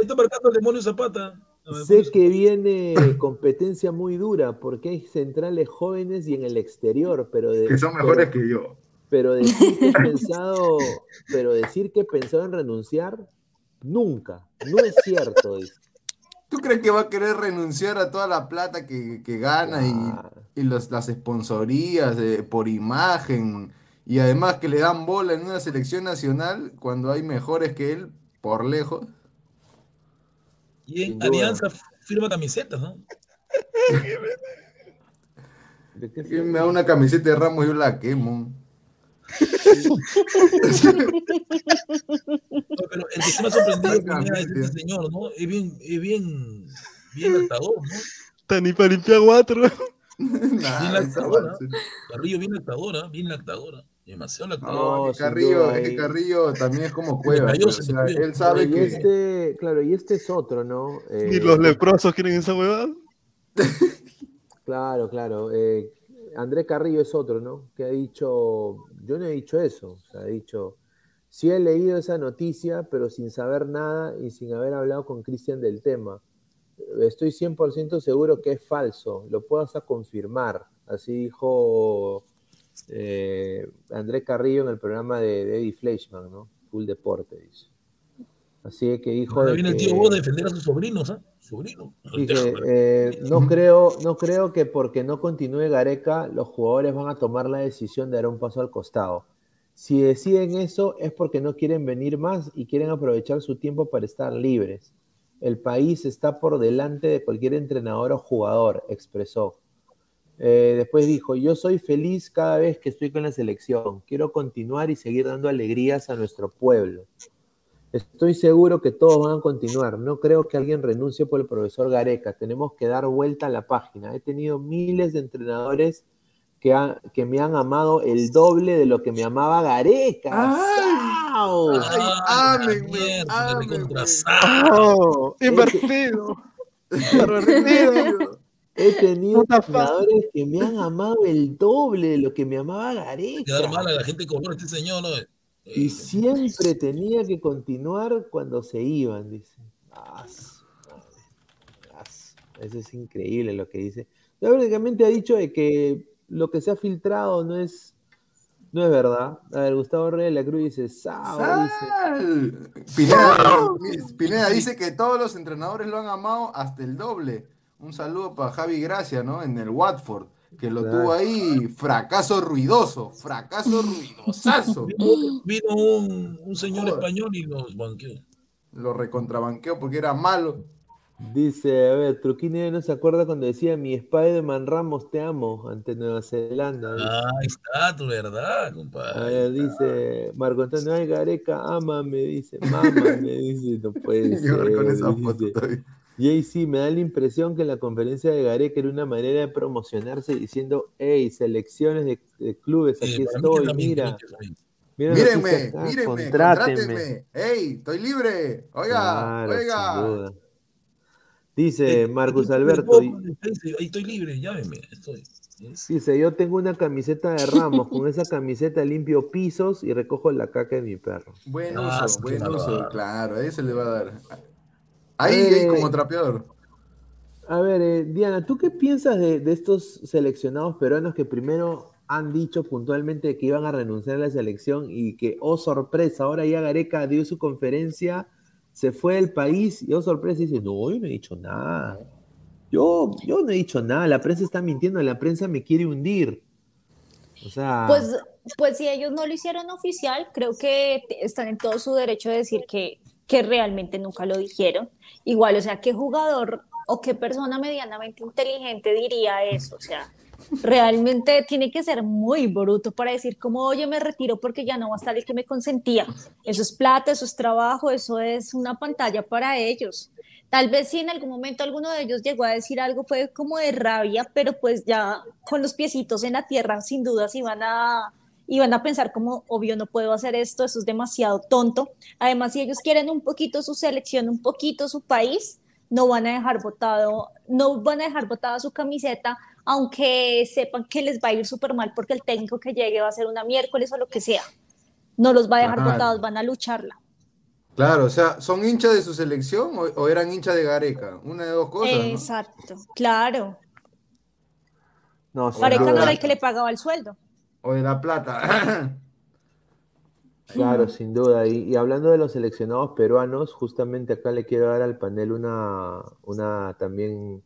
Está marcando el demonio Zapata. Sé que viene competencia muy dura porque hay centrales jóvenes y en el exterior, pero de, Que son mejores que yo. pero decir que he pensado, pero decir que he pensado en renunciar, nunca. No es cierto, dice. ¿Tú crees que va a querer renunciar a toda la plata que, que gana y, Ah, y los- las sponsorías por imagen? Y además que le dan bola en una selección nacional cuando hay mejores que él por lejos. Y en. Alianza firma camisetas, ¿no? ¿de qué Y se- me da una camiseta de Ramos y yo la quemo. No, pero el que se me ha sorprendido este señor, ¿no? Es bien, es bien, bien lactador, ¿no? Está ni para limpiar cuatro. Bien Nah, lactadora. Carrillo bien lactadora, bien lactadora. Demasiado lactadora. No, Carrillo, es que y- Carrillo también es como Cueva. cayó, pues, se o sea, cayó. él sabe y que este, claro, y este es otro, ¿no? Ni Eh, los leprosos quieren esa huevada. Claro, claro. eh, André Carrillo es otro, ¿no? Que ha dicho, yo no he dicho eso, o sea, ha dicho, sí he leído esa noticia, pero sin saber nada y sin haber hablado con Cristian del tema. Estoy 100% seguro que es falso, lo puedo hasta confirmar. Así dijo eh, André Carrillo en el programa de, de Eddie Fleischman, ¿no? Full Deporte, dice. Así que dijo Ahora viene el tío a defender a sus sobrinos, ¿ah? Sobrino. Dije, eh, no, creo, no creo que porque no continúe Gareca, los jugadores van a tomar la decisión de dar un paso al costado. Si deciden eso es porque no quieren venir más y quieren aprovechar su tiempo para estar libres. El país está por delante de cualquier entrenador o jugador, expresó. Eh, después dijo, yo soy feliz cada vez que estoy con la selección. Quiero continuar y seguir dando alegrías a nuestro pueblo. Estoy seguro que todos van a continuar. No creo que alguien renuncie por el profesor Gareca. Tenemos que dar vuelta a la página. He tenido miles de entrenadores que, ha- que me han amado el doble de lo que me amaba Gareca. Ámenme, Oh, invertido. Invertido. He tenido entrenadores que me han amado el doble de lo que me amaba Gareca. Quedar mal a la gente con color, este señor, ¿no? Y siempre tenía que continuar cuando se iban, dice. Ah, su madre. Ah, Eso es increíble lo que dice. Ya prácticamente ha dicho de que lo que se ha filtrado no es, no es verdad. A ver, Gustavo Reyes de la Cruz dice, Sao, dice. Sal. Pineda, Pineda dice que todos los entrenadores lo han amado hasta el doble. Un saludo para Javi Gracia, ¿no? En el Watford, que lo Claro. tuvo ahí, fracaso ruidoso, fracaso ruidosazo. Vino, un, un señor español y los banqueó. Lo recontrabanqueó porque era malo. Dice, a ver, Truquini no se acuerda cuando decía mi Spider-Man Ramos te amo ante Nueva Zelanda. dice. Ah, ahí está, tu verdad, A compadre. ver, dice Marco Antonio, ay Gareca, ámame, dice, mámame, dice, no puede Yo ser. con esa foto dice. JC, me da la impresión que la conferencia de Gareca era una manera de promocionarse diciendo, hey, selecciones de, de clubes, Sí, aquí estoy, también mira. Mira Mírenme, acá, mírenme, contrátenme. contrátenme. ¡Ey, estoy libre! Oiga, Claro, sin oiga. duda. Dice Marcus Estoy Alberto, Ahí estoy libre, llámeme. Estoy. dice, yo tengo una camiseta de Ramos, con esa camiseta limpio pisos y recojo la caca de mi perro. Buen Ah, uso, buen uso, claro, ahí se le va a dar. Ahí, Eh, ahí como trapeador. A ver, eh, Diana, ¿tú qué piensas de, de estos seleccionados peruanos que primero han dicho puntualmente que iban a renunciar a la selección y que, oh sorpresa, ahora ya Gareca dio su conferencia, se fue del país y, oh sorpresa, dice, no, yo no he dicho nada. Yo, yo no he dicho nada, la prensa está mintiendo, la prensa me quiere hundir. O sea, Pues, pues si ellos no lo hicieron oficial, creo que están en todo su derecho de decir que, que realmente nunca lo dijeron. Igual, o sea, ¿qué jugador o qué persona medianamente inteligente diría eso? O sea, realmente tiene que ser muy bruto para decir como, oye, me retiro porque ya no va a estar el que me consentía. Eso es plata, eso es trabajo, eso es una pantalla para ellos. Tal vez si en algún momento alguno de ellos llegó a decir algo fue como de rabia, pero pues ya con los piecitos en la tierra, sin dudas iban a, iban a pensar como, obvio, no puedo hacer esto, eso es demasiado tonto. Además, si ellos quieren un poquito su selección, un poquito su país, no van a dejar votado, no van a dejar botada su camiseta, aunque sepan que les va a ir súper mal porque el técnico que llegue va a ser una miércoles o lo que sea. No los va a dejar Claro. votados, van a lucharla. Claro, o sea, ¿son hinchas de su selección o, o eran hinchas de Gareca? Una de dos cosas, ¿no? Exacto, claro. no, Gareca no era el que le pagaba el sueldo. O de La Plata. Claro, sin duda. Y, y hablando de los seleccionados peruanos, justamente acá le quiero dar al panel una, una también.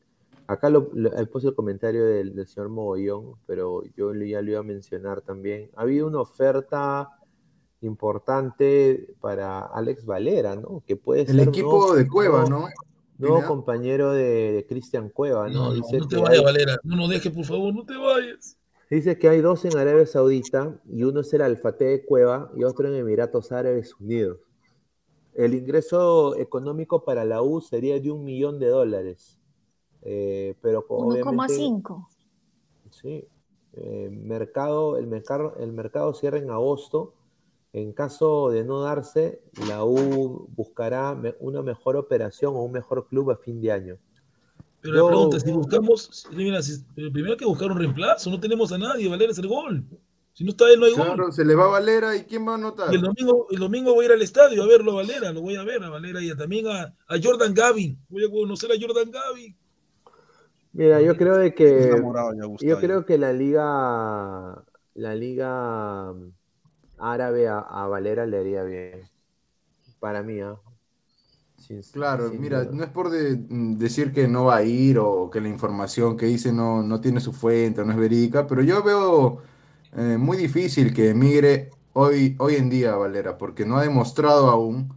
Acá lo, lo- he puesto el comentario del, del señor Mogollón, pero yo ya lo iba a mencionar también. Ha habido una oferta importante para Alex Valera, ¿no? Que puede El ser equipo nuevo- de Cueva, ¿no? Nuevo compañero de, de Cristian Cueva, ¿no? No, no, Dice no te vayas, hay- Valera. No nos dejes, por favor, no te vayas. Dice que hay dos en Arabia Saudita y uno es el Alfate de Cueva y otro en Emiratos Árabes Unidos. El ingreso económico para la U sería de un millón de dólares. Eh, pero co- obviamente, 1,5. sí, eh, mercado, el, mercado, el mercado cierra en agosto. En caso de no darse, la U buscará una mejor operación o un mejor club a fin de año. Pero Yo- la pregunta es, si buscamos, mira, si- pero primero hay que buscar un reemplazo, no tenemos a nadie, Valera es el gol. Si no está él, no hay gol. Claro, se le va a Valera y ¿quién va a anotar? El domingo, el domingo voy a ir al estadio a verlo a Valera, lo voy a ver a Valera y a- también a, a Jordan Gavin. Voy a conocer a Jordan Gavin. Mira, yo creo de que yo creo que la liga la liga árabe a, a Valera le haría bien. Para mí, ¿ah? Claro, sin mira, duda. no es por de- mm, decir que no va a ir o que la información que dice no, no tiene su fuente o no es verídica, pero yo veo eh, muy difícil que emigre hoy, hoy en día Valera, porque no ha demostrado aún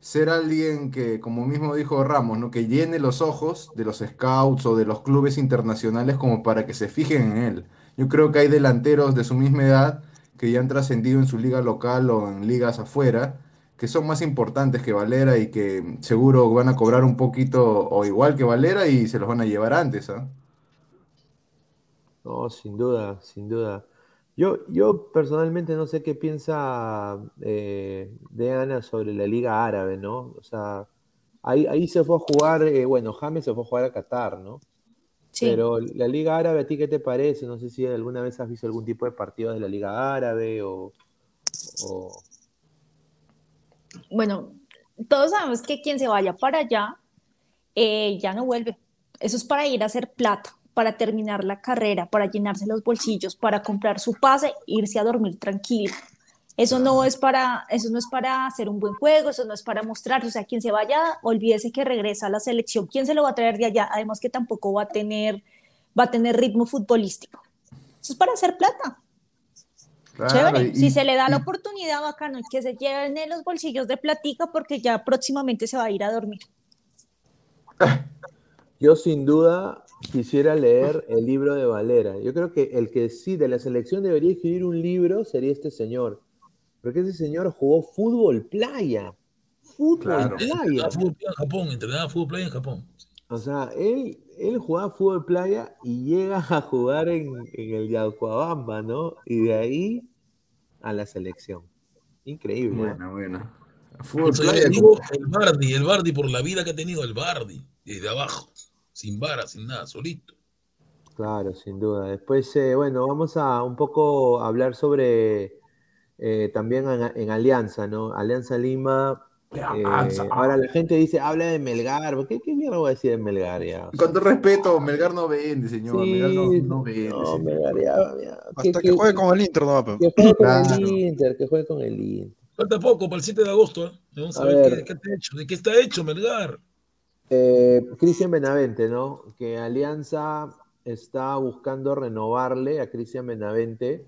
ser alguien que, como mismo dijo Ramos, ¿no? que llene los ojos de los scouts o de los clubes internacionales como para que se fijen en él. Yo creo que hay delanteros de su misma edad que ya han trascendido en su liga local o en ligas afuera, que son más importantes que Valera y que seguro van a cobrar un poquito o igual que Valera y se los van a llevar antes, ¿ah? No, sin duda, sin duda. Yo, yo personalmente no sé qué piensa eh, de Ana sobre la Liga Árabe, ¿no? O sea, ahí, ahí se fue a jugar, eh, bueno, James se fue a jugar a Qatar, ¿no? Sí. Pero la Liga Árabe, ¿a ti qué te parece? No sé si alguna vez has visto algún tipo de partido de la Liga Árabe o... o- Bueno, todos sabemos que quien se vaya para allá eh, ya no vuelve. Eso es para ir a hacer plata, para terminar la carrera, para llenarse los bolsillos, para comprar su pase, irse a dormir tranquilo. Eso no es para, eso no es para hacer un buen juego, eso no es para mostrar, o sea, quien se vaya, olvídese que regresa a la selección. ¿Quién se lo va a traer de allá? Además que tampoco va a tener, va a tener ritmo futbolístico. Eso es para hacer plata. Claro, Chévere. y- si se le da la oportunidad, bacano, que se lleven en los bolsillos de platica porque ya próximamente se va a ir a dormir. Yo sin duda quisiera leer el libro de Valera. Yo creo que el que sí de la selección debería escribir un libro sería este señor. Porque ese señor jugó fútbol playa. Fútbol Claro. playa. Entrenaba fútbol playa en Japón, entrenaba fútbol playa en Japón. O sea, él, él jugaba fútbol playa y llega a jugar en, en el Yaucoabamba, ¿no? Y de ahí a la selección. Increíble. ¿eh? Bueno, bueno. Fútbol playa, digo, el Bardi, el Bardi por la vida que ha tenido el Bardi, desde abajo, sin vara, sin nada, solito. Claro, sin duda. Después, eh, bueno, vamos a un poco hablar sobre eh, también en, en Alianza, ¿no? Alianza Lima. Eh, ahora la gente dice, habla de Melgar. ¿Qué, qué mierda voy a decir de Melgar ya? Con todo respeto, Melgar no vende, señor. Sí, Melgar no, no vende. no. Melgar ya, ya. Hasta que juegue con el Inter, no va, pe. Que juegue con Claro. el Inter, que juegue con el Inter. Falta poco para el 7 de agosto, ¿eh? Vamos a, A ver, ver. Qué, qué está hecho, de qué está hecho Melgar. Eh, Cristian Benavente, ¿no? Que Alianza está buscando renovarle a Cristian Benavente,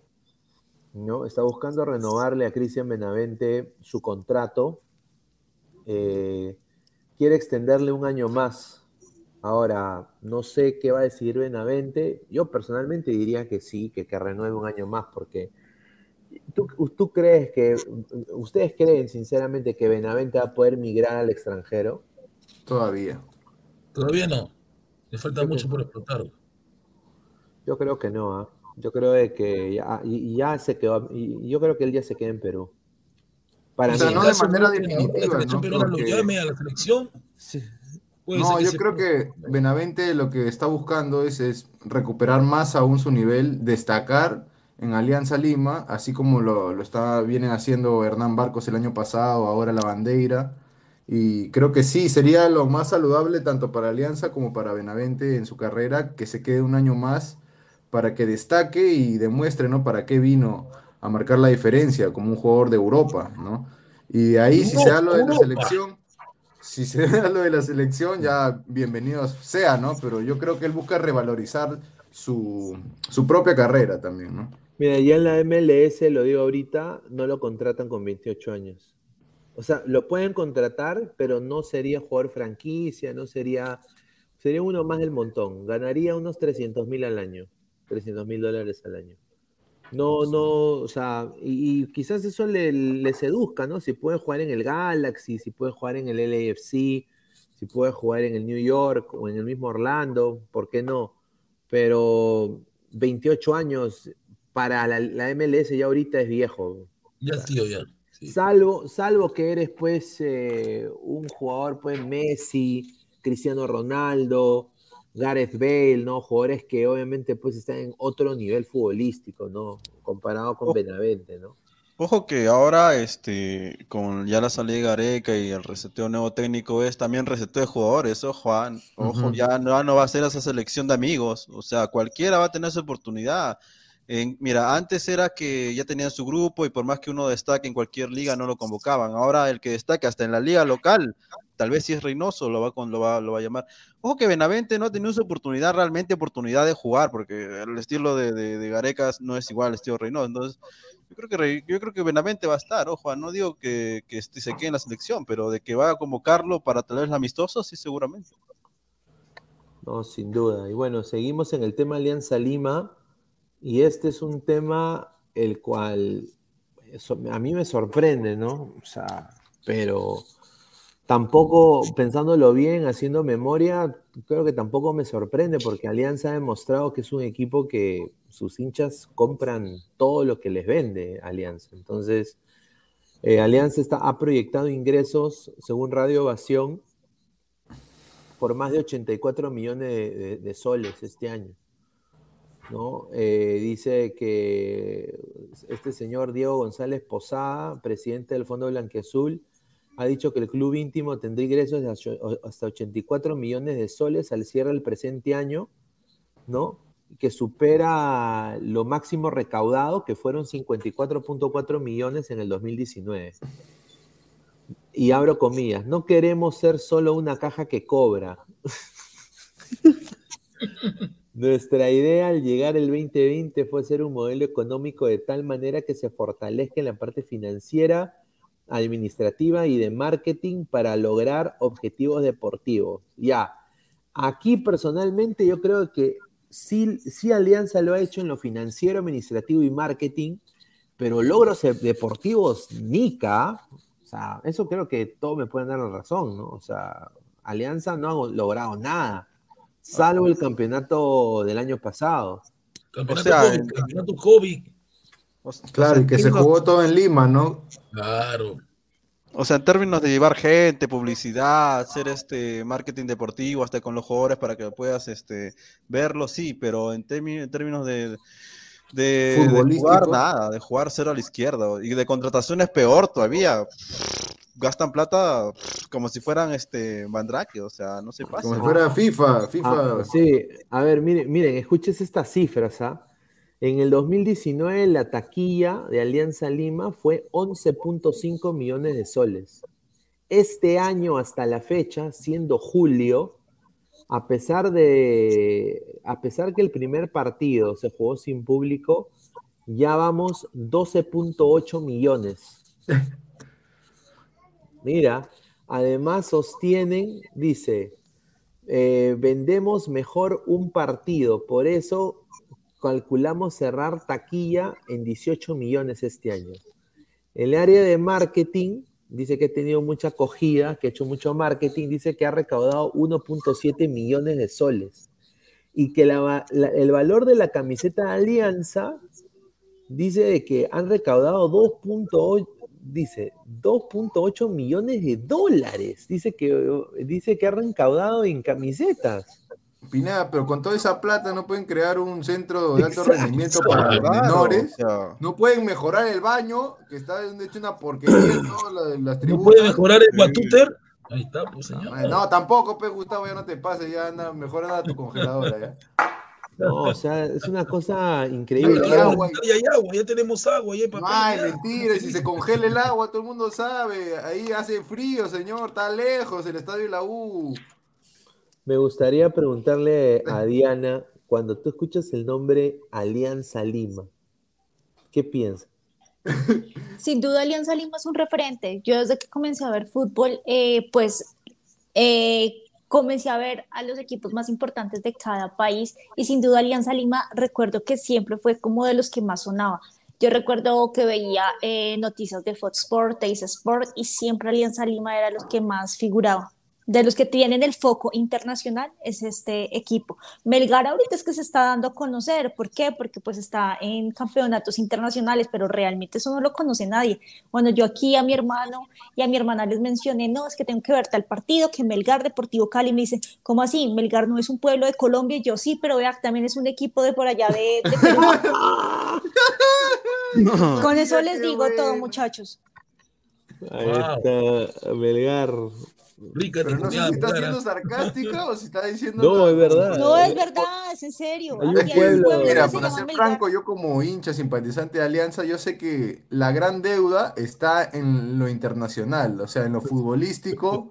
¿no? Está buscando renovarle a Cristian Benavente su contrato. Eh, quiere extenderle un año más. Ahora, no sé qué va a decidir Benavente. Yo personalmente diría que sí, que, que renueve un año más, porque ¿tú, tú crees que, ustedes creen sinceramente que Benavente va a poder migrar al extranjero? Todavía. Todavía no. Le falta mucho por explotar. Yo creo que no, ¿ah? Yo creo que ya, ya se quedó, y yo creo que él ya se queda en Perú. Para O sea, mí. no de manera definitiva, La ¿no? peruana lo Porque- llame a la selección. No, yo se- creo que Benavente lo que está buscando es, es recuperar más aún su nivel, destacar en Alianza Lima, así como lo, lo está, vienen haciendo Hernán Barcos el año pasado, ahora la Bandeira. Y creo que sí, sería lo más saludable tanto para Alianza como para Benavente en su carrera, que se quede un año más para que destaque y demuestre, ¿no? Para qué vino a marcar la diferencia como un jugador de Europa, ¿no? Y de ahí, si se da lo de la selección, si se da lo de la selección, ya bienvenidos sea, ¿no? Pero yo creo que él busca revalorizar su, su propia carrera también, ¿no? Mira, ya en la MLS, lo digo ahorita, no lo contratan con 28 años. O sea, lo pueden contratar, pero no sería jugador franquicia, no sería, sería uno más del montón. Ganaría unos 300 mil al año, 300 mil dólares al año. No, no, o sea, y, y quizás eso le, seduzca, ¿no? Si puede jugar en el Galaxy, si puede jugar en el LAFC, si puede jugar en el New York o en el mismo Orlando, ¿por qué no? Pero 28 años para la, la MLS ya ahorita es viejo. Ya, tío, ya. Salvo, salvo que eres pues eh, un jugador pues Messi, Cristiano Ronaldo, Gareth Bale, ¿no? Jugadores que obviamente pues están en otro nivel futbolístico, ¿no? Comparado con Benavente, ¿no? Ojo que ahora, este, con ya la salida de Gareca y el reseteo nuevo técnico es también reseteo de jugadores, ojo, Juan, ojo, Ujú. ya no, ya no va a ser esa selección de amigos, o sea, cualquiera va a tener su oportunidad. En- mira, antes era que ya tenían su grupo y por más que uno destaque en cualquier liga no lo convocaban. Ahora el que destaque hasta en la liga local, tal vez si es Reynoso lo va, con, lo va, lo va a llamar. Ojo que Benavente no ha tenido su oportunidad, realmente oportunidad de jugar, porque el estilo de, de, de Gareca no es igual al estilo Reynoso. Entonces, yo creo que, yo creo que Benavente va a estar, ojo, no digo que, que este se quede en la selección, pero de que va a convocarlo para tal vez el amistoso, sí, seguramente. No, sin duda. Y bueno, seguimos en el tema Alianza Lima. Y este es un tema el cual eso- a mí me sorprende, ¿no? O sea, pero tampoco, pensándolo bien, haciendo memoria, creo que tampoco me sorprende porque Alianza ha demostrado que es un equipo que sus hinchas compran todo lo que les vende Alianza. Entonces, eh, Alianza está, ha proyectado ingresos, según Radio Ovación, por más de 84 millones de, de- de soles este año. ¿No? Eh, dice que este señor Diego González Posada, presidente del Fondo Blanquiazul, ha dicho que el club íntimo tendrá ingresos de hasta 84 millones de soles al cierre del presente año, ¿no? Que supera lo máximo recaudado, que fueron 54.4 millones en el 2019. Y abro comillas, no queremos ser solo una caja que cobra. Nuestra idea al llegar el 2020 fue ser un modelo económico de tal manera que se fortalezca en la parte financiera, administrativa y de marketing para lograr objetivos deportivos. Ya, aquí personalmente yo creo que sí, sí Alianza lo ha hecho en lo financiero, administrativo y marketing, pero logros deportivos, Nica, o sea, eso creo que todos me pueden dar la razón, ¿no? O sea, Alianza no ha logrado nada, salvo el campeonato del año pasado. Campeonato sea, COVID, en- campeonato COVID. Claro, y que se jugó todo en Lima, ¿no? Claro. O sea, en términos de llevar gente, publicidad, hacer este marketing deportivo, hasta con los jugadores para que puedas este verlo, sí, pero en, en términos de, de, jugar nada, de jugar cero a la izquierda, y de contrataciones peor todavía. Gastan plata como si fueran este Mandrake, o sea, no se pasa. Como si fuera FIFA, FIFA. Ah, sí, a ver, miren, miren, escuches estas cifras, ¿ah? En el 2019 la taquilla de Alianza Lima fue 11.5 millones de soles. Este año hasta la fecha, siendo julio, a pesar de a pesar que el primer partido se jugó sin público, ya vamos 12.8 millones. Mira, además sostienen, dice, eh, vendemos mejor un partido, por eso calculamos cerrar taquilla en 18 millones este año. El área de marketing dice que ha tenido mucha acogida, que ha hecho mucho marketing, dice que ha recaudado 1.7 millones de soles y que el valor de la camiseta de Alianza dice de que han recaudado 2.8 dice 2.8 millones de dólares. Dice que dice que ha recaudado en camisetas. Pineda, pero con toda esa plata no pueden crear un centro de alto Exacto. rendimiento para los Claro, menores. o sea, No pueden mejorar el baño, que está hecho una porquería en todas las, las ¿No tribunas. puede mejorar el Guatúter? Ahí está, pues señor. No, tampoco, pues Gustavo, ya no te pases, ya anda, mejor anda a tu congeladora ya. No, o sea, es una cosa increíble. agua. ya hay agua, ya tenemos agua, ya hay papel. Ay, ya. mentira, y si se congela el agua, todo el mundo sabe. Ahí hace frío, señor, está lejos el estadio de la U. Me gustaría preguntarle a Diana, cuando tú escuchas el nombre Alianza Lima, ¿qué piensas? Sin duda Alianza Lima es un referente. Yo desde que comencé a ver fútbol, eh, pues eh, comencé a ver a los equipos más importantes de cada país y sin duda Alianza Lima recuerdo que siempre fue como de los que más sonaba. Yo recuerdo que veía eh, noticias de Fox Sport, Teis Sport y siempre Alianza Lima era los que más figuraba. De los que tienen el foco internacional es este equipo. Melgar ahorita es que se está dando a conocer. ¿Por qué? Porque pues está en campeonatos internacionales, pero realmente eso no lo conoce nadie. Bueno, yo aquí a mi hermano y a mi hermana les mencioné, no, es que tengo que ver tal partido, que Melgar Deportivo Cali me dice, ¿cómo así? Melgar no es un pueblo de Colombia y yo sí, pero vea, también es un equipo de por allá de, de Perú. Con eso les digo todo, muchachos. Ahí Wow. está Melgar. Rica Pero no sé si está siendo sarcástica o si está diciendo. No, es verdad. No, es verdad, es en serio. Hay un pueblo- Mira, para ser franco, yo como hincha simpatizante de Alianza, yo sé que la gran deuda está en lo internacional, o sea, en lo futbolístico.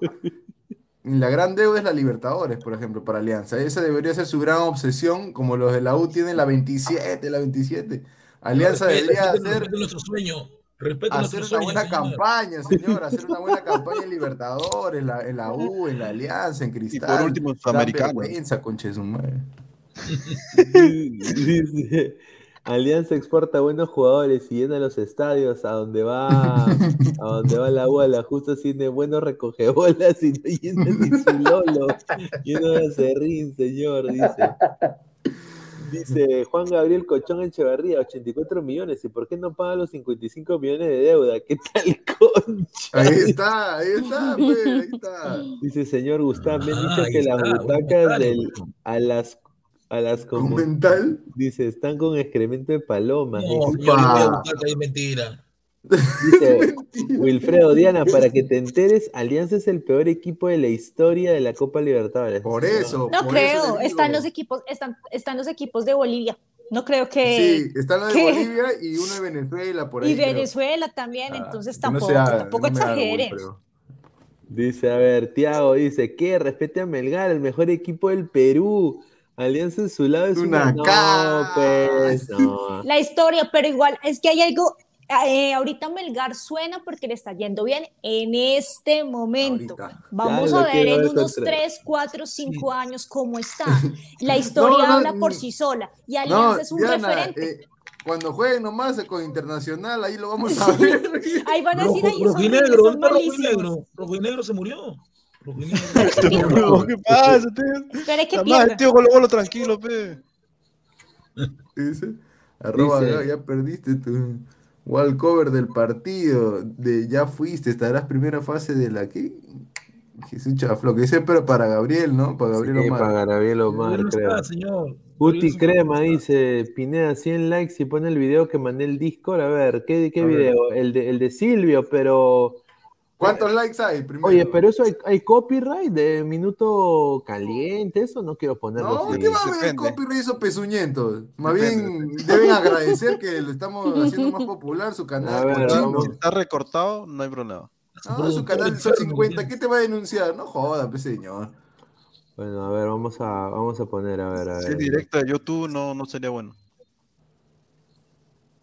La gran deuda es la Libertadores, por ejemplo, para Alianza. Esa debería ser su gran obsesión, como los de la U tienen la 27, la 27. Alianza Respeta, debería respeta nuestro sueño. Respeta hacer una buena señor. campaña, señor, hacer una buena campaña en Libertadores, en la, en la U, en la Alianza, en Cristal. último, Dan Sudamericano. vergüenza, conche de su madre. Dice, Alianza exporta buenos jugadores y llena los estadios a donde va a donde va la bola. Justo tiene buenos recogebolas y no llena ni su lolo. Lleno de acerrín, señor, dice. Dice Juan Gabriel Cochón Echeverría, 84 millones. ¿Y por qué no paga los 55 millones de deuda? ¿Qué tal, concha? Ahí está, ahí está, pues, ahí está. Dice señor Gustavo, me han Ah, dicho ahí que las butacas del, a las a las ¿Con comu- mental? dice están con excremento de palomas. No, mentira. Dice Wilfredo Diana, para que te enteres, Alianza es el peor equipo de la historia de la Copa Libertadores. Por eso. No por creo, eso están los equipos, están, están los equipos de Bolivia. No creo que. Sí, está la de que- Bolivia y uno de Venezuela por ahí. y creo. Venezuela también, Ah, entonces no tampoco, se haga, tampoco no exageren. Dice, a ver, Tiago dice, ¿qué? Respete a Melgar, el mejor equipo del Perú. Alianza en su lado es una... Una No, pues, no. La historia, pero igual es que hay algo. Eh, ahorita Melgar suena porque le está yendo bien en este momento. Ahorita. Vamos a ver en unos contra- 3, 4, 5 años cómo está. La historia No, no, habla por mm, sí sola y No, Alianza es un Diana, referente. eh, cuando jueguen nomás con Internacional, ahí lo vamos a ver. Ahí van a decir, ay, rojo y esos negro, son ¿dónde está rojo y malísimos. negro? Rojo y negro se murió. Rojo y negro. No, ¿Qué pasa, tío? Espera que pierda. el tío Golo Golo tranquilo, pe. Dice, arroba, Dice- ya, ya perdiste tu wall cover del partido, de ya fuiste, estarás primera fase de la que Jesús Chaflo, que dice, pero para Gabriel, ¿no? Para Gabriel Sí, Omar. para Gabriel Omar, creo. está, señor. Guti Crema dice, Pineda, 100 likes y pone el video que mandé el Discord. A ver, ¿qué, qué A ver. video? El de, el de Silvio, pero... ¿Cuántos likes hay primero? Oye, pero eso hay, hay copyright de minuto caliente, eso no quiero ponerlo No, así. ¿qué va a haber copyright esos pezuñentos? Más Depende, bien deben agradecer que lo estamos haciendo más popular su A canal ver, vamos. Si está recortado, no hay problema. No, su canal son 50, ¿qué te va a denunciar? No joda, pues señor. Bueno, a ver, vamos a, vamos a poner, a ver, a Si es directo de YouTube, no, no sería bueno.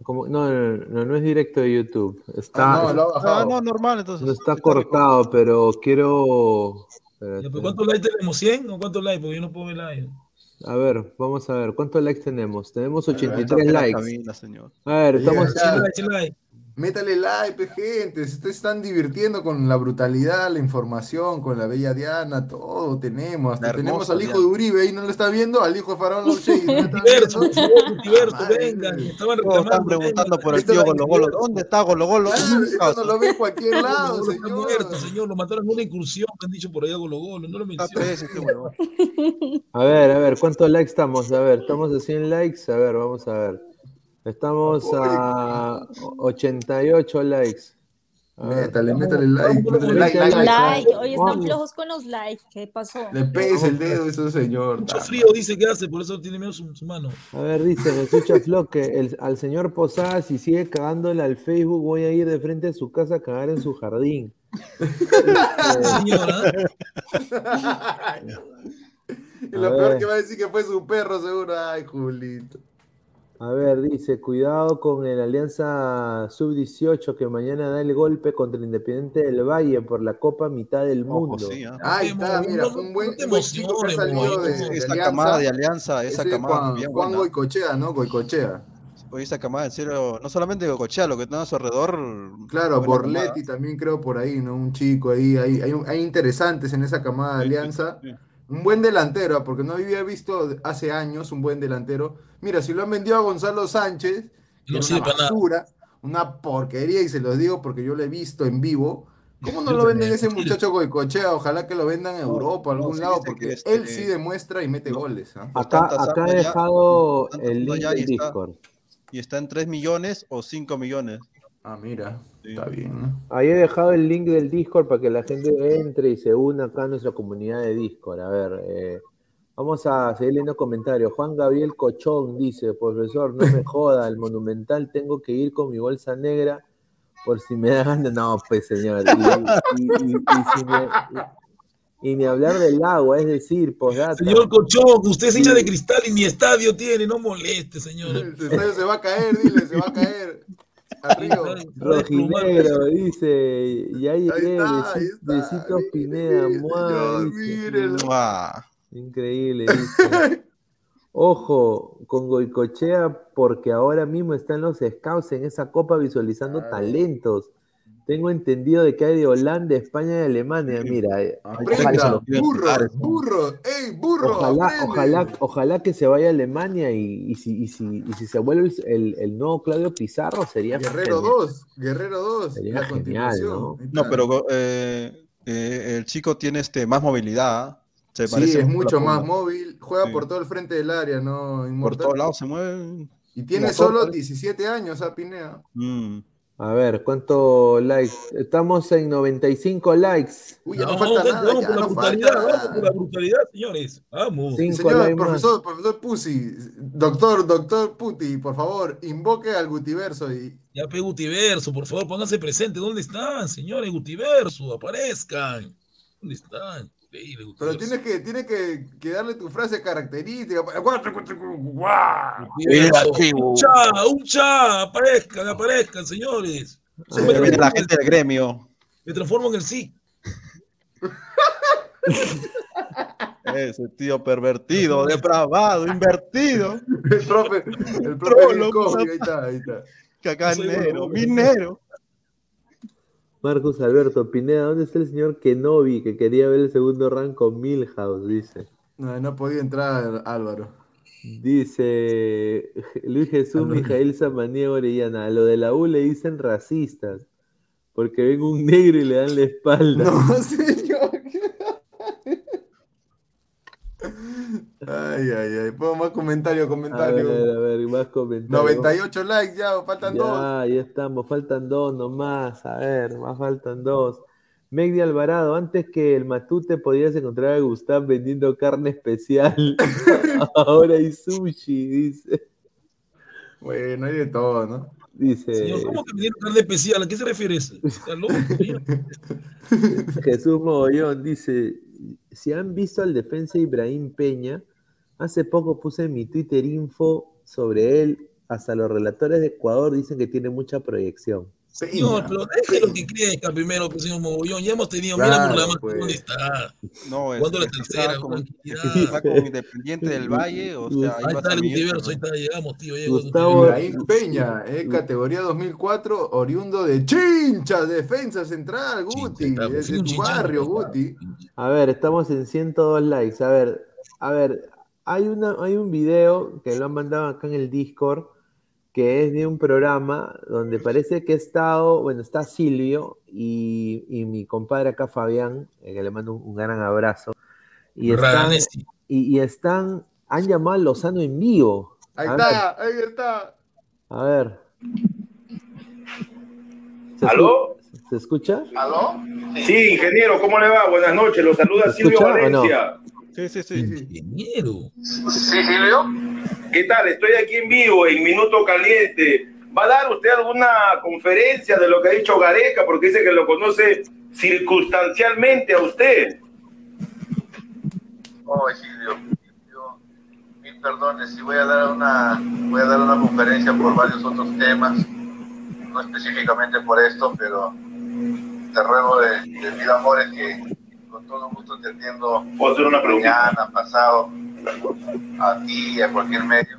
¿Cómo? No, no, no, no es directo de YouTube. Está, Ah, no, Ah, no, normal, entonces. no está Si cortado, pero quiero... Espérate. ¿Cuántos likes tenemos? ¿100 o cuántos likes? Porque yo no puedo ver likes. A ver, vamos a ver, ¿cuántos likes tenemos? Tenemos recortado, 83 la likes. cabina, señor. A ver, estamos... ya. Métale like, gente. Se te están divirtiendo con la brutalidad, la información, con la bella Diana, todo tenemos. Hasta tenemos al hijo Diana. de Uribe ahí, ¿no lo está viendo? Al hijo de Faraón Lauchey. ¿no lo está Multiverso, multiverso, vengan. Estaban están preguntando por el tío Golo Golo. ¿Dónde está Golo Golo? Claro, eso no lo ve en cualquier lado, Golo está muerto, señor. señor. Lo mataron en una incursión que han dicho por allá Golo Golo. No lo Está mencionan. PS, este. A ver, a ver, ¿cuántos likes estamos? A ver, estamos a 100 likes. A ver, vamos a ver. Estamos a 88 likes. Métale, métale like, métale like, Métale like. Like, hoy están Vamos. flojos con los likes. ¿Qué pasó? Le pegues el dedo a ese señor. Mucho frío dice que hace, por eso tiene miedo su, su mano. A ver, dice Jesús Chaflo que el- al señor Posada, si sigue cagándole al Facebook, voy a ir de frente a su casa a cagar en su jardín. Señora, Y lo peor que va a decir que fue su perro, seguro. Ay, Julito. A ver, dice, cuidado con el Alianza Sub-18 que mañana da el golpe contra el Independiente del Valle por la Copa Mitad del Ojo, Mundo. sí, ¿ah? Ahí está, mira, no, un buen, no buen chico que ha salido de, de Esa Alianza. camada de Alianza, esa Ese camada Juan, bien Juan buena. Goicochea, ¿no? Goicochea. Oye, esa camada, en serio, no solamente Goicochea, lo que tiene a su alrededor. Claro, Borletti también creo por ahí, ¿no? Un chico ahí, hay, hay, hay interesantes en esa camada de Sí, sí, Alianza. sí. Un buen delantero, ¿ah? porque no había visto hace años un buen delantero. Mira, si lo han vendido a Gonzalo Sánchez, que No una basura, una porquería, y se los digo porque yo lo he visto en vivo. ¿Cómo no lo venden ese muchacho Goicochea? Ojalá que lo vendan en Europa, a no, algún sí, lado, porque que este- él sí demuestra y mete goles. ¿ah? Acá, acá he ya- dejado el link del y está. Discord. Y está en 3 millones o 5 millones. Ah, mira. Está bien, ¿no? Ahí he dejado el link del Discord para que la gente entre y se una acá a nuestra comunidad de Discord. A ver, eh, vamos a seguir leyendo comentarios. Juan Gabriel Cochón dice, profesor, no me joda, el Monumental tengo que ir con mi bolsa negra por si me da ganas. No, pues señor. Y, y- y- y si me- y- y ni hablar del agua, es decir, posdata. Señor Cochón, usted es hincha de cristal y mi estadio tiene, no moleste, señor. El estadio se va a caer, dile, se va a caer. Arriba. Rojinegro dice, y ahí Ahí está, ahí está, besitos mire, Pineda. Increíble, dice. Ojo con Goicochea porque ahora mismo están los scouts en esa copa visualizando talentos. Tengo entendido de que hay de Holanda, España y Alemania. Mira, eh, Aprenda, burro, burro, ey, burro. Ojalá, ojalá, ojalá que se vaya a Alemania y, y si, y, si, y si se vuelve el, el nuevo Claudio Pizarro sería Guerrero genial. 2, Guerrero 2, Sería la genial, continuación. ¿no? No, pero eh, eh, el chico tiene este más movilidad. ¿ah? Se Sí, parece es mucho a más móvil, juega Sí. por todo el frente del área, ¿no? Por todos lados se mueve. Y tiene solo ¿eh? 17 años, ¿ah, Pinea? Mm. A ver, ¿cuántos likes? Estamos en 95 likes. Uy, ya no, No, falta vamos, nada, vamos ya por la no brutalidad, falta vamos por la brutalidad, señores. Vamos. Cinco Señor likes más. profesor, profesor Pusi, doctor, doctor Puti, por favor, invoque al Gutiverso y Ya pe Gutiverso, por favor, pónganse presentes. ¿Dónde están, señores? Gutiverso, aparezcan. ¿Dónde están? Increíble, pero tienes que, tienes que, que darle tu frase característica. Guau, Un cha, un cha, aparezcan, aparezcan, señores. A Me, Viene la gente del gremio. me transformo en el sí. Ese tío pervertido, depravado, invertido. El profe, el profe Trolo, ahí está, ahí está. Cacanero, minero. Marcos Alberto Pineda, ¿dónde está el señor Kenobi que quería ver el segundo rank con Milhouse? Dice. No, no podía entrar Álvaro. Dice Luis Jesús Álvaro. Mijael Samaniego Orellana, a lo de la U le dicen racistas, porque ven un negro y le dan la espalda. No. Ay, ay, ay. Pongo más comentario, a ver, comentario. a ver, más comentarios. 98 likes ya, faltan dos. Ya, ya estamos, faltan dos nomás, a ver, más faltan dos. Megdi Alvarado, antes que el Matute podías encontrar a Gustav vendiendo carne especial, ahora hay sushi, dice. Bueno, hay de todo, ¿no? Dice Señor, ¿cómo que dieron carne especial? ¿A qué se refiere eso? Jesús Mogollón, dice, si han visto al defensa Ibrahim Peña, hace poco puse en mi Twitter info sobre él, hasta los relatores de Ecuador dicen que tiene mucha proyección. Señor, pero déjelo que crezca primero, pues, señor Mogollón. Ya hemos tenido, mira Claro, por la mano pues. dónde está. No, es, Jugando la tercera, está como, está como Independiente del Valle, o sea, Ahí ahí va está el Gutiverso, ahí está, llegamos, tío. Gustavo- Ibrahim Peña, eh, categoría 2004, oriundo de Chincha, defensa central, Guti. Es sí, de tu barrio, está. Guti. A ver, estamos en 102 likes. A ver, a ver, hay, una, hay un video que lo han mandado acá en el Discord que es de un programa donde parece que ha estado, bueno, está Silvio y, y mi compadre acá Fabián, eh, que le mando un, un gran abrazo. Y están, y, y están, han llamado a Lozano en vivo. Ahí A está, ahí está. a ver. ¿Se ¿Aló? escu- ¿Se escucha? ¿Aló? Sí, ingeniero, ¿cómo le va? Buenas noches, lo saluda ¿Se Silvio escucha o no? Sí, sí, sí. Ingeniero. Sí, Silvio. ¿Qué tal? Estoy aquí en vivo, en Minuto Caliente. ¿Va a dar usted alguna conferencia de lo que ha dicho Gareca? Porque dice que lo conoce circunstancialmente a usted. Oh, Silvio, Silvio, mil perdones. Si voy a dar una, voy a dar una conferencia por varios otros temas, no específicamente por esto, pero te ruego de, de mil amores que con todo gusto te atiendo ¿Puedo hacer una pregunta? mañana, pasado, a ti y a cualquier medio.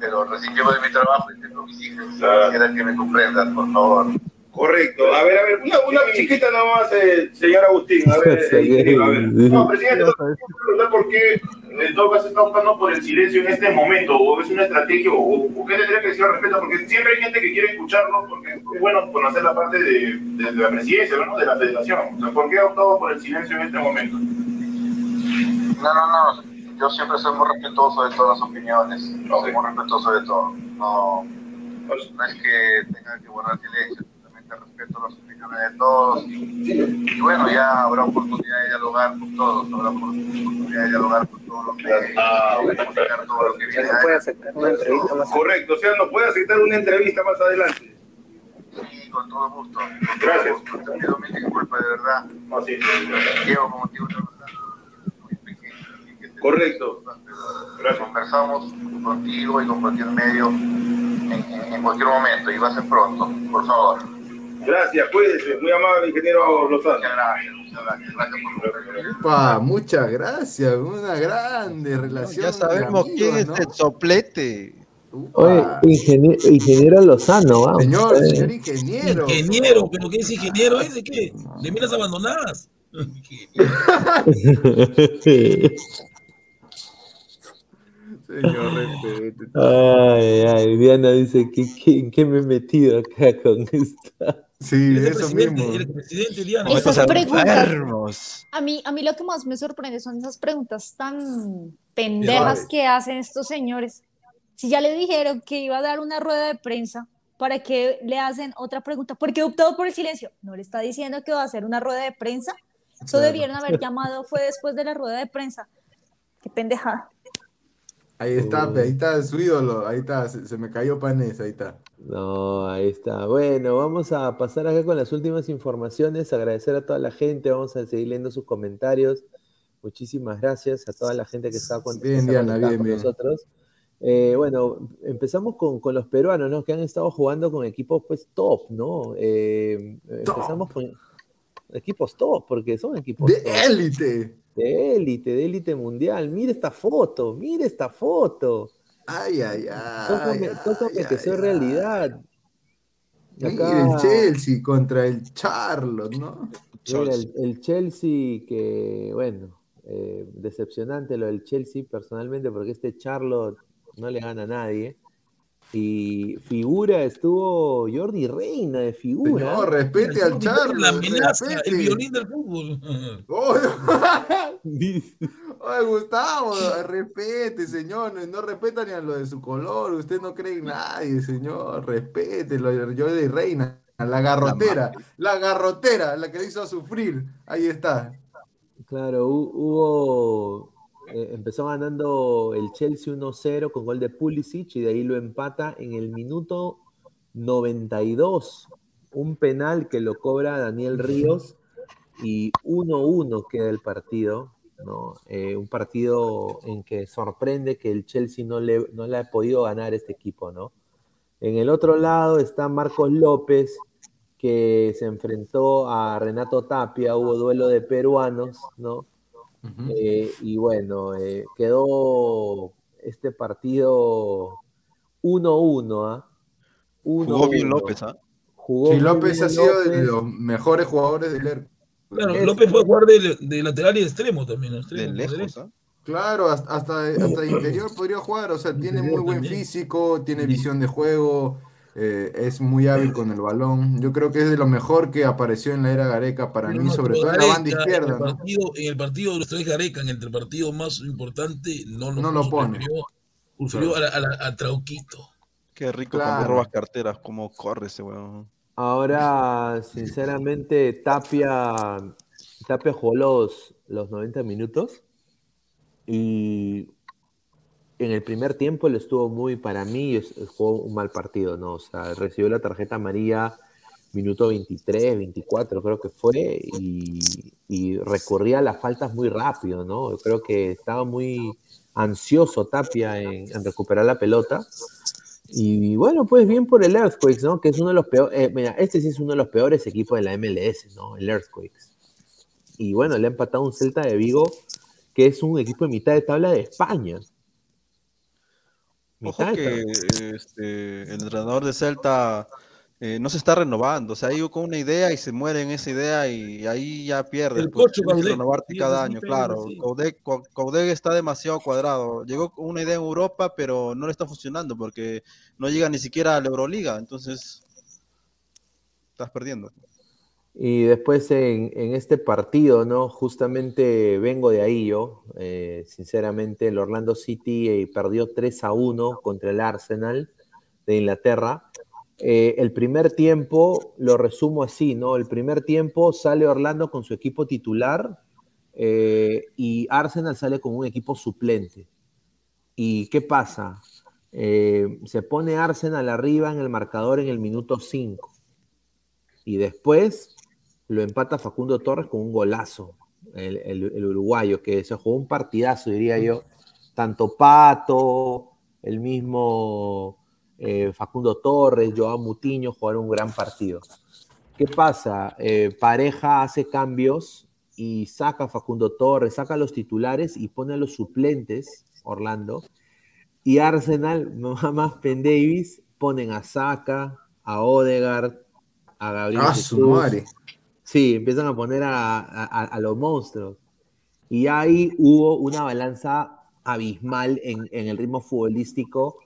Pero recién llego de mi trabajo y tengo mis hijas. Quisiera que me comprendas, por favor. Correcto. A ver, a ver, una, una chiquita nada más, eh, señor Agustín. A ver, eh, a ver. No, presidente, quiero preguntar por qué el Doga se está optando por el silencio en este momento, o es una estrategia, o, o qué tendría que decir al respecto, porque siempre hay gente que quiere escucharlo, porque es bueno conocer la parte de, de la presidencia, ¿no? de la federación. O sea, ¿por qué ha optado por el silencio en este momento? No, no, no. Yo siempre soy muy respetuoso de todas las opiniones. Soy muy respetuoso de todo. No, no es que tenga que guardar silencio. Simplemente respeto las opiniones de todos. Y, y bueno, ya habrá oportunidad de dialogar con todos. Habrá oportunidad de dialogar con todos los que Ah, bueno. comunicar todo lo que viene. adelante. Correcto, o sea, ¿nos puede aceptar una entrevista más adelante? Sí, con todo gusto. Con todo Gracias. gusto. Te pido mil disculpas, de verdad. No, sí. Llevo como digo, muy pequeño. así que Correcto. Gracias. Conversamos contigo y con cualquier medio en, en- en cualquier momento y va a ser pronto, por favor. Gracias, cuídese. Muy amable, ingeniero Lozano. Upa, muchas gracias, una grande relación. Ya sabemos quién es amigos, el soplete. Oye, ingenie- ingeniero Lozano, vamos. Señor, Eh, señor ingeniero. Ingeniero, ¿pero qué es ingeniero? ¿Es de qué? ¿De minas abandonadas? Señor, respete. Ay, ay, Diana dice que, que- ¿en qué me he metido acá con esta? Sí, Él es eso mismo. presidente, Diana. Esas preguntas, Enfermos. a mí, a mí lo que más me sorprende son esas preguntas tan pendejas que hacen estos señores. Si ya le dijeron que iba a dar una rueda de prensa, ¿para qué le hacen otra pregunta? ¿Por qué optó por el silencio? ¿No le está diciendo que va a hacer una rueda de prensa? Eso Claro. debieron haber llamado, fue después de la rueda de prensa. Qué pendejada. Ahí está, ahí está su ídolo, ahí está, se, se me cayó Panés, ahí está. No, ahí está. Bueno, vamos a pasar acá con las últimas informaciones. Agradecer a toda la gente. Vamos a seguir leyendo sus comentarios. Muchísimas gracias a toda la gente que está, con, que Bien, está Diana, conectada bien, con bien. nosotros. Eh, bueno, empezamos con, con los peruanos, ¿no? Que han estado jugando con equipos, pues, top, ¿no? Eh, empezamos con equipos top, porque son equipos De top. élite. De élite, de élite mundial. Mira esta foto, mira esta foto. Ay, ay, ay. Tócame, tócame que soy realidad. Mira el Chelsea contra el Charlotte, ¿no? Mira, el, el Chelsea, que bueno, eh, decepcionante lo del Chelsea personalmente, porque este Charlotte no le gana a nadie. Y figura estuvo Jordi Reina de figura. Señor, respete al La Charlotte. amenaza, el violín del fútbol. Oh, Ay, Gustavo, respete, señor. No, no respeta ni a lo de su color. Usted no cree en nadie, señor. Respete lo de Jordi Reina. La garrotera. La garrotera, la que le hizo sufrir. Ahí está. Claro, hu- hubo. Eh, empezó ganando el Chelsea 1-0 con gol de Pulisic y de ahí lo empata en el minuto 92. Un penal que lo cobra Daniel Ríos y 1-1 queda el partido. ¿no? Eh, un partido en que sorprende que el Chelsea no le, no le ha podido ganar este equipo. ¿no? En el otro lado está Marcos López, que se enfrentó a Renato Tapia, hubo duelo de peruanos, ¿no? Eh, y bueno, eh, quedó este partido 1-1, ¿ah? Jugó bien 1-1. López, ¿ah? Jugó Sí, López bien ha sido de los mejores jugadores del ERC. Claro, Es- López fue a jugar de, de lateral y de extremo también. Extremo, De lejos. ¿ah? Claro, hasta, hasta, hasta de interior podría jugar, o sea, tiene muy buen también. físico, tiene visión de juego, eh, es muy hábil con el balón. Yo creo que es de lo mejor que apareció en la era Gareca para Pero mí, no, sobre todo en la banda izquierda, En el ¿no? partido, en el partido de los tres Gareca, en el partido más importante, no lo, No lo pone. prefirió- prefirió a, a Trauquito. Qué rico cuando Claro. robas carteras, cómo corre ese weón. Ahora, sinceramente, Tapia, Tapia jugó los, los 90 minutos y en el primer tiempo le estuvo muy, para mí, jugó un mal partido, ¿no? O sea, recibió la tarjeta amarilla minuto 23, 24 creo que fue, y, y recurría a las faltas muy rápido, ¿no? Yo creo que estaba muy ansioso Tapia en, recuperar la pelota. Y bueno, pues bien por el Earthquakes, ¿no? Que es uno de los peores, mira, este sí es uno de los peores equipos de la MLS, ¿no? El Earthquakes. Y bueno, le ha empatado un Celta de Vigo, que es un equipo de mitad de tabla de España. Ojo que este, el entrenador de Celta eh, no se está renovando, o sea, ha ido con una idea y se muere en esa idea y ahí ya pierde. El pues, que Caudé. renovarte Sí, cada año, claro. sí. Caudé, Cau- Caudé está demasiado cuadrado. Llegó con una idea en Europa, pero no le está funcionando porque no llega ni siquiera a la Euroliga, entonces estás perdiendo. Y después en, este partido, ¿no? Justamente vengo de ahí yo. eh, sinceramente, el Orlando City eh, perdió 3 a 1 contra el Arsenal de Inglaterra. Eh, el primer tiempo, lo resumo así, ¿no? El primer tiempo sale Orlando con su equipo titular y Arsenal sale con un equipo suplente. ¿Y qué pasa? Se pone Arsenal arriba en el marcador en el minuto 5 y después lo empata Facundo Torres con un golazo, el, el- el uruguayo, que se jugó un partidazo, diría yo. Tanto Pato, el mismo eh, Facundo Torres, Joao Mutiño jugaron un gran partido. ¿Qué pasa? Eh, pareja hace cambios y saca a Facundo Torres, saca a los titulares y pone a los suplentes, Orlando. Y Arsenal, más Penn Davis, ponen a Saka, a Odegaard, a Gabriel. Ah, Jesús. su madre. Sí, empiezan a poner a, a- a los monstruos. Y ahí hubo una balanza abismal en, en el ritmo futbolístico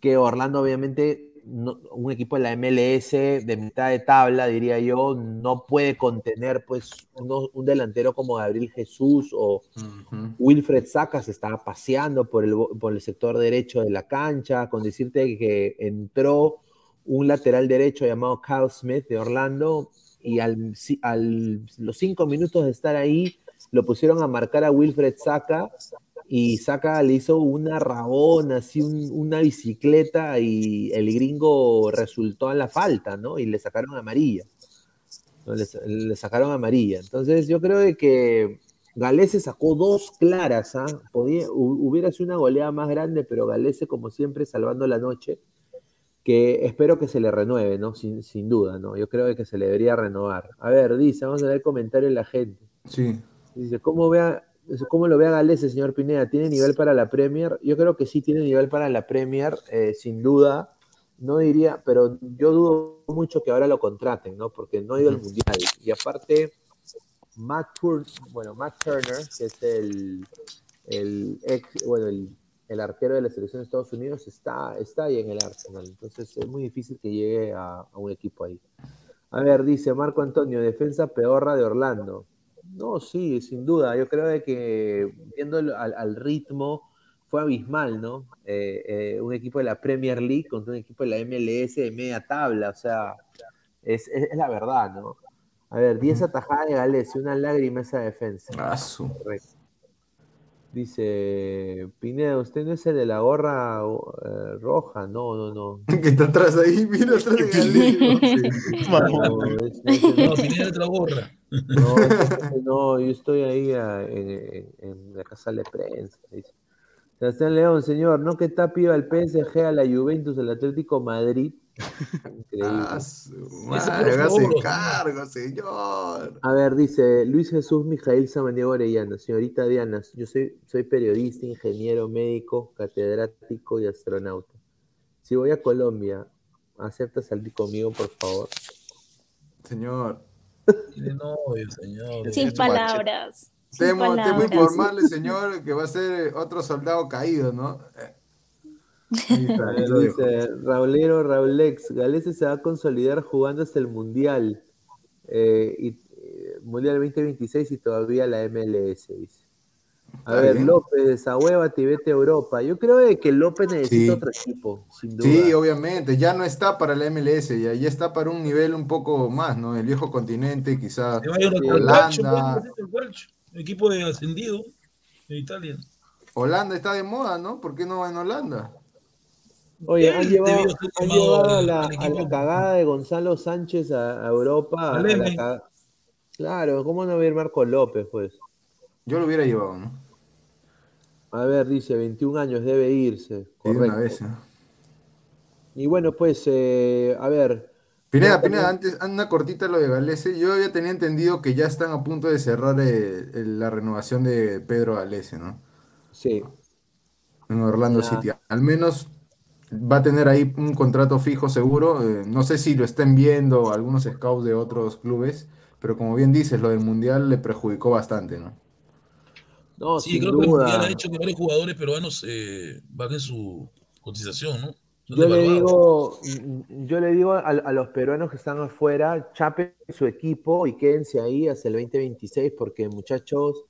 que Orlando obviamente, no- un equipo de la MLS de mitad de tabla, diría yo, no puede contener pues uno- un delantero como Gabriel Jesús o Wilfred Saka se estaba paseando por el, por el sector derecho de la cancha, con decirte que entró un lateral derecho llamado Kyle Smith de Orlando y al, al- los cinco minutos de estar ahí lo pusieron a marcar a Wilfred Saka y Saka le hizo una rabona, así un- una bicicleta y el gringo resultó a la falta, ¿no? Y le sacaron amarilla. Le, sa- le sacaron amarilla. Entonces yo creo que Galese sacó dos claras, ¿ah? Podía- hu- hubiera sido una goleada más grande, pero Galese como siempre salvando la noche, que espero que se le renueve, ¿no? Sin, sin duda, ¿no? Yo creo que se le debería renovar. A ver, dice, vamos a ver el comentario de la gente. Sí. Dice, ¿cómo, vea, ¿cómo lo ve a Galese, señor Pineda? ¿Tiene nivel para la Premier? Yo creo que sí tiene nivel para la Premier, eh, sin duda. No diría, pero yo dudo mucho que ahora lo contraten, ¿no? Porque no ha ido al Mundial. Y aparte, Matt, Tur- bueno, Matt Turner, que es el, el ex, bueno, el, el arquero de la selección de Estados Unidos, está, está ahí en el Arsenal. Entonces es muy difícil que llegue a, a un equipo ahí. A ver, dice Marco Antonio, defensa peorra de Orlando. No, sí, sin duda. Yo creo de que viendo al, al ritmo fue abismal, ¿no? Eh, eh, un equipo de la Premier League contra un equipo de la MLS de media tabla, o sea, es, es- es la verdad, ¿no? A ver, 10 atajadas de Gales y una lágrima esa defensa. Correcto. Dice Pineda, ¿usted no es el de la gorra eh, roja? No, no, no. Que está atrás ahí, mira atrás de Galese. No, ese- ese No, Pineda otra gorra. No, no, yo estoy ahí ah, en, en- en la casa de prensa. dice. Sebastián León, señor, no que tapiva al PSG, a la Juventus, al Atlético Madrid. Increíble. Ah, su madre, hágase cargo, señor. A ver, dice Luis Jesús Mijail Samaniego Orellana, señorita Diana, yo soy, soy periodista, ingeniero, médico, catedrático y astronauta. Si voy a Colombia, ¿acepta salir conmigo, por favor? Señor. Tiene novio, señor. Sin palabras. Temo, temo informarle, señor, que va a ser otro soldado caído, ¿no? Dice Raulero Raulex, Galese se va a consolidar jugando hasta el Mundial. eh, y, eh, Mundial 2026 y todavía la MLS, dice. A Está ver, bien. López, ahuévate y vete a Europa. Yo creo de que López necesita Sí. otro equipo, sin duda. Sí, obviamente, ya no está para la MLS, ya, ya está para un nivel un poco más, ¿no? El viejo continente, quizás Holanda. el equipo de ascendido de Italia. Holanda está de moda, ¿no? ¿Por qué no va en Holanda? Oye, han llevado, han a la, a cagada de Gonzalo Sánchez a, a Europa. a la Claro, ¿cómo no va a ir Marco López, pues? Yo lo hubiera llevado, ¿no? A ver, dice, 21 años, debe irse. Correcto. una vez, ¿no? Y bueno, pues, eh, a ver. Pineda, ya Pineda, antes, una cortita lo de Galese. Yo había tenido entendido que ya están a punto de cerrar eh, el- la renovación de Pedro Galese, ¿no? Sí. En Orlando Ya. City. Al menos va a tener ahí un contrato fijo seguro. eh, no sé si lo estén viendo algunos scouts de otros clubes, pero como bien dices, lo del Mundial le perjudicó bastante, ¿no? No, Sí, sin creo que el Mundial ha hecho que varios jugadores peruanos eh, bajen su cotización, ¿no? Son Yo le digo, yo le digo a, a los peruanos que están afuera, chapen su equipo y quédense ahí hasta el 2026, porque muchachos,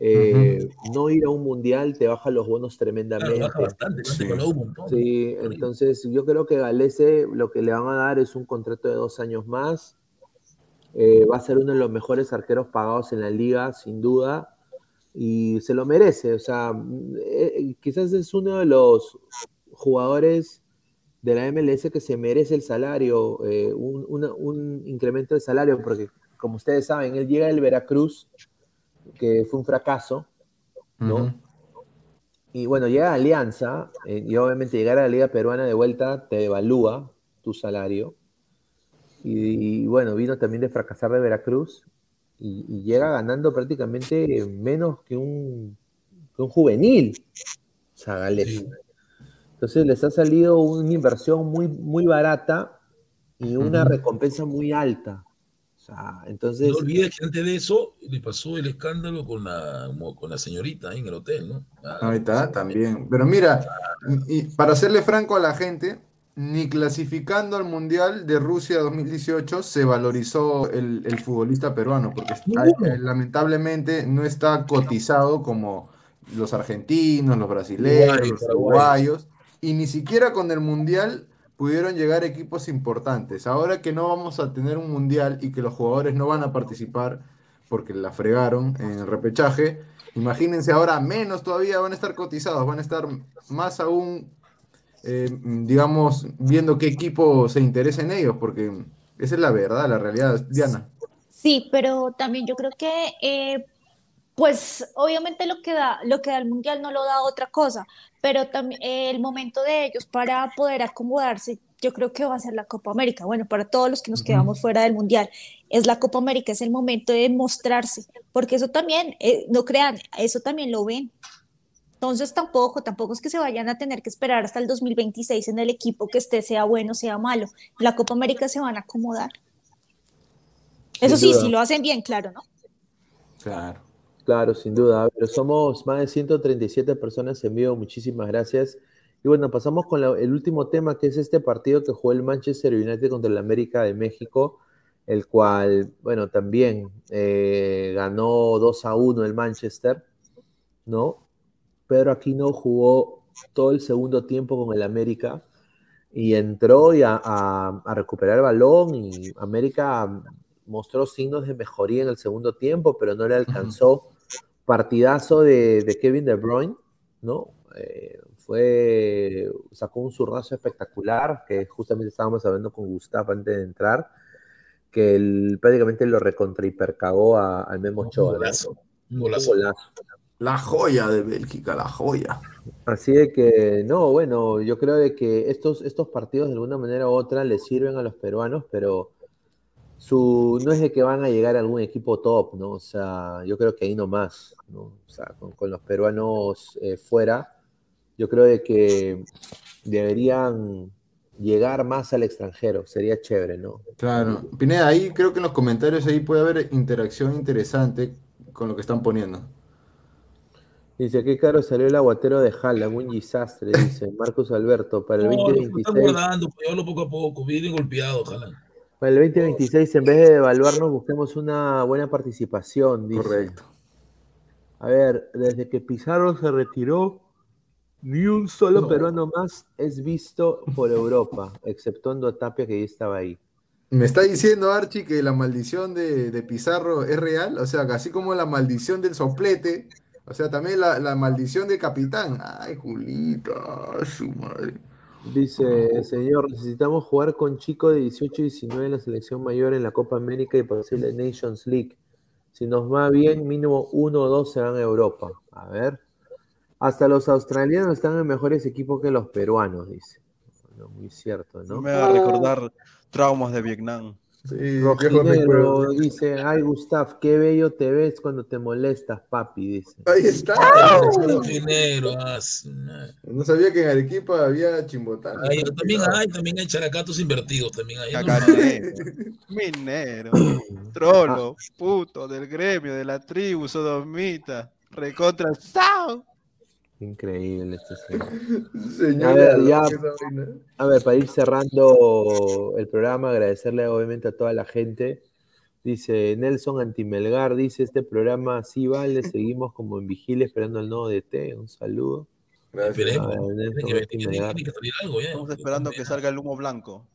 eh, no ir a un mundial te baja los bonos tremendamente. Claro, baja bastante, te han devaluado un montón. Sí, entonces yo creo que Galese lo que le van a dar es un contrato de dos años más. Eh, va a ser uno de los mejores arqueros pagados en la liga, sin duda, y se lo merece. O sea, eh, quizás es uno de los jugadores de la MLS que se merece el salario, eh, un, una- un incremento de salario, porque como ustedes saben, él llega del Veracruz, que fue un fracaso, ¿no? Y bueno, llega a Alianza, eh, y obviamente llegar a la Liga Peruana de vuelta te devalúa tu salario. Y, bueno, vino también de fracasar de Veracruz y, llega ganando prácticamente menos que un, que un juvenil, Zagales. Entonces les ha salido una inversión muy, muy barata y una recompensa muy alta. Sea, entonces... No olvides que antes de eso le pasó el escándalo con la, con la señorita ahí en el hotel, ¿no? Ah, ahí está, también. Pero mira, y para serle franco a la gente, ni clasificando al Mundial de Rusia 2018 se valorizó el, futbolista peruano, porque eh, lamentablemente no está cotizado como los argentinos, los brasileños, los uruguayos, y ni siquiera con el Mundial pudieron llegar equipos importantes. Ahora que no vamos a tener un Mundial y que los jugadores no van a participar porque la fregaron en el repechaje, imagínense ahora menos todavía van a estar cotizados, van a estar más aún eh, digamos, viendo qué equipo se interesa en ellos, porque esa es la verdad, la realidad, Diana. Sí, pero también yo creo que, eh, pues obviamente lo que, da, lo que da el Mundial no lo da otra cosa, pero también eh, el momento de ellos para poder acomodarse, yo creo que va a ser la Copa América. Bueno, para todos los que nos quedamos fuera del Mundial, es la Copa América, es el momento de mostrarse, porque eso también, no crean, eso también lo ven. Entonces tampoco, tampoco es que se vayan a tener que esperar hasta el 2026 en el equipo que esté, sea bueno, sea malo. La Copa América se van a acomodar. Eso sí, si lo hacen bien, claro, ¿no? Claro. Claro, sin duda. Pero somos más de 137 personas en vivo. Muchísimas gracias. Y bueno, pasamos con el último tema, que es este partido que jugó el Manchester United contra el América de México, el cual, bueno, también eh, ganó 2 a 1 el Manchester, ¿no? Pedro Aquino jugó todo el segundo tiempo con el América y entró a, recuperar el balón y América mostró signos de mejoría en el segundo tiempo, pero no le alcanzó. Partidazo de, Kevin De Bruyne, ¿no? Eh, fue, sacó un zurrazo espectacular, que justamente estábamos hablando con Gustavo antes de entrar, que prácticamente lo recontra hipercagó al Memo Ochoa. Un golazo. Un golazo. La joya de Bélgica, la joya. Así de que, no, bueno, yo creo de que estos, estos partidos de alguna manera u otra les sirven a los peruanos, pero su, no es de que van a llegar a algún equipo top, ¿no? O sea, yo creo que ahí nomás, ¿no? O sea, con, los peruanos eh, fuera, yo creo de que deberían llegar más al extranjero, sería chévere, ¿no? Claro, Pineda, ahí creo que en los comentarios ahí puede haber interacción interesante con lo que están poniendo. Dice, qué caro salió el aguatero de Jala, un desastre, dice Marcos Alberto, para el 2026. Está guardando, pues poco a poco, viene golpeado, Jala. Para el 2026, en vez de evaluarnos, busquemos una buena participación, dice. Correcto. A ver, desde que Pizarro se retiró, ni un solo peruano más es visto por Europa, exceptuando Tapia, que ya estaba ahí. ¿Me está diciendo, Archie, que la maldición de, de Pizarro es real? O sea, así como la maldición del soplete o sea, también la, maldición de capitán. Ay, Julita, su madre. Dice, señor, necesitamos jugar con chicos de 18 y 19 en la selección mayor en la Copa América y posible Nations League. Si nos va bien, mínimo uno o dos se van a Europa. A ver. Hasta los australianos están en mejores equipos que los peruanos, dice. muy cierto, ¿no? Me va a recordar traumas de Vietnam. Sí, dice, ay Gustav, qué bello te ves cuando te molestas, papi, dice. Ahí está. Ah, no sabía que en Arequipa había chimbotán. también hay, también hay characatos invertidos, también hay. Minero, trolo, puto, del gremio, de la tribu, sodomita, recontra, ¡sao! Increíble este señor. a, ver, para ir cerrando el programa, agradecerle obviamente a toda la gente. Dice Nelson Antimelgar, dice este programa sí vale, seguimos como en vigilia esperando el nuevo DT. Un saludo. Estamos esperando que salga el humo blanco.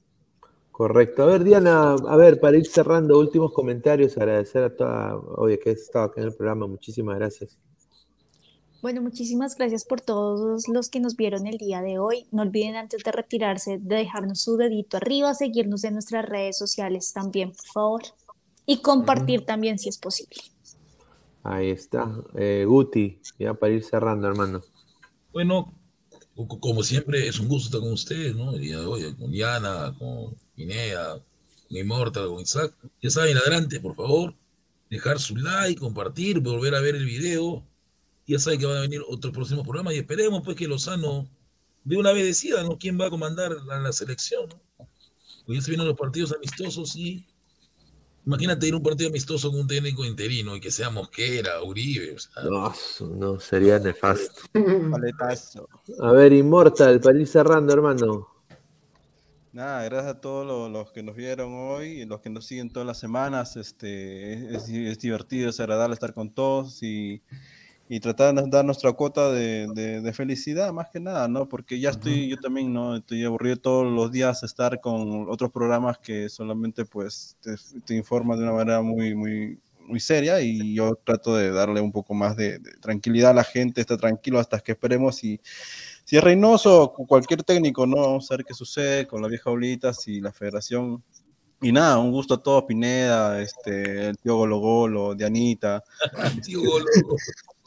Correcto. A ver, Diana, a ver, para ir cerrando, últimos comentarios, agradecer a toda, oye, que estado acá en el programa, muchísimas gracias. Bueno, muchísimas gracias por todos los que nos vieron el día de hoy. No olviden antes de retirarse de dejarnos su dedito arriba, seguirnos en nuestras redes sociales también, por favor. Y compartir también si es posible. Ahí está. Eh, Guti, ya para ir cerrando, hermano. Bueno, como siempre, es un gusto estar con ustedes, ¿no? El día de hoy, con Diana, con Inea, con Immortal, con Isaac. Ya saben, adelante, por favor, dejar su like, compartir, volver a ver el video. Ya saben que van a venir otros próximos programas y esperemos pues que Lozano de una vez decida, ¿no? ¿Quién va a comandar la, la selección? ¿no? Pues ya se vienen los partidos amistosos y imagínate ir a un partido amistoso con un técnico interino y que sea Mosquera, Uribe. O sea, No, no, sería nefasto. Paletazo. A ver, Immortal, para ir cerrando, hermano. Nada, gracias a todos los, los que nos vieron hoy y los que nos siguen todas las semanas. Este, es, es divertido, es agradable estar con todos y, y tratar de dar nuestra cuota de, de- de felicidad, más que nada, ¿no? Porque ya estoy, yo también, ¿no? Estoy aburrido todos los días estar con otros programas que solamente, pues, te, te informan de una manera muy, muy, muy seria y yo trato de darle un poco más de, de tranquilidad a la gente, está tranquilo hasta que esperemos y si es Reynoso o cualquier técnico, ¿no? Vamos a ver qué sucede con la vieja Oblitas y la federación. Y nada, un gusto a todos, Pineda, este, el tío Golo Golo, Dianita. tío Golo.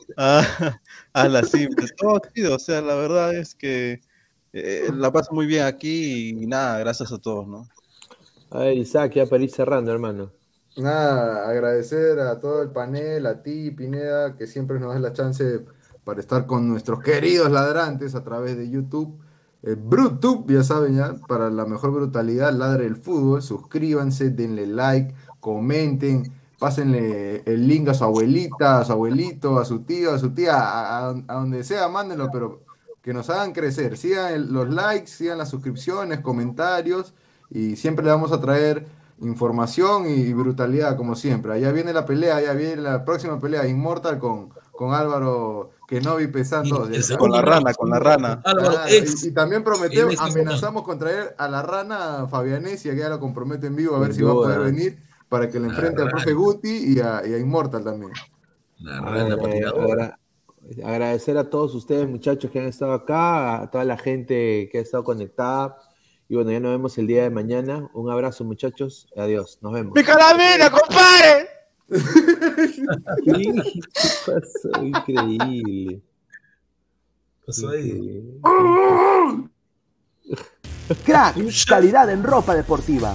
Ah, a la simple, todo chido, o sea, la verdad es que eh, la paso muy bien aquí y nada, gracias a todos, ¿no? A ver, Isaac, ya para ir cerrando, hermano. Nada, agradecer a todo el panel, a ti, Pineda, que siempre nos das la chance para estar con nuestros queridos ladrantes a través de YouTube. Eh, BrutTube, ya saben, ya, para la mejor brutalidad, ladre el fútbol. Suscríbanse, denle like, comenten, pásenle el link a su abuelita, a su abuelito, a su tío, a su tía, a, a- a donde sea, mándenlo, pero que nos hagan crecer. Sigan el- los likes, sigan las suscripciones, comentarios y siempre le vamos a traer información y brutalidad como siempre. Allá viene la pelea, allá viene la próxima pelea, Inmortal con, con Álvaro Kenobi pesando. Con la rana, con la rana. Álvaro, Ah, ex- y, y también prometemos, amenazamos con traer a la rana Fabianesi, que ya lo compromete en vivo, a ver si va a poder venir para que le La enfrente al profe Guti y a, y a Inmortal también. La A rana ver, patinadora. agra- agradecer a todos ustedes, muchachos, que han estado acá, a toda la gente que ha estado conectada. Y bueno, ya nos vemos el día de mañana. Un abrazo, muchachos. Adiós. Nos vemos. ¡Mi calamina, compadre! ¿Qué pasó? Increíble. Pasó ahí. Increíble. Crack, calidad en ropa deportiva.